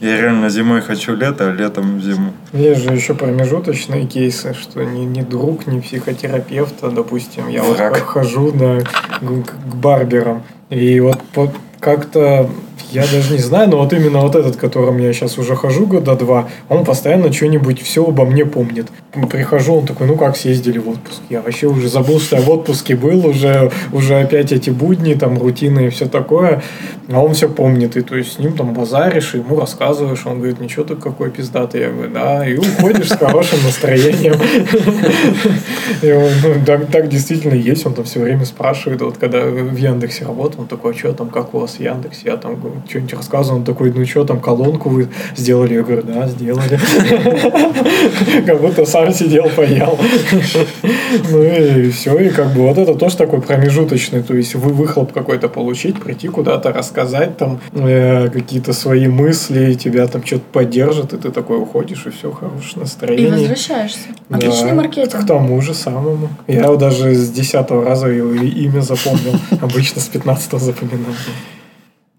я реально зимой хочу лето, а летом зиму. Есть же еще промежуточные кейсы, что ни, ни друг, ни психотерапевт, а, допустим, я вот Враг. хожу да, к, к барберам. И вот по- как-то, я даже не знаю, но вот именно вот этот, которым я сейчас уже хожу года два, он постоянно что-нибудь все обо мне помнит. Прихожу, он такой, ну как съездили в отпуск? Я вообще уже забыл, что я в отпуске был, уже, уже опять эти будни, там, рутины и все такое. А он все помнит, и то есть с ним там базаришь, и ему рассказываешь, он говорит, ничего ты какой пиздатый. Я говорю, да, и уходишь с хорошим настроением. Ну, так действительно есть, он там все время спрашивает, вот когда в Яндексе работал, он такой, а что там, как у вас в Яндексе? Я там говорю, что-нибудь рассказывал, он такой, ну что там, колонку вы сделали? Я говорю, да, сделали. Как будто сам сидел, поел. Ну и все, и как бы вот это тоже такой промежуточный, то есть вы выхлоп какой-то получить, прийти куда-то рассказать там э, какие-то свои мысли, тебя там что-то поддержат, и ты такой уходишь, и все, хорошее И настроение. возвращаешься. Да, Отличный К маркетинг. тому же самому. Я даже с десятого раза его и- имя запомнил. Обычно с пятнадцатого запоминал.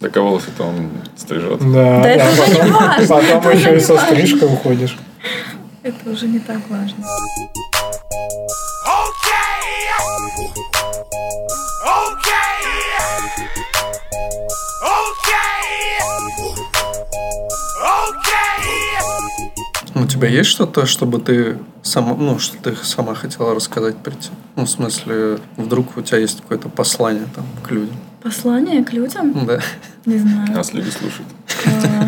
Так а волосы-то он стрижет. Да, Да это уже не потом- важно, Потом это еще и со стрижкой уходишь. Это уже не так важно. У тебя есть что-то, чтобы ты сама, ну, что ты сама хотела рассказать прийти? Ну, в смысле, вдруг у тебя есть какое-то послание там к людям? Послание к людям? Да. Не знаю. Нас люди слушают. А,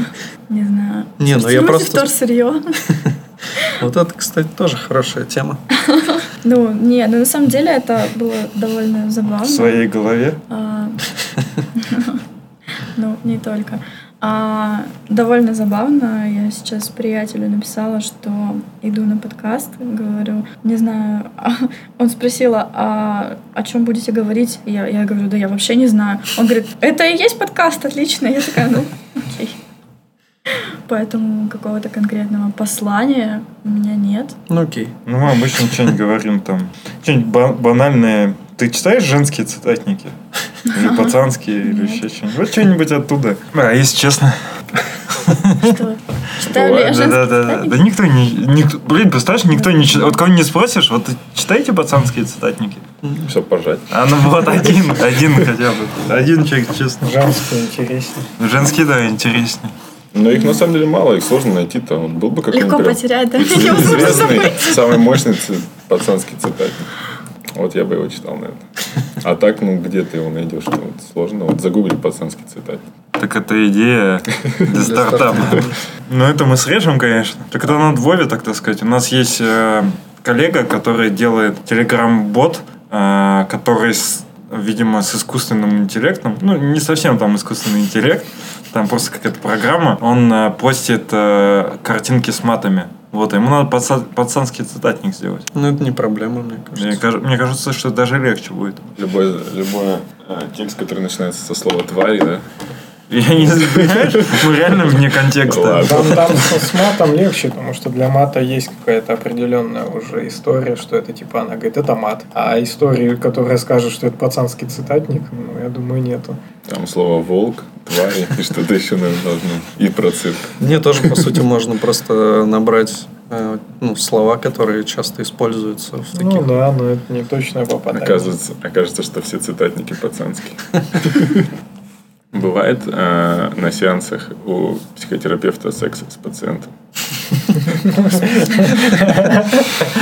Не знаю. Не, ну я просто- вторсырье. Вот это, кстати, тоже хорошая тема. Ну, не, ну на самом деле это было довольно В забавно. своей голове. А, Ну, не только. А, довольно забавно. Я сейчас приятелю написала, что иду на подкаст, говорю, не знаю. Он спросил, а о чем будете говорить? Я, я говорю, да я вообще не знаю. Он говорит, это и есть подкаст, отлично. Я такая, ну, окей. Поэтому какого-то конкретного послания у меня нет. Ну окей. Ну, мы обычно что-нибудь говорим там. Что-нибудь ба- банальное. Ты читаешь женские цитатники? Или пацанские, или еще что-нибудь? Вот что-нибудь оттуда. А, если честно. Что? Читаю ли я Да, женские да, да, да. цитатники? Да никто не... никто- блин, представляешь, никто не читает. Вот кого не спросишь, вот читаете пацанские цитатники? Все пожать. А ну вот один, один хотя бы. Один человек, честно. Женские интереснее. Женские, да, интереснее. Но их на самом деле мало, их сложно найти-то. Вот был бы какой-нибудь Легко потерять, да? Известный, самый мощный пацанский цитатник. Вот я бы его читал, наверное. А так, ну, где ты его найдешь? Ну, вот сложно. Вот загугли пацанский цитатник. Так это идея для стартапа. Ну, это мы срежем, конечно. Так это надо Вове, так так сказать. У нас есть э, коллега, который делает телеграм-бот, э, который, с- видимо, с искусственным интеллектом, ну, не совсем там искусственный интеллект, там просто какая-то программа, он э, постит э, картинки с матами. Вот, ему надо паца- пацанский цитатник сделать. Ну это не проблема, мне Мне, кажется. каж- мне кажется, что даже легче будет. Любой, любой э, текст, который начинается со слова «твари», да? Я не знаю, мы реально вне контекста. Там, там с матом легче, потому что для мата есть какая-то определенная уже история, что это типа она говорит, это мат. А истории, которая скажет, что это пацанский цитатник, ну, я думаю, нету. Там слово «волк», «твари» и что-то еще, наверное, должно. И про цирк. Мне тоже, по сути, можно просто набрать э, ну, слова, которые часто используются в Ну таких. да, но это не точное попадание. Оказывается, окажется, что все цитатники пацанские. Бывает э, на сеансах у психотерапевта секс с пациентом.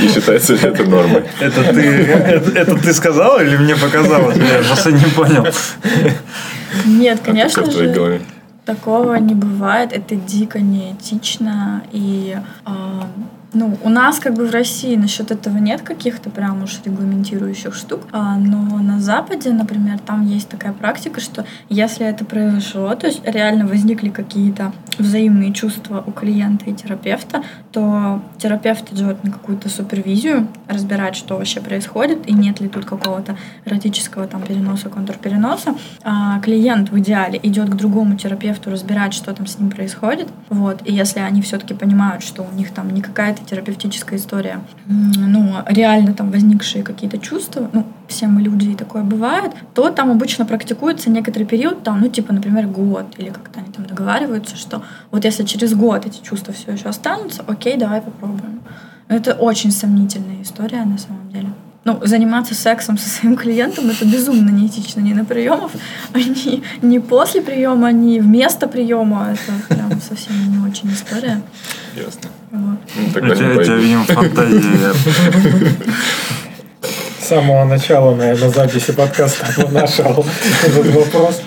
И считается ли это нормой? Это ты, это, это ты сказал или мне показалось? Я просто не понял. Нет, А конечно же. голове? Такого не бывает, это дико неэтично. И а, ну, у нас как бы в России насчет этого нет каких-то прям уж регламентирующих штук, а, но на Западе, например, там есть такая практика, что если это произошло, то есть реально возникли какие-то взаимные чувства у клиента и терапевта, то терапевт идет на какую-то супервизию, разбирать, что вообще происходит, и нет ли тут какого-то эротического там переноса, контрпереноса. А клиент в идеале идет к другому терапевту разбирать, что там с ним происходит. Вот. И если они все-таки понимают, что у них там не какая-то терапевтическая история, ну, реально там возникшие какие-то чувства, ну, все мы люди, и такое бывает, то там обычно практикуется некоторый период, там, ну, типа, например, год, или как-то они там договариваются, что вот если через год эти чувства все еще останутся, окей, давай попробуем. Это очень сомнительная история на самом деле. Ну, заниматься сексом со своим клиентом это безумно неэтично. Не на приемов, а не, не после приема, не вместо приема. Это прям совсем не очень история. Ясно. Вот. Ну, У тогда тебя, у тебя, видимо, фантазия. С самого начала, наверное, записи подкаста нашел этот вопрос.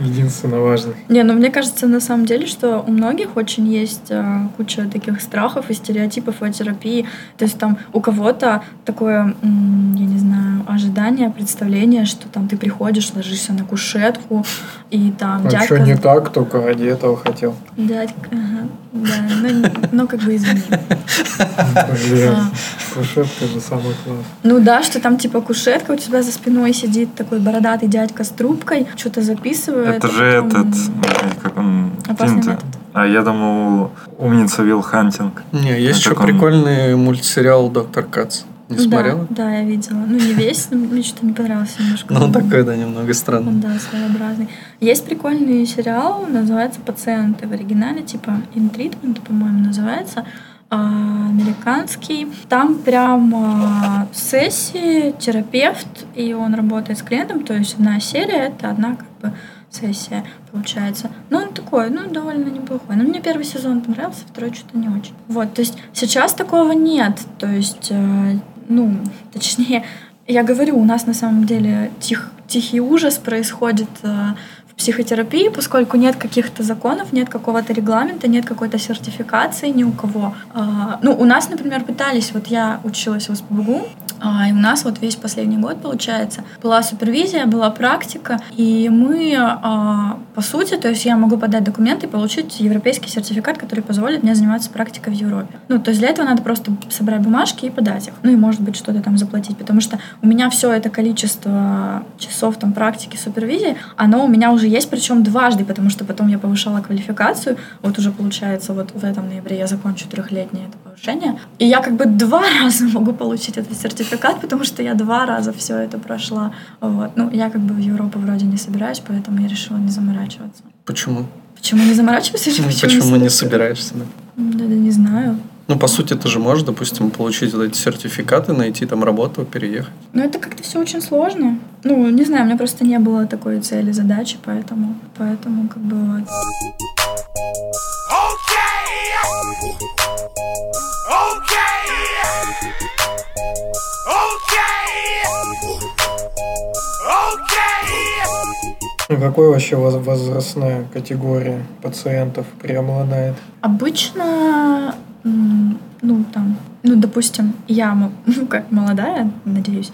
Единственно важный. Не, ну мне кажется, на самом деле, что у многих очень есть э, куча таких страхов и стереотипов о терапии. То есть там у кого-то такое, м, я не знаю, ожидание, представление, что там ты приходишь, ложишься на кушетку, и там А дядька... что не так, только ради этого хотел. Дядька, ага, да, ну, ну как бы извини. А. кушетка же самый класс. Ну да, что там типа кушетка, у тебя за спиной сидит такой бородатый дядька с трубкой, что-то записывает. Это а же этот... Как он... Опасный Тинтер. метод. А я думал, умница Вилл Хантинг. Не, есть еще он? прикольный мультсериал «Доктор Кац». Не смотрела? Да, да, я видела. Ну, не весь, но мне что-то не понравился немножко. Ну, он такой, да, немного Он, странный. да, своеобразный. Есть прикольный сериал, называется «Пациенты» в оригинале, типа «In Treatment», по-моему, называется американский. Там прям а, сессии, терапевт, и он работает с клиентом, то есть одна серия — это одна как бы сессия получается. Ну, он такой, ну, довольно неплохой. Но мне первый сезон понравился, второй что-то не очень. Вот, то есть сейчас такого нет. То есть, э, ну, точнее, я говорю, у нас на самом деле тех, тихий ужас происходит э, психотерапии, поскольку нет каких-то законов, нет какого-то регламента, нет какой-то сертификации ни у кого. А, Ну, у нас, например, пытались, вот я училась в СПБГУ, а, и у нас вот весь последний год, получается, была супервизия, была практика, и мы, а, по сути, то есть я могу подать документы и получить европейский сертификат, который позволит мне заниматься практикой в Европе. Ну, то есть для этого надо просто собрать бумажки и подать их. Ну и, может быть, что-то там заплатить, потому что у меня все это количество часов там практики, супервизии, оно у меня уже есть, причем дважды, потому что потом я повышала квалификацию, вот уже получается, вот в этом ноябре я закончу трехлетнее это повышение, и я как бы два раза могу получить этот сертификат, потому что я два раза все это прошла. Вот. Ну, я как бы в Европу вроде не собираюсь, поэтому я решила не заморачиваться. Почему? Почему не заморачиваться? Ну, Почему, Почему не собираешься? Да, да, не знаю. Ну, по сути, ты же можешь, допустим, получить вот эти сертификаты, найти там работу, переехать. Но это как-то все очень сложно. Ну, не знаю, у меня просто не было такой цели, задачи, поэтому, поэтому как бы вот. Ну, Какой вообще воз- возрастная категория пациентов преобладает? Обычно, ну, там, ну, допустим, я, ну, как молодая, надеюсь,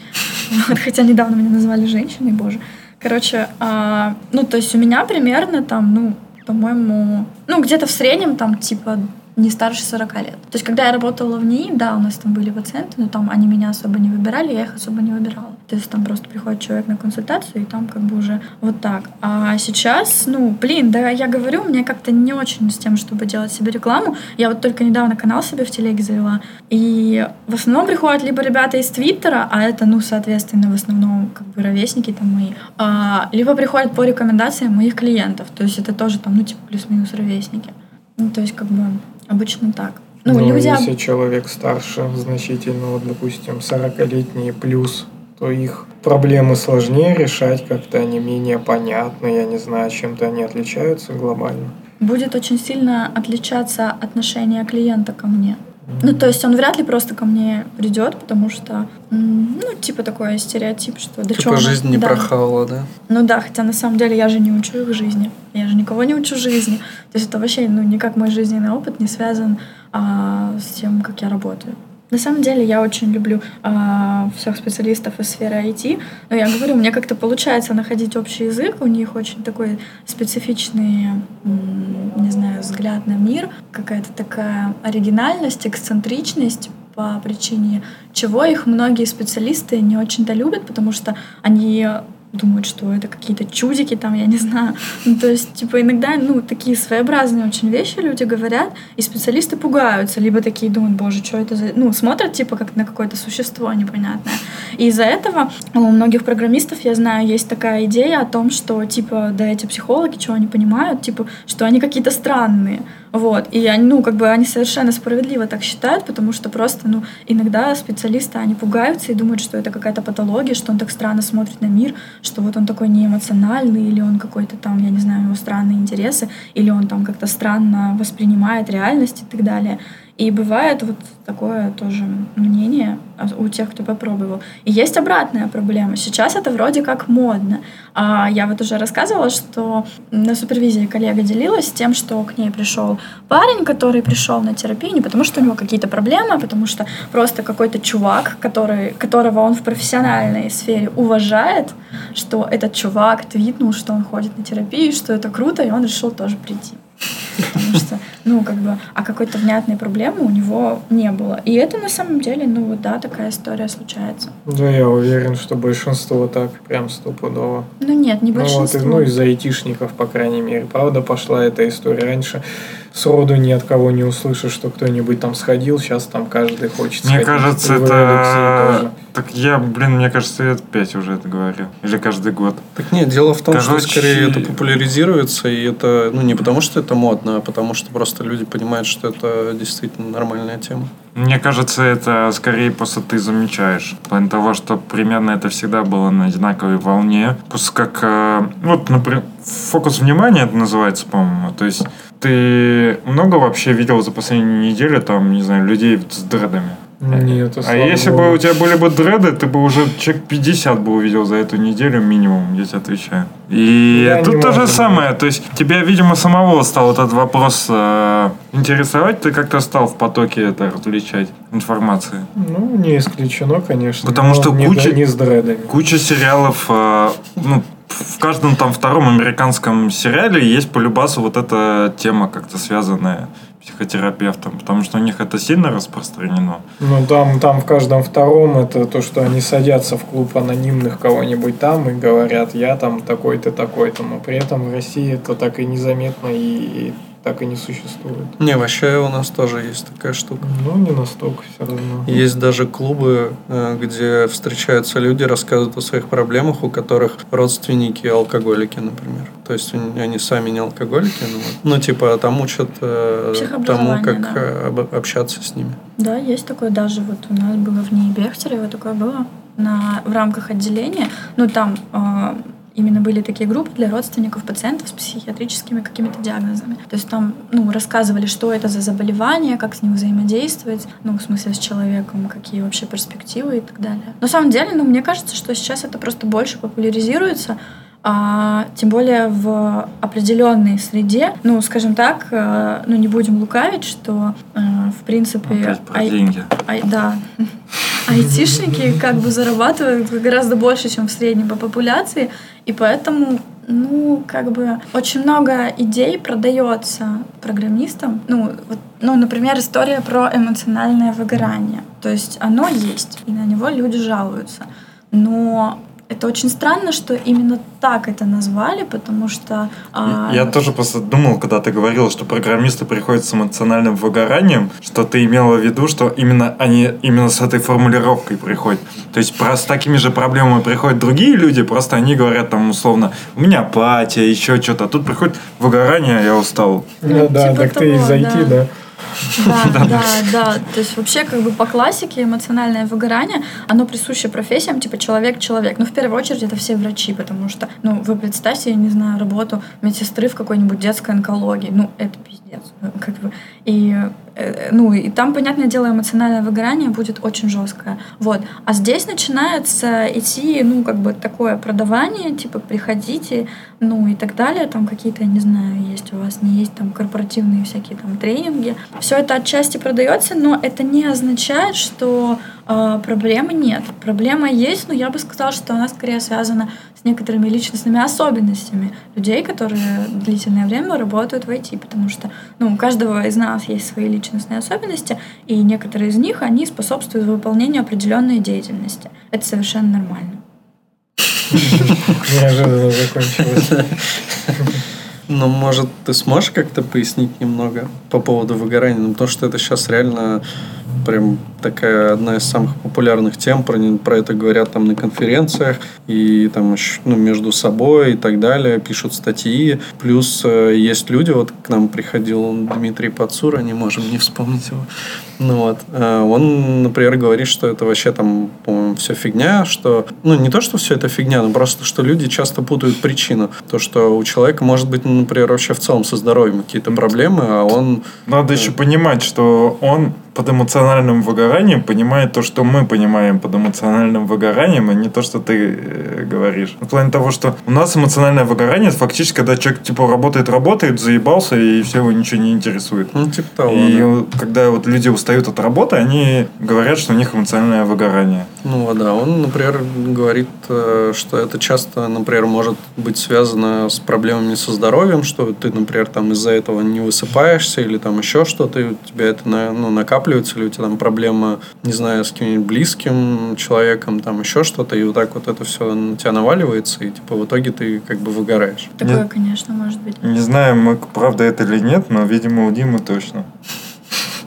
хотя недавно меня назвали женщиной, боже. Короче, а, ну, то есть у меня примерно там, ну, по-моему, ну, где-то в среднем там, типа, не старше 40 лет. То есть, когда я работала в НИИ, да, у нас там были пациенты, но там они меня особо не выбирали, я их особо не выбирала. То есть, там просто приходит человек на консультацию, и там как бы уже вот так. А сейчас, ну, блин, да, я говорю, мне как-то не очень с тем, чтобы делать себе рекламу. Я вот только недавно канал себе в телеге завела, и в основном приходят либо ребята из Твиттера, а это, ну, соответственно, в основном как бы ровесники там мои, а, либо приходят по рекомендациям моих клиентов. То есть, это тоже там, ну, типа, плюс-минус ровесники. Ну, то есть, как бы, обычно так. Ну, Ну, люди... если человек старше значительно, вот, допустим, 40-летние плюс, то их проблемы сложнее решать, как-то они менее понятны, я не знаю, чем-то они отличаются глобально. будет очень сильно отличаться отношение клиента ко мне. Ну, то есть он вряд ли просто ко мне придет, потому что, ну, типа такой стереотип, что да Типа жизнь не да. прохавала, да? Ну да, хотя на самом деле я же не учу их жизни. Я же никого не учу жизни. То есть это вообще, ну, никак мой жизненный опыт не связан а, с тем, как я работаю. На самом деле я очень люблю а, всех специалистов из сферы IT, но я говорю, мне как-то получается находить общий язык, у них очень такой специфичный, не знаю, взгляд на мир, какая-то такая оригинальность, эксцентричность, по причине чего их многие специалисты не очень-то любят, потому что они думают, что это какие-то чудики там, я не знаю. Ну, то есть, типа, иногда, ну, такие своеобразные очень вещи люди говорят, и специалисты пугаются, либо такие думают, боже, что это за... Ну, смотрят, типа, как на какое-то существо непонятное. И из-за этого у многих программистов, я знаю, есть такая идея о том, что, типа, да, эти психологи, чего они понимают, типа, что они какие-то странные. Вот. И они, ну, как бы они совершенно справедливо так считают, потому что просто, ну, иногда специалисты, они пугаются и думают, что это какая-то патология, что он так странно смотрит на мир, что вот он такой неэмоциональный, или он какой-то там, я не знаю, у него странные интересы, или он там как-то странно воспринимает реальность и так далее. И бывает вот такое тоже мнение у тех, кто попробовал. И есть обратная проблема. Сейчас это вроде как модно. А я вот уже рассказывала, что на супервизии коллега делилась тем, что к ней пришел парень, который пришел на терапию не потому, что у него какие-то проблемы, а потому что просто какой-то чувак, который, которого он в профессиональной сфере уважает, что этот чувак твитнул, что он ходит на терапию, что это круто, и он решил тоже прийти. Потому что, ну, как бы, а какой-то внятной проблемы у него не было. И это на самом деле, ну, вот, да, такая история случается. Да, я уверен, что большинство так, прям стопудово. Ну, нет, не Ну вот, большинство. и- ну, из айтишников, по крайней мере. Правда, пошла эта история. Раньше сроду ни от кого не услышишь, что кто-нибудь там сходил, сейчас там каждый хочет Мне сходить. кажется, это... Так я, блин, мне кажется, лет пять уже это говорю. Или каждый год. Так нет, дело в том, что Короче- скорее это популяризируется, и это, ну, не потому что это модно, а потому что просто люди понимают, что это действительно нормальная тема. Мне кажется, это скорее просто ты замечаешь. В плане того, что примерно это всегда было на одинаковой волне. Просто как, э, вот, например, фокус внимания это называется, по-моему. То есть ты много вообще видел за последнюю неделю, там, не знаю, людей с дредами? Нет, А если бы у тебя были бы дреды, ты бы уже человек 50 бы увидел за эту неделю минимум, я тебе отвечаю. И Я тут не то же самое. То есть тебя, видимо, самого стал этот вопрос э, интересовать, ты как-то стал в потоке это различать информации. Ну, не исключено, конечно. Потому что не, куча- не с дредами. Куча сериалов, э, ну, в каждом там втором американском сериале есть по любасу вот эта тема как-то связанная с психотерапевтом, потому что у них это сильно распространено. Ну, там, там в каждом втором это то, что они садятся в клуб анонимных кого-нибудь там и говорят, я там такой-то, такой-то, но при этом в России это так и незаметно и, и так и не существует. Не, вообще у нас тоже есть такая штука. Ну, не настолько все равно. Есть даже клубы, э, где встречаются люди, рассказывают о своих проблемах, у которых родственники алкоголики, например. То есть они сами не алкоголики, но, ну типа там учат э, тому, как да. э, об- общаться с ними. Да, есть такое даже вот у нас было в НИИ Бехтерева, такое было на, в рамках отделения. Ну, там э, именно были такие группы для родственников пациентов с психиатрическими какими-то диагнозами. То есть там, ну, рассказывали, что это за заболевание, как с ним взаимодействовать, ну, в смысле, с человеком, какие вообще перспективы и так далее. На самом деле, ну, мне кажется, что сейчас это просто больше популяризируется, а, тем более в определенной среде, ну, скажем так, э, ну, не будем лукавить, что, э, в принципе, Опять про ай- деньги. ай- да, айтишники как бы зарабатывают гораздо больше, чем в среднем по популяции, и поэтому ну, как бы очень много идей продается программистам. Ну, вот, ну, например, история про эмоциональное выгорание. То есть оно есть, и на него люди жалуются. Но это очень странно, что именно так это назвали, потому что... а, Я тоже просто думал, когда ты говорила, что программисты приходят с эмоциональным выгоранием, что ты имела в виду, что именно они именно с этой формулировкой приходят. То есть про, с такими же проблемами приходят другие люди, просто они говорят там условно, у меня апатия, еще что-то. А тут приходит выгорание, я устал. Ну, Ну, да, типа так ты из того, IT, да. да. Да, да, да. То есть вообще как бы по классике эмоциональное выгорание, оно присуще профессиям типа человек-человек. Ну, в первую очередь это все врачи, потому что, ну, вы представьте, я не знаю, работу медсестры в какой-нибудь детской онкологии. Ну, это пиздец. Ну, Как бы. И, э, ну, и там, понятное дело, эмоциональное выгорание будет очень жесткое. Вот. А здесь начинается идти, ну, как бы такое продавание, типа, приходите, ну, и так далее. Там какие-то, я не знаю, есть у вас, не есть там корпоративные всякие там тренинги. Все это отчасти продается, но это не означает, что э, проблемы нет. Проблема есть, но я бы сказала, что она скорее связана некоторыми личностными особенностями людей, которые длительное время работают в IT, потому что ну, у каждого из нас есть свои личностные особенности, и некоторые из них, они способствуют выполнению определенной деятельности. Это совершенно нормально. Неожиданно закончилось. Ну, может, ты сможешь как-то пояснить немного по поводу выгорания? Ну, потому что это сейчас реально прям такая одна из самых популярных тем, про, про это говорят там на конференциях и там ну, между собой и так далее, пишут статьи. Плюс э, есть люди, вот к нам приходил Дмитрий Пацура, не можем не вспомнить его. Ну вот, э, он, например, говорит, что это вообще там, по-моему, все фигня, что, ну, не то, что все это фигня, но просто, что люди часто путают причину. То, что у человека может быть, например, вообще в целом со здоровьем какие-то проблемы, а он Надо еще понимать, что он под эмоциональным выгоранием понимает то, что мы понимаем под эмоциональным выгоранием, а не то, что ты э, говоришь. В плане того, что у нас эмоциональное выгорание это фактически, когда человек типа работает, работает, заебался, и все его ничего не интересует. ну, типа того, И да. когда вот люди устают от работы, они говорят, что у них эмоциональное выгорание. Ну вот, да, он, например, говорит, э, что это часто, например, может быть связано с проблемами со здоровьем, что ты, например, там из-за этого не высыпаешься или там еще что-то, и у тебя это ну, накапливается, или у тебя там проблема, не знаю, с каким-нибудь близким человеком, там еще что-то, и вот так вот это все на тебя наваливается, и типа в итоге ты как бы выгораешь. Такое, Нет. конечно, может быть. Не знаю, мы, правда это или нет, но, видимо, у Димы точно.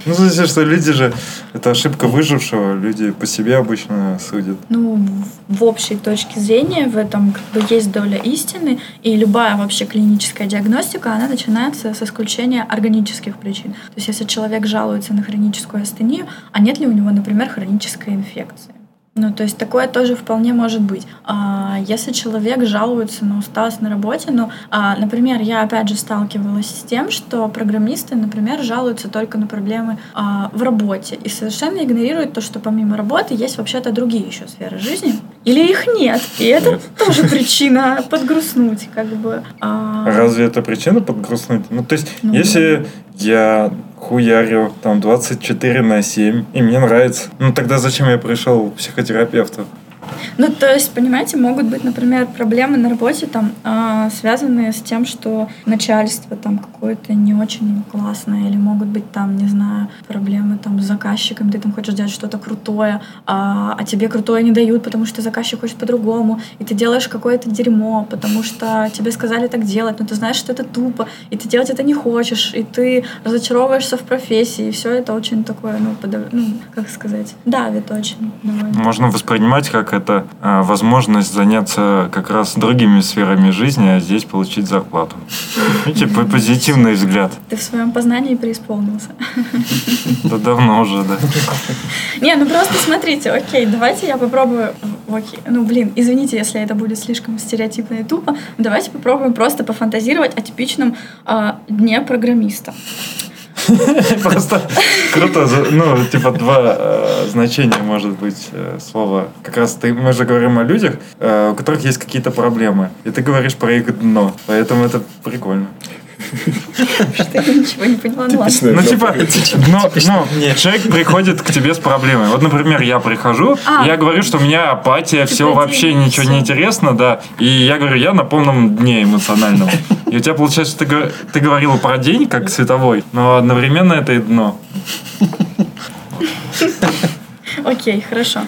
Ну, знаете, что люди же, это ошибка выжившего, люди по себе обычно судят. Ну, в- в общей точке зрения в этом как бы есть доля истины, и любая вообще клиническая диагностика, она начинается с исключения органических причин. То есть, если человек жалуется на хроническую астению, а нет ли у него, например, хронической инфекции? Ну, то есть такое тоже вполне может быть. А, если человек жалуется на усталость на работе, ну, а, например, я опять же сталкивалась с тем, что программисты, например, жалуются только на проблемы а, в работе и совершенно игнорируют то, что помимо работы есть вообще-то другие еще сферы жизни. Или их нет. И это тоже причина подгрустнуть, как бы. Разве это причина подгрустнуть? Ну, то есть, Ну, если я хуярю там 24 на 7, и мне нравится, ну тогда зачем я пришел к? Ну, то есть, понимаете, могут быть, например, проблемы на работе, там, а, связанные с тем, что начальство там какое-то не очень классное, или могут быть там, не знаю, проблемы там с заказчиком, ты там хочешь сделать что-то крутое, а, а тебе крутое не дают, потому что заказчик хочет по-другому, и ты делаешь какое-то дерьмо, потому что тебе сказали так делать, но ты знаешь, что это тупо, и ты делать это не хочешь, и ты разочаровываешься в профессии, и все это очень такое, ну, подав- ну, как сказать, давит очень. довольно. Можно воспринимать как это а, возможность заняться как раз другими сферами жизни, а здесь получить зарплату. Видите, по- позитивный взгляд. Ты в своем познании преисполнился. Да давно уже, да. Не, ну просто смотрите, окей, давайте я попробую. Окей, ну блин, извините, если это будет слишком стереотипно и тупо. Давайте попробуем просто пофантазировать о типичном а, дне программиста. Просто круто, ну, типа два э, значения может быть э, слова. Как раз ты, мы же говорим о людях, э, у которых есть какие-то проблемы. И ты говоришь про их дно. Поэтому это прикольно. Что я ничего не поняла, ну ладно. Ну, типа, но, ну, человек приходит к тебе с проблемой. Вот, например, я прихожу, А. я говорю, что у меня апатия, все Типа, вообще день, ничего не интересно, да. И я говорю, я на полном дне эмоциональном. И у тебя получается, ты, ты говорила про день как световой, но одновременно это и дно. Окей, хорошо.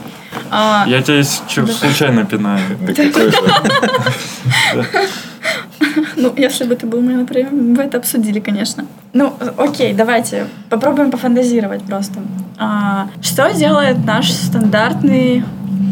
А, Я тебя случайно пинаю. Да какой же. Ну, если бы ты был моим например, мы это обсудили, конечно. Ну, окей, давайте попробуем пофантазировать просто. А, что делает наш стандартный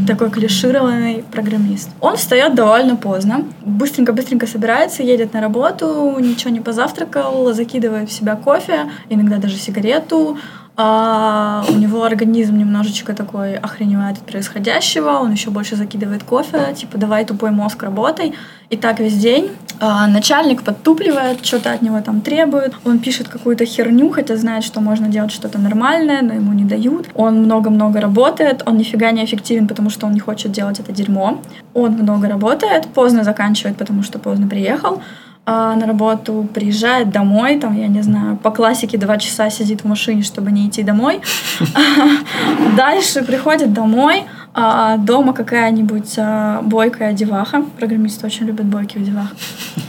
такой клишированный программист. Он встает довольно поздно, быстренько-быстренько собирается, едет на работу, ничего не позавтракал, закидывает в себя кофе, иногда даже сигарету, а у него организм немножечко такой охреневает от происходящего, он еще больше закидывает кофе, типа давай тупой мозг работай. И так весь день. А, начальник подтупливает, что-то от него там требует. Он пишет какую-то херню, хотя знает, что можно делать что-то нормальное, но ему не дают. Он много-много работает, он нифига не эффективен, потому что он не хочет делать это дерьмо. Он много работает, поздно заканчивает, потому что поздно приехал на работу, приезжает домой, там, я не знаю, по классике два часа сидит в машине, чтобы не идти домой. Дальше приходит домой, а, дома какая-нибудь а, бойкая деваха. Программисты очень любят бойких девах.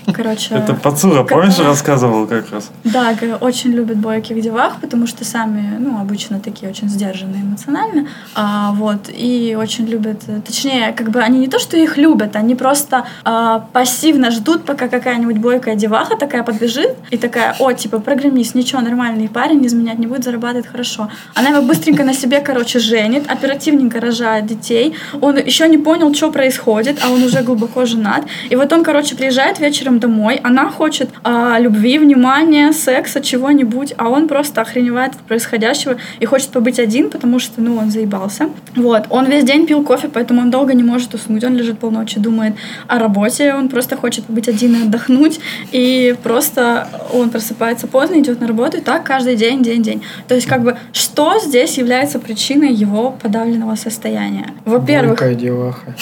Короче, Это Пацура, помнишь, рассказывал как раз? да, очень любят бойких девах, потому что сами, ну, обычно такие очень сдержанные эмоционально, а, вот, и очень любят, э, точнее, как бы они не то, что их любят, они просто а, пассивно ждут, пока какая-нибудь бойкая деваха такая подбежит и такая, о, типа, программист, ничего, нормальный парень, изменять не будет, зарабатывает хорошо. Она его быстренько на себе, короче, женит, оперативненько рожает детей, он еще не понял, что происходит, а он уже глубоко женат, и вот он, короче, приезжает вечером домой, она хочет а, любви, внимания, секса, чего-нибудь, а он просто охреневает от происходящего и хочет побыть один, потому что, ну, он заебался. Вот, он весь день пил кофе, поэтому он долго не может уснуть, он лежит полночи, думает о работе, он просто хочет побыть один и отдохнуть, и просто он просыпается поздно, идет на работу, и так каждый день, день, день. То есть, как бы, что здесь является причиной его подавленного состояния? Во-первых, Бойкая деваха.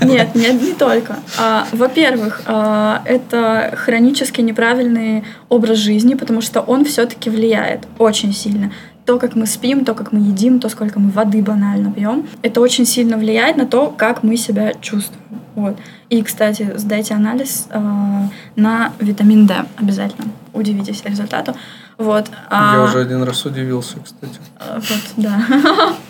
нет, нет, не только. А, во-первых, а, это хронически неправильный образ жизни, потому что он все-таки влияет очень сильно. То, как мы спим, то, как мы едим, то, сколько мы воды банально пьем, это очень сильно влияет на то, как мы себя чувствуем. Вот. И, кстати, сдайте анализ а, на витамин D обязательно. Удивитесь результату. Вот. Я А, уже один раз удивился, кстати. Вот, да.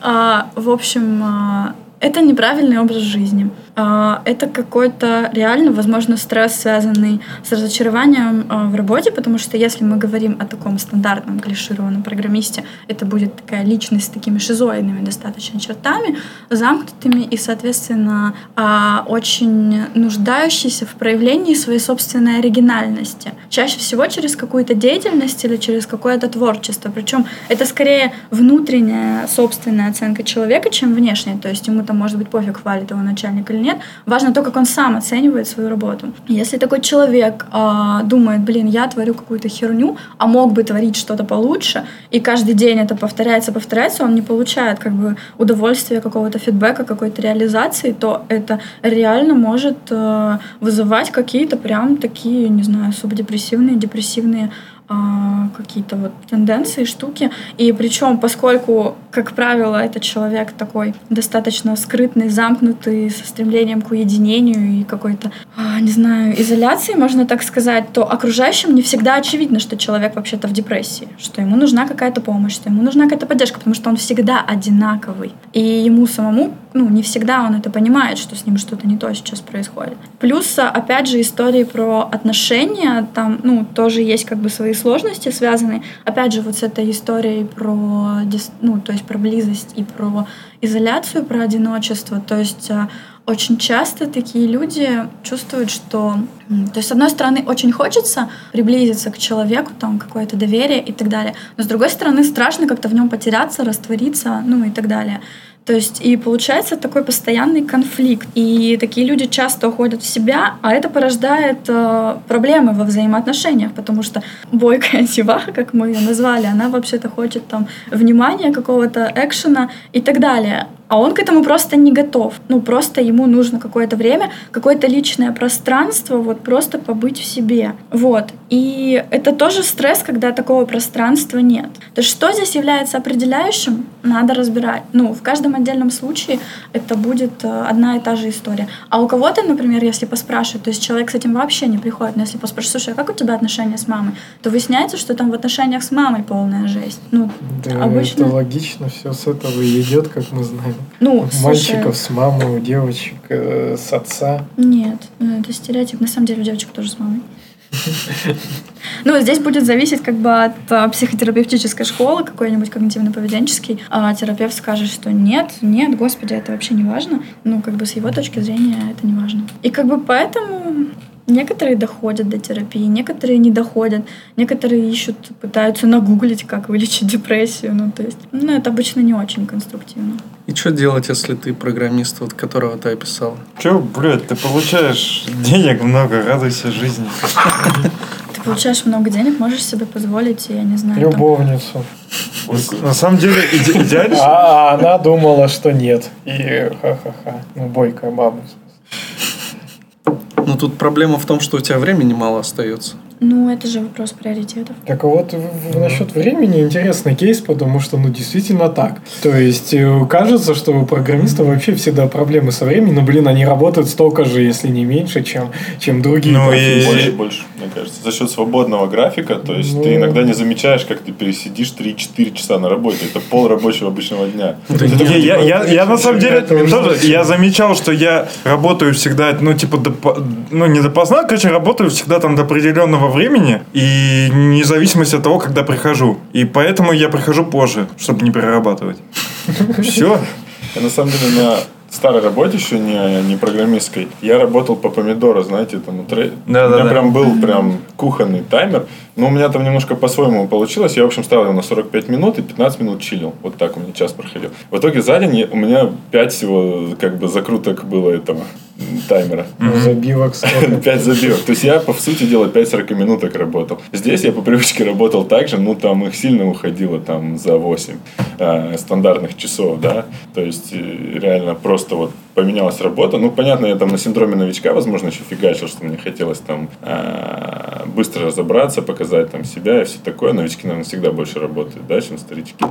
А, В общем, а, это неправильный образ жизни. А, Это какой-то реально, возможно, стресс, связанный с разочарованием а, в работе, потому что если мы говорим о таком стандартном клишированном программисте, это будет такая личность с такими шизоидными достаточно чертами, замкнутыми и, соответственно, а, очень нуждающийся в проявлении своей собственной оригинальности. Чаще всего через какую-то деятельность или через какое-то творчество. Причем это скорее внутренняя собственная оценка человека, чем внешняя. То есть ему там может быть пофиг, хвалит его начальник или нет. Важно то, как он сам оценивает свою работу. Если такой человек а, думает, блин, я творю какую-то херню, а мог бы творить что-то получше, и каждый день это повторяется, повторяется, он не получает как бы удовольствия какого-то фидбэка, какой-то реализации, то это реально может э, вызывать какие-то прям такие, не знаю, субдепрессивные, депрессивные какие-то вот тенденции, штуки. И причем, поскольку, как правило, этот человек такой достаточно скрытный, замкнутый, со стремлением к уединению и какой-то, а, не знаю, изоляции, можно так сказать, то окружающим не всегда очевидно, что человек вообще-то в депрессии, что ему нужна какая-то помощь, что ему нужна какая-то поддержка, потому что он всегда одинаковый. И ему самому, ну, не всегда он это понимает, что с ним что-то не то сейчас происходит. Плюс, опять же, истории про отношения, там, ну, тоже есть как бы свои сложности связаны, опять же, вот с этой историей про, ну, то есть про близость и про изоляцию, про одиночество. То есть а, очень часто такие люди чувствуют, что... То есть, с одной стороны, очень хочется приблизиться к человеку, там, какое-то доверие и так далее. Но, с другой стороны, страшно как-то в нем потеряться, раствориться, ну и так далее. То есть и получается такой постоянный конфликт. И такие люди часто уходят в себя, а это порождает э, проблемы во взаимоотношениях, потому что бойкая деваха, как мы ее назвали, она вообще-то хочет там внимания, какого-то экшена и так далее. А он к этому просто не готов. Ну, просто ему нужно какое-то время, какое-то личное пространство, вот просто побыть в себе. Вот. И это тоже стресс, когда такого пространства нет. То есть что здесь является определяющим, надо разбирать. Ну, в каждом отдельном случае это будет э, одна и та же история. А у кого-то, например, если поспрашивают, то есть человек с этим вообще не приходит, но если поспрашивают, слушай, а как у тебя отношения с мамой, то выясняется, что там в отношениях с мамой полная жесть. Ну, Да, обычно... это логично, все с этого и идет, как мы знаем. Ну, У слушай, мальчиков с мамой, у девочек э, с отца. Нет, ну, это стереотип. На самом деле у девочек тоже с мамой. Ну, здесь будет зависеть как бы от а, психотерапевтической школы, какой-нибудь когнитивно-поведенческий. А терапевт скажет, что нет, нет, господи, это вообще не важно. Ну, как бы с его точки зрения это не важно. И как бы поэтому некоторые доходят до терапии, некоторые не доходят, некоторые ищут, пытаются нагуглить, как вылечить депрессию. Ну, то есть, ну, это обычно не очень конструктивно. И что делать, если ты программист, вот которого ты описал? Че, блядь, ты получаешь денег много, радуйся жизни. Ты получаешь много денег, можешь себе позволить, я не знаю, Любовницу. На самом деле, иде- идеально... А она думала, что нет. И ха-ха-ха. Ну, бойкая баба. Ну, тут проблема в том, что у тебя времени мало остается. Ну, это же вопрос приоритетов. Так вот, в- в- насчет времени интересный кейс, потому что, ну, действительно так. То есть, э, кажется, что у программистов вообще всегда проблемы со временем, но, блин, они работают столько же, если не меньше, чем, чем другие Ну, и-. Больше, больше, мне кажется. За счет свободного графика, то есть Ну. ты иногда не замечаешь, как ты пересидишь 3-4 часа на работе. Это пол рабочего обычного дня. Да Это нет, Не, я, я, я на самом деле тоже, я замечал, что я работаю всегда, ну, типа, ну, не допоздна, короче, работаю всегда там до определенного времени, и независимость от того, когда прихожу. И поэтому я прихожу позже, чтобы не перерабатывать. Все. Я на самом деле на старой работе еще не, не программистской, я работал по помидору, знаете, там трей- Да, у да, меня да. прям был прям кухонный таймер, но у меня там немножко по-своему получилось, я, в общем, ставил его на 45 минут и 15 минут чилил, вот так у меня час проходил. В итоге за день я- у меня 5 всего как бы закруток было этого таймера. Ну, Забивок сколько. 5 забивок. То есть я, по сути дела, 5 40 минуток работал. Здесь я по привычке работал так же, ну там их сильно уходило там за 8 э, стандартных часов, да. То есть э, реально просто вот поменялась работа. Ну, понятно, я там на синдроме новичка, возможно, еще фигачил, что мне хотелось там э, быстро разобраться, показать там себя и все такое. Новички, наверное, всегда больше работают, да, чем старички.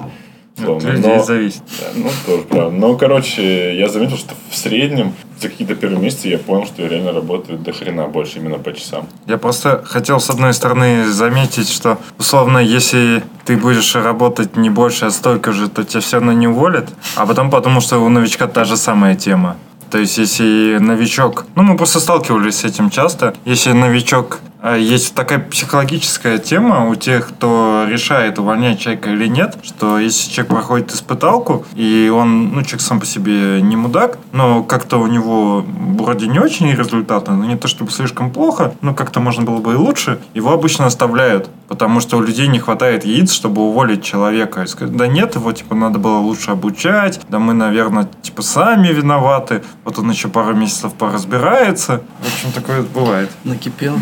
Словно. людей Но- зависит. да, ну, тоже правда. Но, короче, я заметил, что в среднем за какие-то первые месяцы я понял, что я реально работаю до хрена больше именно по часам. Я просто хотел, с одной стороны, заметить, что, условно, если ты будешь работать не больше, а столько же, то тебя все равно не уволят. А потом потому, что у новичка та же самая тема. То есть, если новичок... Ну, мы просто сталкивались с этим часто. Если новичок... а, Есть такая психологическая тема у тех, кто решает, увольнять человека или нет, что если человек проходит испыталку, и он, ну, человек сам по себе не мудак, но как-то у него вроде не очень результаты, но не то чтобы слишком плохо, но как-то можно было бы и лучше, его обычно оставляют, потому что у людей не хватает яиц, чтобы уволить человека. И сказать, да нет, его, типа, надо было лучше обучать, да мы, наверное, типа, сами виноваты, вот он еще пару месяцев поразбирается. В общем, такое бывает. Накипел.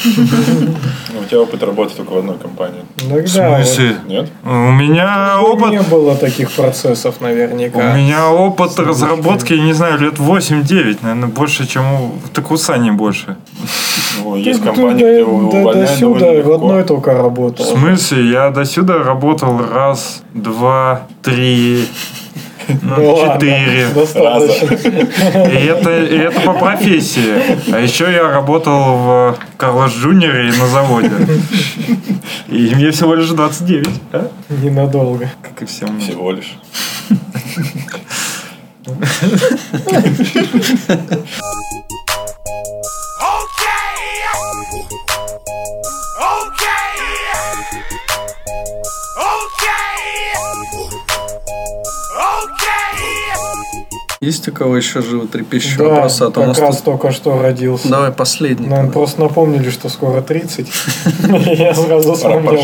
У тебя опыт работы только в одной компании. В смысле? Нет? У меня опыт... Не было таких процессов У наверняка. меня опыт разработки, не знаю, лет 8-9, наверное, больше, чем у... Так у Сани больше. Ну, есть компании, до- где увольняют довольно сюда в одной только работал. В смысле? Я до сюда работал раз, два, три, ну, Ну четыре. И это, и это по профессии. А еще я работал в Карлос Джуниоре на заводе. И мне всего лишь 29, а? Ненадолго. как и всем. Всего лишь. Есть у кого еще животрепещущие Да, вопросы? А то как нас раз тут... только что родился. Давай последний. Нам просто напомнили, что скоро 30. Я сразу вспомнил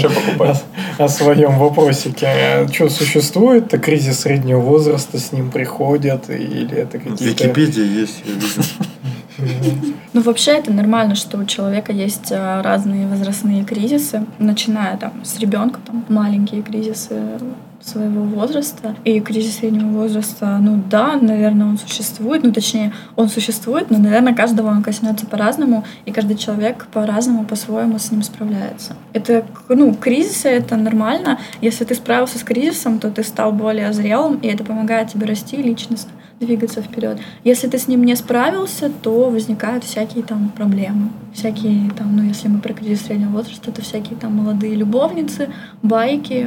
о, своем вопросике. Что, существует кризис среднего возраста, с ним приходят? Или это В какие-то... Википедии есть, я видел. Ну, вообще, это нормально, что у человека есть э, разные возрастные кризисы, начиная там с ребенка, там маленькие кризисы своего возраста. И кризис среднего возраста, ну да, наверное, он существует, ну точнее, он существует, но, наверное, каждого он коснется по-разному, и каждый человек по-разному, по-своему с ним справляется. Это, ну, кризисы — это нормально. Если ты справился с кризисом, то ты стал более зрелым, и это помогает тебе расти личностно двигаться вперед. Если ты с ним не справился, то возникают всякие там проблемы. Всякие там, ну если мы про кризис среднего возраста, то всякие там молодые любовницы, байки.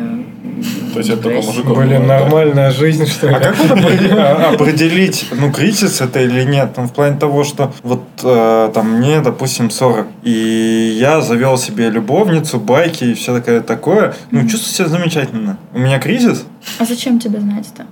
То есть это только мужиков Блин, нормальная жизнь, что ли? А как а, определить, ну, кризис это или нет? Ну, в плане того, что вот э, там мне, допустим, 40, и я завел себе любовницу, байки и все такое такое. Ну, чувствую себя замечательно. У меня кризис? А зачем тебе знать-то?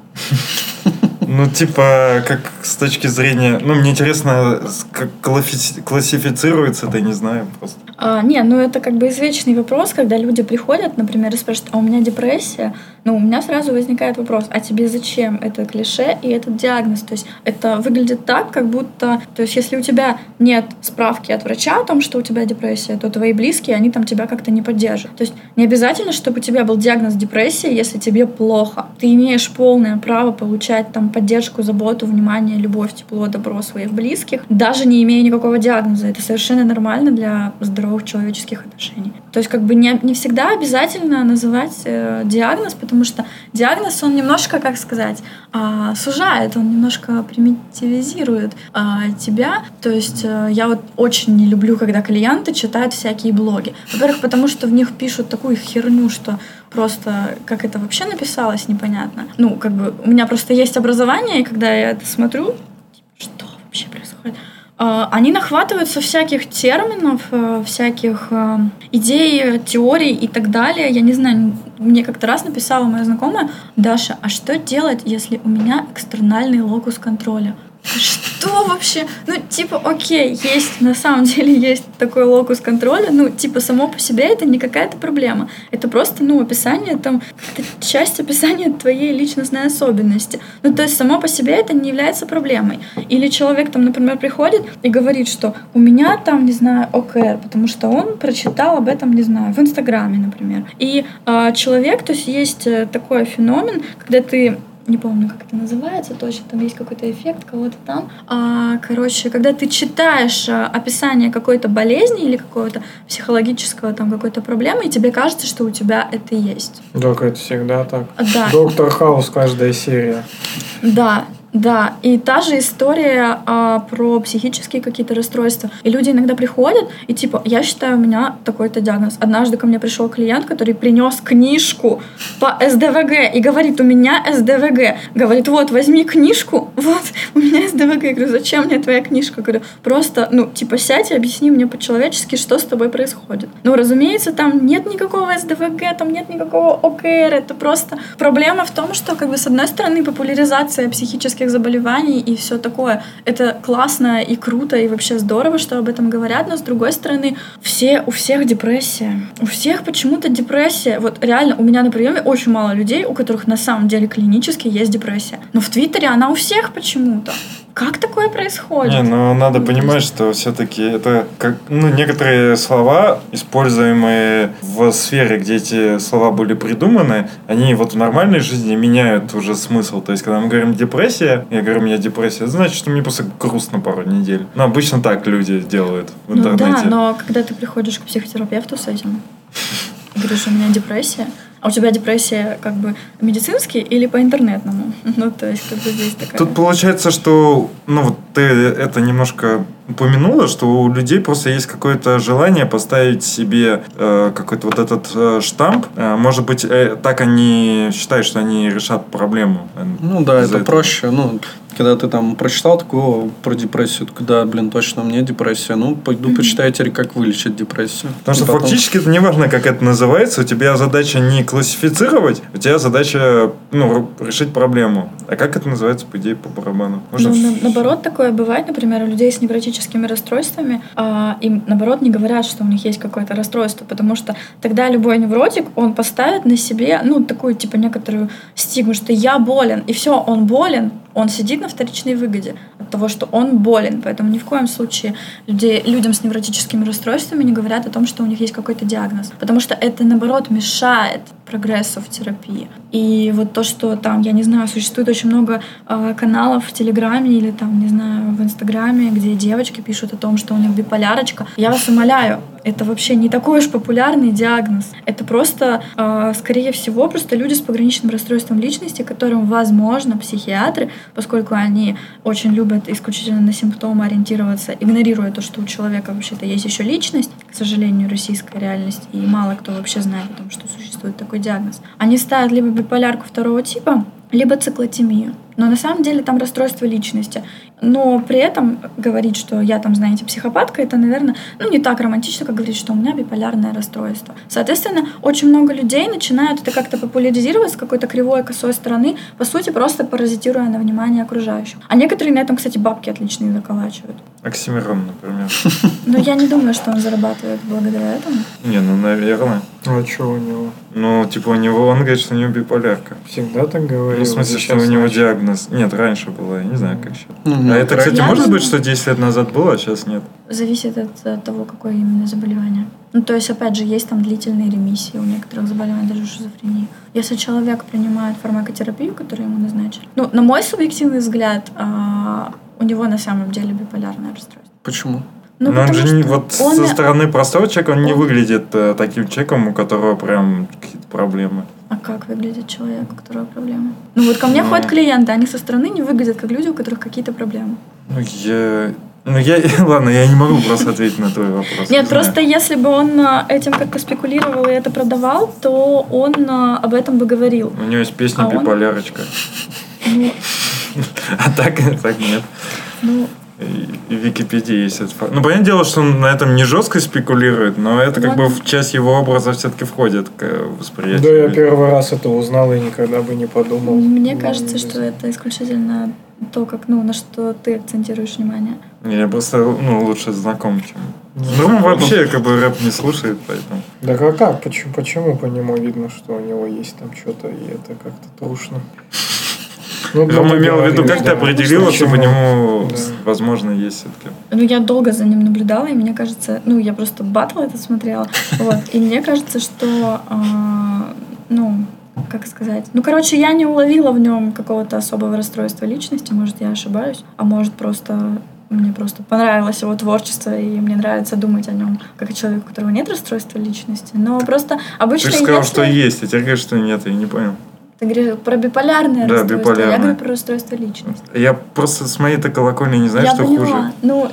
Ну, типа, как с точки зрения... Ну, мне интересно, как классифицируется это, не знаю просто. А, не, ну это как бы извечный вопрос, когда люди приходят, например, и спрашивают, а у меня депрессия, ну у меня сразу возникает вопрос, а тебе зачем это клише и этот диагноз? То есть это выглядит так, как будто, то есть если у тебя нет справки от врача о том, что у тебя депрессия, то твои близкие, они там тебя как-то не поддержат. То есть не обязательно, чтобы у тебя был диагноз депрессии, если тебе плохо. Ты имеешь полное право получать там поддержку, заботу, внимание, любовь, тепло, добро своих близких, даже не имея никакого диагноза. Это совершенно нормально для здоровых человеческих отношений. То есть как бы не, не всегда обязательно называть э, диагноз, потому что диагноз, он немножко, как сказать, а, сужает, он немножко примитивизирует а, тебя. То есть э, я вот очень не люблю, когда клиенты читают всякие блоги. Во-первых, потому что в них пишут такую херню, что просто как это вообще написалось, непонятно. Ну, как бы у меня просто есть образование, и когда я это смотрю, типа, что вообще происходит? А, Они нахватываются всяких терминов, э, всяких э, идей, теорий и так далее. Я не знаю, мне как-то раз написала моя знакомая, Даша, а что делать, если у меня экстернальный локус контроля? Что вообще? Ну, типа, окей, есть, на самом деле есть такой локус контроля, ну, типа, само по себе это не какая-то проблема. Это просто, ну, описание, там, это часть описания твоей личностной особенности. Ну, то есть, само по себе это не является проблемой. Или человек, там, например, приходит и говорит, что у меня там, не знаю, ОКР, потому что он прочитал об этом, не знаю, в Инстаграме, например. И а, человек, то есть, есть э, такой феномен, когда ты не помню, как это называется точно, там есть какой-то эффект кого-то там. А, короче, когда ты читаешь а, описание какой-то болезни или какого-то психологического там какой-то проблемы, и тебе кажется, что у тебя это есть. Так, это всегда так. Да, Доктор Хаус каждая серия. да. Да, и та же история а, про психические какие-то расстройства. И люди иногда приходят, и типа, я считаю, у меня такой-то диагноз. Однажды ко мне пришел клиент, который принес книжку по СДВГ и говорит, у меня СДВГ. Говорит, вот, возьми книжку, вот, у меня СДВГ. Я говорю, зачем мне твоя книжка? Говорю, просто, ну, типа, сядь и объясни мне по-человечески, что с тобой происходит. Ну, разумеется, там нет никакого СДВГ, там нет никакого ОКР, это просто проблема в том, что, как бы, с одной стороны, популяризация психических заболеваний и все такое, это классно и круто, и вообще здорово, что об этом говорят, но с другой стороны, все, у всех депрессия. У всех почему-то депрессия. Вот реально, у меня на приеме очень мало людей, у которых на самом деле клинически есть депрессия. Но в Твиттере она у всех почему-то. Как такое происходит? Не, ну надо понимать, что все-таки это как, ну, некоторые слова, используемые в сфере, где эти слова были придуманы, они вот в нормальной жизни меняют уже смысл. То есть, когда мы говорим депрессия, я говорю, у меня депрессия, значит, что мне просто грустно пару недель. Ну, обычно так люди делают в Ну интернете. да, но когда ты приходишь к психотерапевту с этим, говоришь, у меня депрессия, а у тебя депрессия как бы медицинский или по интернетному? Ну, то есть, как бы здесь такая... Тут получается, что, ну вот ты это немножко упомянула, что у людей просто есть какое-то желание поставить себе э, какой-то вот этот э, штамп. Э, может быть, э, так они считают, что они решат проблему. э, Ну да, это этого. проще. Ну, когда ты там прочитал такого про депрессию, такой, да, блин, точно, меня депрессия. Ну, пойду почитаю теперь, как вылечить депрессию. Потому что потом- фактически это не важно, как это называется, у тебя задача не классифицировать, у тебя задача ну, решить проблему. А как это называется, по идее, по барабану? Можно Ну, на- наоборот, такое бывает, например, у людей с невротическими расстройствами, а, им, наоборот, не говорят, что у них есть какое-то расстройство, потому что тогда любой невротик, он поставит на себе, ну, такую, типа, некоторую стигму, что я болен, и все, он болен, он сидит на вторичной выгоде от того, что он болен. Поэтому ни в коем случае людей, людям с невротическими расстройствами не говорят о том, что у них есть какой-то диагноз. Потому что это, наоборот, мешает прогрессу в терапии. И вот то, что там, я не знаю, существует очень много э, каналов в Телеграме или там, не знаю, в Инстаграме, где девочки пишут о том, что у них биполярочка. Я вас умоляю, это вообще не такой уж популярный диагноз. Это просто, э, скорее всего, просто люди с пограничным расстройством личности, которым, возможно, психиатры, поскольку они очень любят исключительно на симптомы ориентироваться, игнорируя то, что у человека вообще-то есть еще личность, к сожалению, российская реальность, и мало кто вообще знает о том, что существует такой диагноз. Они ставят либо биполярку второго типа, либо циклотемию. Но на самом деле там расстройство личности. Но при этом говорить, что я там, знаете, психопатка, это, наверное, ну, не так романтично, как говорить, что у меня биполярное расстройство. Соответственно, очень много людей начинают это как-то популяризировать с какой-то кривой, косой стороны, по сути, просто паразитируя на внимание окружающих. А некоторые на этом, кстати, бабки отличные заколачивают. Оксимирон, например. Но я не думаю, что он зарабатывает благодаря этому. Не, ну, наверное. А что у него? Ну, типа, у него, он говорит, что у него биполярка. Всегда так говорил? Ну, в смысле, что у него начал? Диагноз. Нет, раньше было, я не знаю, как сейчас. Ну, А это, кстати, Я может думаю- быть, что 10 лет назад было, а сейчас нет? Зависит от, того, какое именно заболевание. Ну, то есть, опять же, есть там длительные ремиссии у некоторых заболеваний, даже шизофрении. Если человек принимает фармакотерапию, которую ему назначили, ну, на мой субъективный взгляд, а, у него на самом деле биполярное расстройство. Почему? Ну, Но он же не, вот он- со стороны простого человека он не он- выглядит э, таким человеком, у которого прям какие-то проблемы. А как выглядит человек, у которого проблемы? Ну, вот ко мне Ну. ходят клиенты, они со стороны не выглядят как люди, у которых какие-то проблемы. Ну, я... Ну, я... Ладно, я не могу просто ответить на твой вопрос. Нет, не просто если бы он а, этим как-то спекулировал и это продавал, то он а, об этом бы говорил. У него есть песня А «Биполярочка». Ну, А так, так нет. ну, в Википедии есть этот факт. Ну, понятное дело, что он на этом не жестко спекулирует, но это как бы Ладно. в часть его образа все-таки входит к восприятию. Да, я первый раз это узнал и никогда бы не подумал. Мне Ну, кажется, не что это исключительно то, как, ну, на что ты акцентируешь внимание. Не, Я просто, ну, лучше знаком, чем... Ну, Ну, вообще, как бы рэп не слушает, поэтому... Да а как? Почему, почему по нему видно, что у него есть там что-то, и это как-то трушно? Ну, Рома много имел в виду, как ты определила, что по Почему? нему, возможно, есть все-таки. Ну, я долго за ним наблюдала, и мне кажется, ну, я просто батл это смотрела, вот, и мне кажется, что, а, ну, как сказать, ну, короче, я не уловила в нем какого-то особого расстройства личности, может, я ошибаюсь, а может, просто мне просто понравилось его творчество, и мне нравится думать о нем как о человеке, у которого нет расстройства личности. Но просто Ты обычно же сказал, если- что есть, а теперь говоришь, что нет, я не понял. Ты говоришь про биполярное Да, расстройство. Я биполярное. говорю про расстройство личности. Я просто с моей-то колокольни не знаю, я что поняла. хуже. Ну,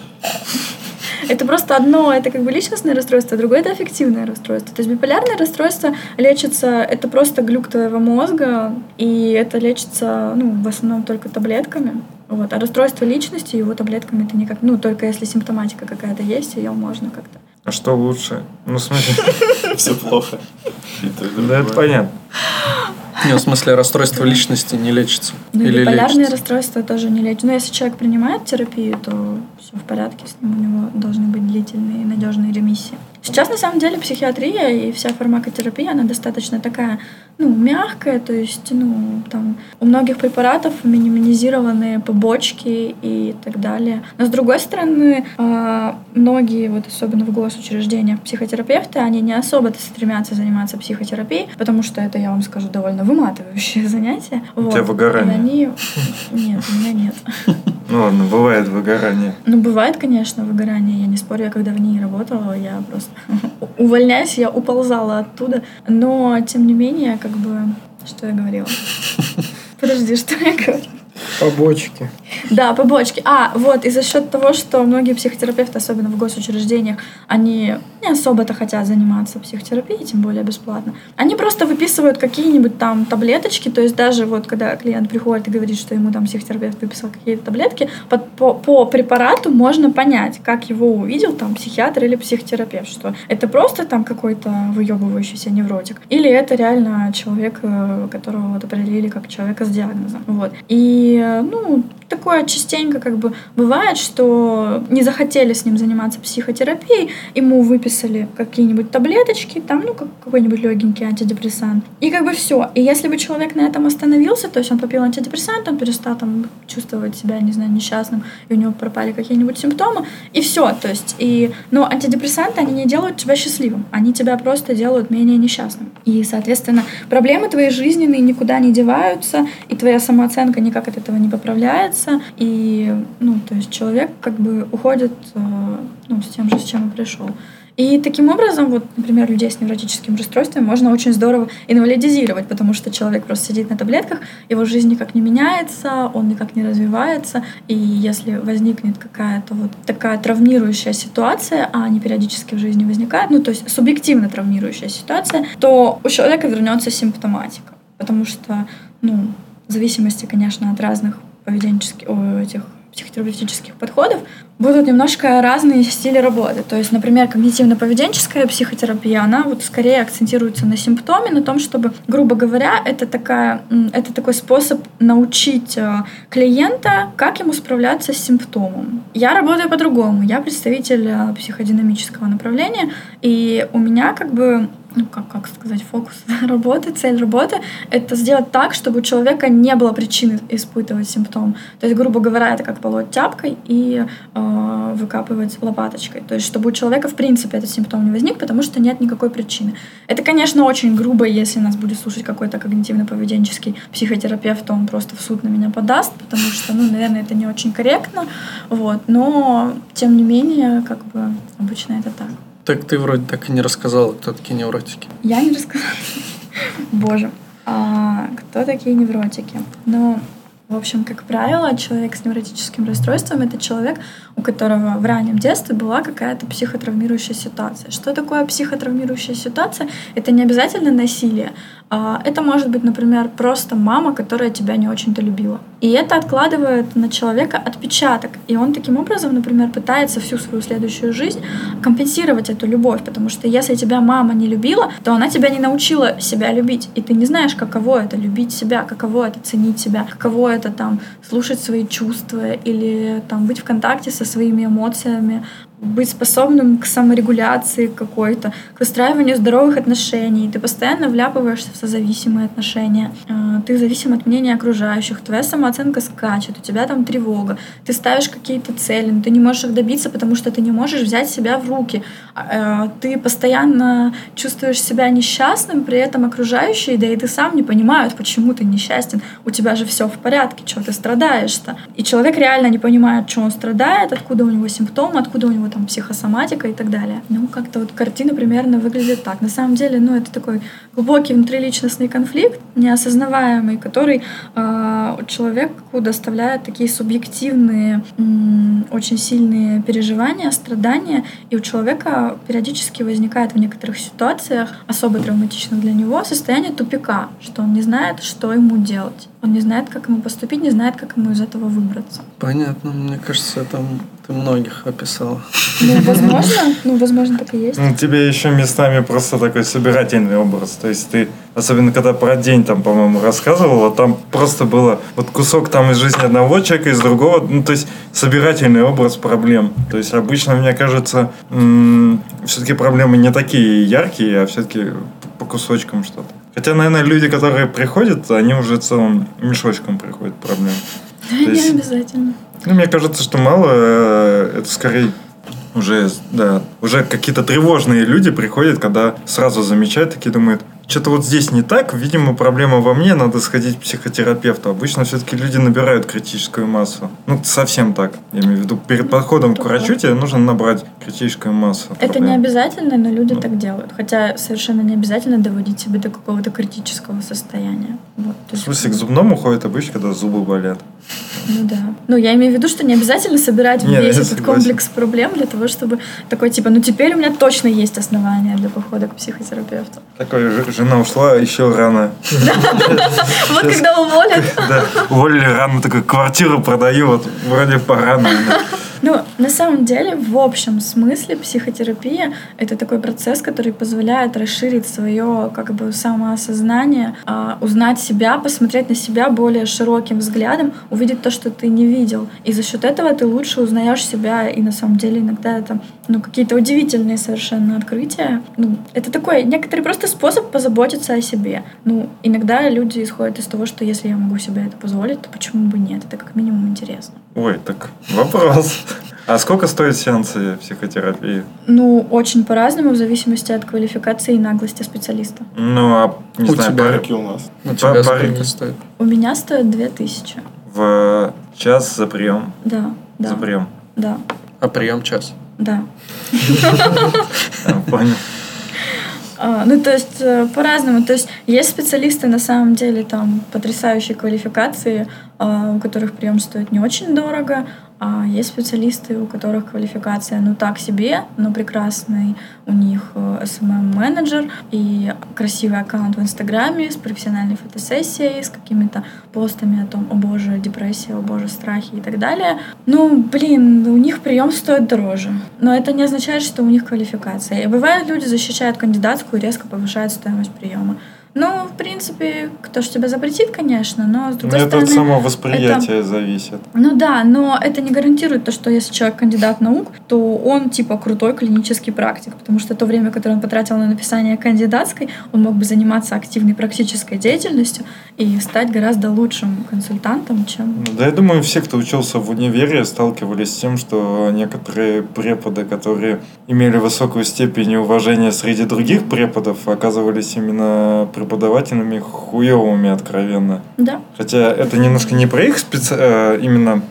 это просто одно, это как бы личностное расстройство, а другое это аффективное расстройство. То есть биполярное расстройство лечится, это просто глюк твоего мозга, и это лечится, ну, в основном только таблетками. Вот. А расстройство личности его таблетками это никак, ну, только если симптоматика какая-то есть, ее можно как-то. А что лучше? Ну, смысле, Все плохо. Да это понятно. Не, в смысле, расстройство личности не лечится. Ну, Или биполярное лечится. расстройство тоже не лечится. Но если человек принимает терапию, то все в порядке с ним, у него должны быть длительные и надежные ремиссии. Сейчас, на самом деле, психиатрия и вся фармакотерапия, она достаточно такая, ну, мягкая, то есть, ну, там, у многих препаратов минимизированы побочки и так далее. Но, с другой стороны, а, многие, вот особенно в госучреждениях, психотерапевты, они не особо стремятся заниматься психотерапией, потому что это, я вам скажу, довольно выматывающее занятие. У тебя Вот. выгорание. И они... Нет, у меня нет. Ну ладно, бывает выгорание. Ну, бывает, конечно, выгорание. Я не спорю, я когда в ней работала, я просто увольняюсь, я уползала оттуда. Но, тем не менее, как бы... Что я говорила? Подожди, что я говорила? Побочки. Да, побочки. А, вот, и за счет того, что многие психотерапевты, особенно в госучреждениях, они не особо-то хотят заниматься психотерапией, тем более бесплатно. Они просто выписывают какие-нибудь там таблеточки, то есть даже вот когда клиент приходит и говорит, что ему там психотерапевт выписал какие-то таблетки, по, по, по препарату можно понять, как его увидел там психиатр или психотерапевт, что это просто там какой-то выебывающийся невротик, или это реально человек, э, которого вот определили как человека с диагнозом. Вот. И, э, ну, такое частенько как бы бывает, что не захотели с ним заниматься психотерапией, ему выписали какие-нибудь таблеточки, там, ну, как какой-нибудь легенький антидепрессант. И как бы все. И если бы человек на этом остановился, то есть он попил антидепрессант, он перестал там чувствовать себя, не знаю, несчастным, и у него пропали какие-нибудь симптомы, и все. То есть, и, но антидепрессанты, они не делают тебя счастливым, они тебя просто делают менее несчастным. И, соответственно, проблемы твоей жизненные никуда не деваются, и твоя самооценка никак этого не поправляется, и, ну, то есть человек как бы уходит, э, ну, с тем же, с чем и пришел. И таким образом, вот, например, людей с невротическим расстройством можно очень здорово инвалидизировать, потому что человек просто сидит на таблетках, его жизнь никак не меняется, он никак не развивается, и если возникнет какая-то вот такая травмирующая ситуация, а они периодически в жизни возникают, ну, то есть субъективно травмирующая ситуация, то у человека вернется симптоматика, потому что, ну, в зависимости, конечно, от разных поведенческих, этих психотерапевтических подходов будут немножко разные стили работы. То есть, например, когнитивно-поведенческая психотерапия, она вот скорее акцентируется на симптоме, на том, чтобы, грубо говоря, это, такая, это такой способ научить э, клиента, как ему справляться с симптомом. Я работаю по-другому. Я представитель э, психодинамического направления, и у меня как бы ну, как, как сказать, фокус работы, цель работы — это сделать так, чтобы у человека не было причины испытывать симптом. То есть, грубо говоря, это как полоть тяпкой и э, выкапывать лопаточкой. То есть, чтобы у человека, в принципе, этот симптом не возник, потому что нет никакой причины. Это, конечно, очень грубо, если нас будет слушать какой-то когнитивно-поведенческий психотерапевт, то он просто в суд на меня подаст, потому что, ну, наверное, это не очень корректно, вот. Но, тем не менее, как бы, обычно это так. Так ты вроде так и не рассказала, кто такие невротики. Я не рассказала. Боже. А кто такие невротики? Ну, в общем, как правило, человек с невротическим расстройством — это человек, у которого в раннем детстве была какая-то психотравмирующая ситуация. Что такое психотравмирующая ситуация? Это не обязательно насилие. А Это может быть, например, просто мама, которая тебя не очень-то любила. И это откладывает на человека отпечаток. И он таким образом, например, пытается всю свою следующую жизнь компенсировать эту любовь. Потому что если тебя мама не любила, то она тебя не научила себя любить. И ты не знаешь, каково это любить себя, каково это ценить себя, каково это там слушать свои чувства или там быть в контакте со своими эмоциями, быть способным к саморегуляции какой-то, к выстраиванию здоровых отношений. Ты постоянно вляпываешься в созависимые отношения. Э, Ты зависим от мнения окружающих. Твоя самооценка скачет, у тебя там тревога. Ты ставишь какие-то цели, но ты не можешь их добиться, потому что ты не можешь взять себя в руки. А, э, Ты постоянно чувствуешь себя несчастным, при этом окружающие, да и ты сам не понимают, почему ты несчастен. У тебя же все в порядке, чего ты страдаешь-то. И человек реально не понимает, что он страдает, откуда у него симптомы, откуда у него там психосоматика и так далее. Ну, как-то вот картина примерно выглядит так. На самом деле, ну, это такой глубокий внутриличностный конфликт, неосознаваемый, который э, человеку доставляет такие субъективные, очень сильные переживания, страдания, и у человека периодически возникает в некоторых ситуациях, особо травматично для него, состояние тупика, что он не знает, что ему делать. Он не знает, как ему поступить, не знает, как ему из этого выбраться. Понятно. Мне кажется, это ты многих описала. Ну, возможно, ну, возможно, так и есть. Ну, тебе еще местами просто такой собирательный образ. То есть ты, особенно когда про день там, по-моему, рассказывала, там просто было вот кусок там из жизни одного человека, из другого, ну, то есть собирательный образ проблем. То есть обычно, мне кажется, м- все-таки проблемы не такие яркие, а все-таки по кусочкам что-то. Хотя, наверное, люди, которые приходят, они уже целым мешочком приходят проблем. То не обязательно. Ну, мне кажется, что мало, э, это скорее уже, да, уже какие-то тревожные люди приходят, когда сразу замечают, такие думают, что-то вот здесь не так, видимо, проблема во мне, надо сходить к психотерапевту. Обычно все-таки люди набирают критическую массу. Ну, совсем так. Я имею в виду, перед подходом к врачу тебе нужно набрать критическую массу. Это проблем. не обязательно, но люди ну. так делают. Хотя совершенно не обязательно доводить себя до какого-то критического состояния. Вот, в смысле, к зубному ходят обычно, когда зубы болят. Ну да. Ну, я имею в виду, что не обязательно собирать Нет, весь этот комплекс проблем для того, чтобы такой, типа, ну теперь у меня точно есть основания для похода к психотерапевту. Такой, жена ушла еще рано. Вот когда уволят. Да, уволили рано, такой, квартиру продаю, вот вроде пора, наверное. Ну, на самом деле, в общем смысле психотерапия — это такой процесс, который позволяет расширить свое как бы самоосознание, а, узнать себя, посмотреть на себя более широким взглядом, увидеть то, что ты не видел. И за счет этого ты лучше узнаешь себя, и на самом деле иногда это ну, какие-то удивительные совершенно открытия. Ну, это такой некоторый просто способ позаботиться о себе. Ну, иногда люди исходят из того, что если я могу себе это позволить, то почему бы нет? Это как минимум интересно. Ой, так вопрос. А сколько стоят сеансы психотерапии? Ну, очень по-разному, в зависимости от квалификации и наглости специалиста. Ну, а не у знаю, тебя парики у нас. У по тебя сколько стоит? У меня стоит 2000. В час за прием? Да, да. За прием? Да. А прием час? Да. Понял. А, ну, то есть э, по-разному. То есть есть специалисты на самом деле там потрясающей квалификации, а, у которых прием стоит не очень дорого, есть специалисты, у которых квалификация ну так себе, но прекрасный у них SMM-менеджер и красивый аккаунт в Инстаграме с профессиональной фотосессией, с какими-то постами о том, о боже, депрессия, о боже, страхи и так далее. Ну, блин, у них прием стоит дороже. Но это не означает, что у них квалификация. И бывает, люди защищают кандидатскую и резко повышают стоимость приема. Ну, в принципе, кто ж тебя запретит, конечно, но с другой это стороны... от самого восприятия это... зависит. Ну да, но это не гарантирует то, что если человек кандидат наук, то он типа крутой клинический практик, потому что то время, которое он потратил на написание кандидатской, он мог бы заниматься активной практической деятельностью и стать гораздо лучшим консультантом, чем... Ну, да, я думаю, все, кто учился в универе, сталкивались с тем, что некоторые преподы, которые имели высокую степень уважения среди других преподов, оказывались именно преподавателями хуевыми, откровенно. Да. Хотя это немножко не про их специ... Э, именно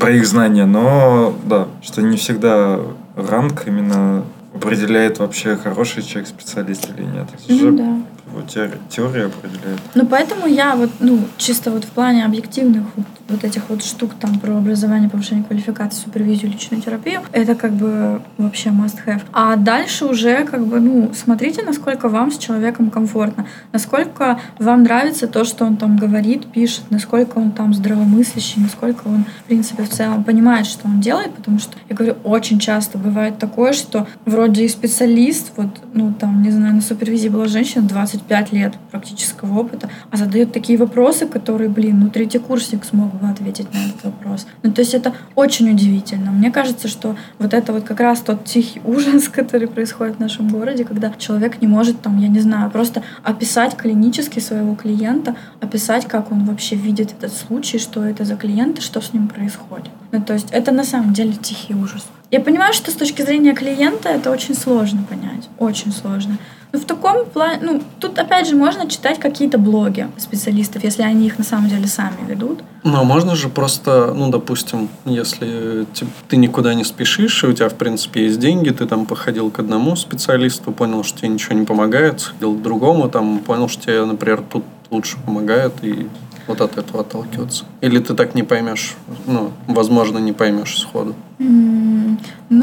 про их знания, но да, что не всегда ранг именно определяет вообще хороший человек специалист или нет. Это ну, да. его теория определяет. Ну, поэтому я вот, ну, чисто вот в плане объективных вот этих вот штук там про образование, повышение квалификации, супервизию, личную терапию, это как бы вообще must have. А дальше уже как бы, ну, смотрите, насколько вам с человеком комфортно, насколько вам нравится то, что он там говорит, пишет, насколько он там здравомыслящий, насколько он, в принципе, в целом понимает, что он делает, потому что, я говорю, очень часто бывает такое, что вроде и специалист, вот, ну, там, не знаю, на супервизии была женщина 25 лет практического опыта, а задает такие вопросы, которые, блин, ну, третий курсник смог бы ответить на этот вопрос. Ну, то есть это очень удивительно. Мне кажется, что вот это вот как раз тот тихий ужас, который происходит в нашем городе, когда человек не может там, я не знаю, просто описать клинически своего клиента, описать, как он вообще видит этот случай, что это за клиент и что с ним происходит. Ну, то есть это на самом деле тихий ужас. Я понимаю, что с точки зрения клиента это очень сложно понять, очень сложно. Ну, в таком плане, ну, тут опять же можно читать какие-то блоги специалистов, если они их на самом деле сами ведут. Ну, а можно же просто, ну, допустим, если ти- ты никуда не спешишь, и у тебя, в принципе, есть деньги, ты там походил к одному специалисту, понял, что тебе ничего не помогает, сходил к другому, там, понял, что тебе, например, тут лучше помогает, и вот от этого отталкиваться. Или ты так не поймешь, ну, возможно, не поймешь сходу.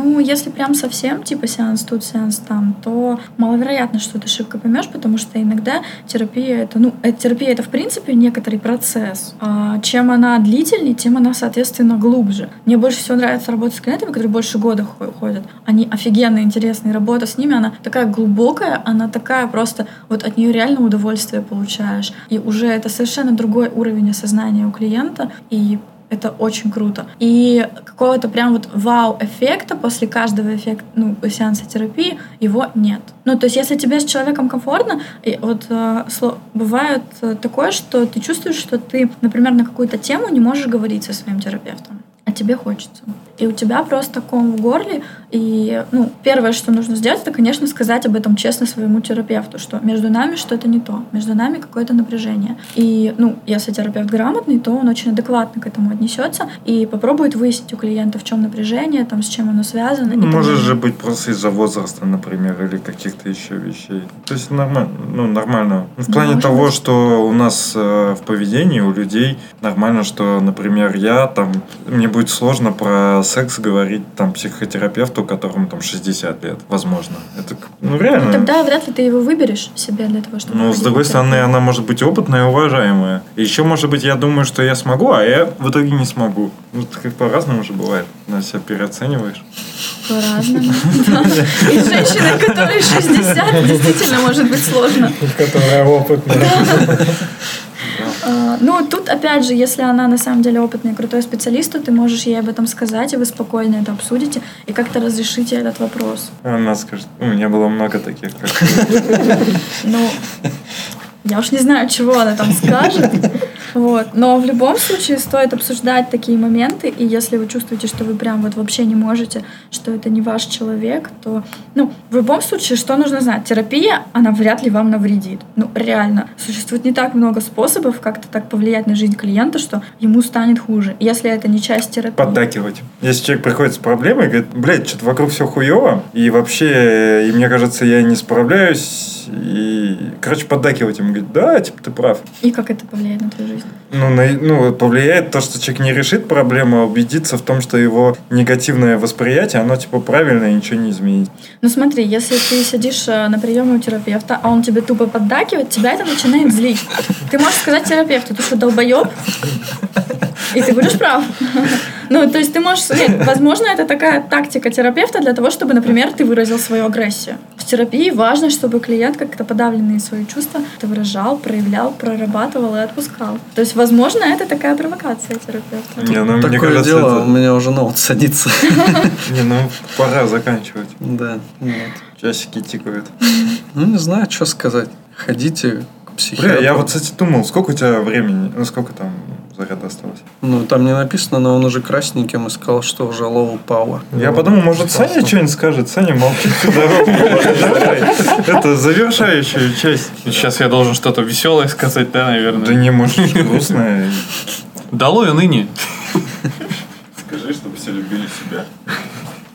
Ну, если прям совсем, типа сеанс тут, сеанс там, то маловероятно, что ты шибко поймешь, потому что иногда терапия это, ну, э, терапия это в принципе некоторый процесс. А чем она длительнее, тем она, соответственно, глубже. Мне больше всего нравится работать с клиентами, которые больше года хо- ходят. Они офигенно интересные. Работа с ними, она такая глубокая, она такая просто, вот от нее реально удовольствие получаешь. И уже это совершенно другой уровень осознания у клиента, и это очень круто. И какого-то прям вот вау-эффекта после каждого эффекта, ну, сеанса терапии его нет. Ну, то есть, если тебе с человеком комфортно, и вот э, бывает э, такое, что ты чувствуешь, что ты, например, на какую-то тему не можешь говорить со своим терапевтом, а тебе хочется. И у тебя просто ком в горле, и, ну, первое, что нужно сделать, это, конечно, сказать об этом честно своему терапевту, что между нами что-то не то, между нами какое-то напряжение. И, ну, если терапевт грамотный, то он очень адекватно к этому отнесется и попробует выяснить у клиента, в чем напряжение, там, с чем оно связано. и Ну, Может же быть просто из-за возраста, например, или каких-то еще вещей. То есть нормально, ну, нормально. В плане Может того, быть. что у нас э, в поведении у людей нормально, что, например, я там, мне будет сложно про секс говорить там психотерапевту, которому там 60 лет, возможно. Это, к- ну, реально. Ну, тогда вряд ли ты его выберешь себе для того, чтобы... Ну, с другой стороны, она может быть опытная и уважаемая. И еще, может быть, я думаю, что я смогу, а я в итоге не смогу. Ну, как по-разному же бывает. На себя переоцениваешь. По-разному. Да. И с женщиной, которой 60, действительно может быть сложно. Которая опытная. А, Ну, тут, опять же, если она на самом деле опытный и крутой специалист, то ты можешь ей об этом сказать, и вы спокойно это обсудите, и как-то разрешите этот вопрос. Она скажет, у меня было много таких, как ты». Ну, я уж не знаю, чего она там скажет. Вот. Но в любом случае стоит обсуждать такие моменты, и если вы чувствуете, что вы прям вот вообще не можете, что это не ваш человек, то, ну, в любом случае, что нужно знать? Терапия, она вряд ли вам навредит. Ну, реально. Существует не так много способов как-то так повлиять на жизнь клиента, что ему станет хуже. Если это не часть терапии. поддакивать. Если человек приходит с проблемой говорит, блядь, что-то вокруг все хуево, и вообще, и мне кажется, я не справляюсь, и, короче, поддакивать ему, говорит, да, типа, ты прав. И как это повлияет на твою жизнь? Ну, на- ну, повлияет то, что человек не решит проблему, а убедиться в том, что его негативное восприятие, оно, типа, правильное, и ничего не изменить. Ну смотри, если ты сидишь э, на приеме у терапевта, а он тебе тупо поддакивает, тебя это начинает злить. Ты можешь сказать терапевту, ты что, долбоеб? И ты будешь прав. Ну, то есть ты можешь... Нет, возможно, это такая тактика терапевта для того, чтобы, например, ты выразил свою агрессию. В терапии важно, чтобы клиент как-то подавленные свои чувства ты выражал, проявлял, прорабатывал и отпускал. То есть, возможно, это такая провокация терапевта. Не, ну, мне Такое кажется, дело, это- у меня уже ноут садится. Не, ну, пора заканчивать. Да, вот. Часики тикают. Ну, не знаю, что сказать. Ходите к психиатру. Бля, я вот, кстати, думал, сколько у тебя времени, ну, сколько там заряда осталось? Ну, там не написано, но он уже красненьким и сказал, что уже low power. Я подумал, может, Саня что-нибудь скажет. Саня молчит всю дорогу. Это завершающая часть. Сейчас я должен что-то веселое сказать, да, наверное? Да не, может, грустная. Долой ныне. Скажи, чтобы все любили себя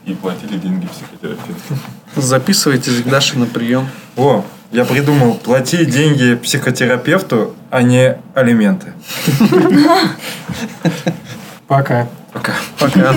и платили деньги психотерапевту. Записывайтесь к Даше на прием. О, я придумал, плати деньги психотерапевту, а не алименты. Пока. Пока. Пока.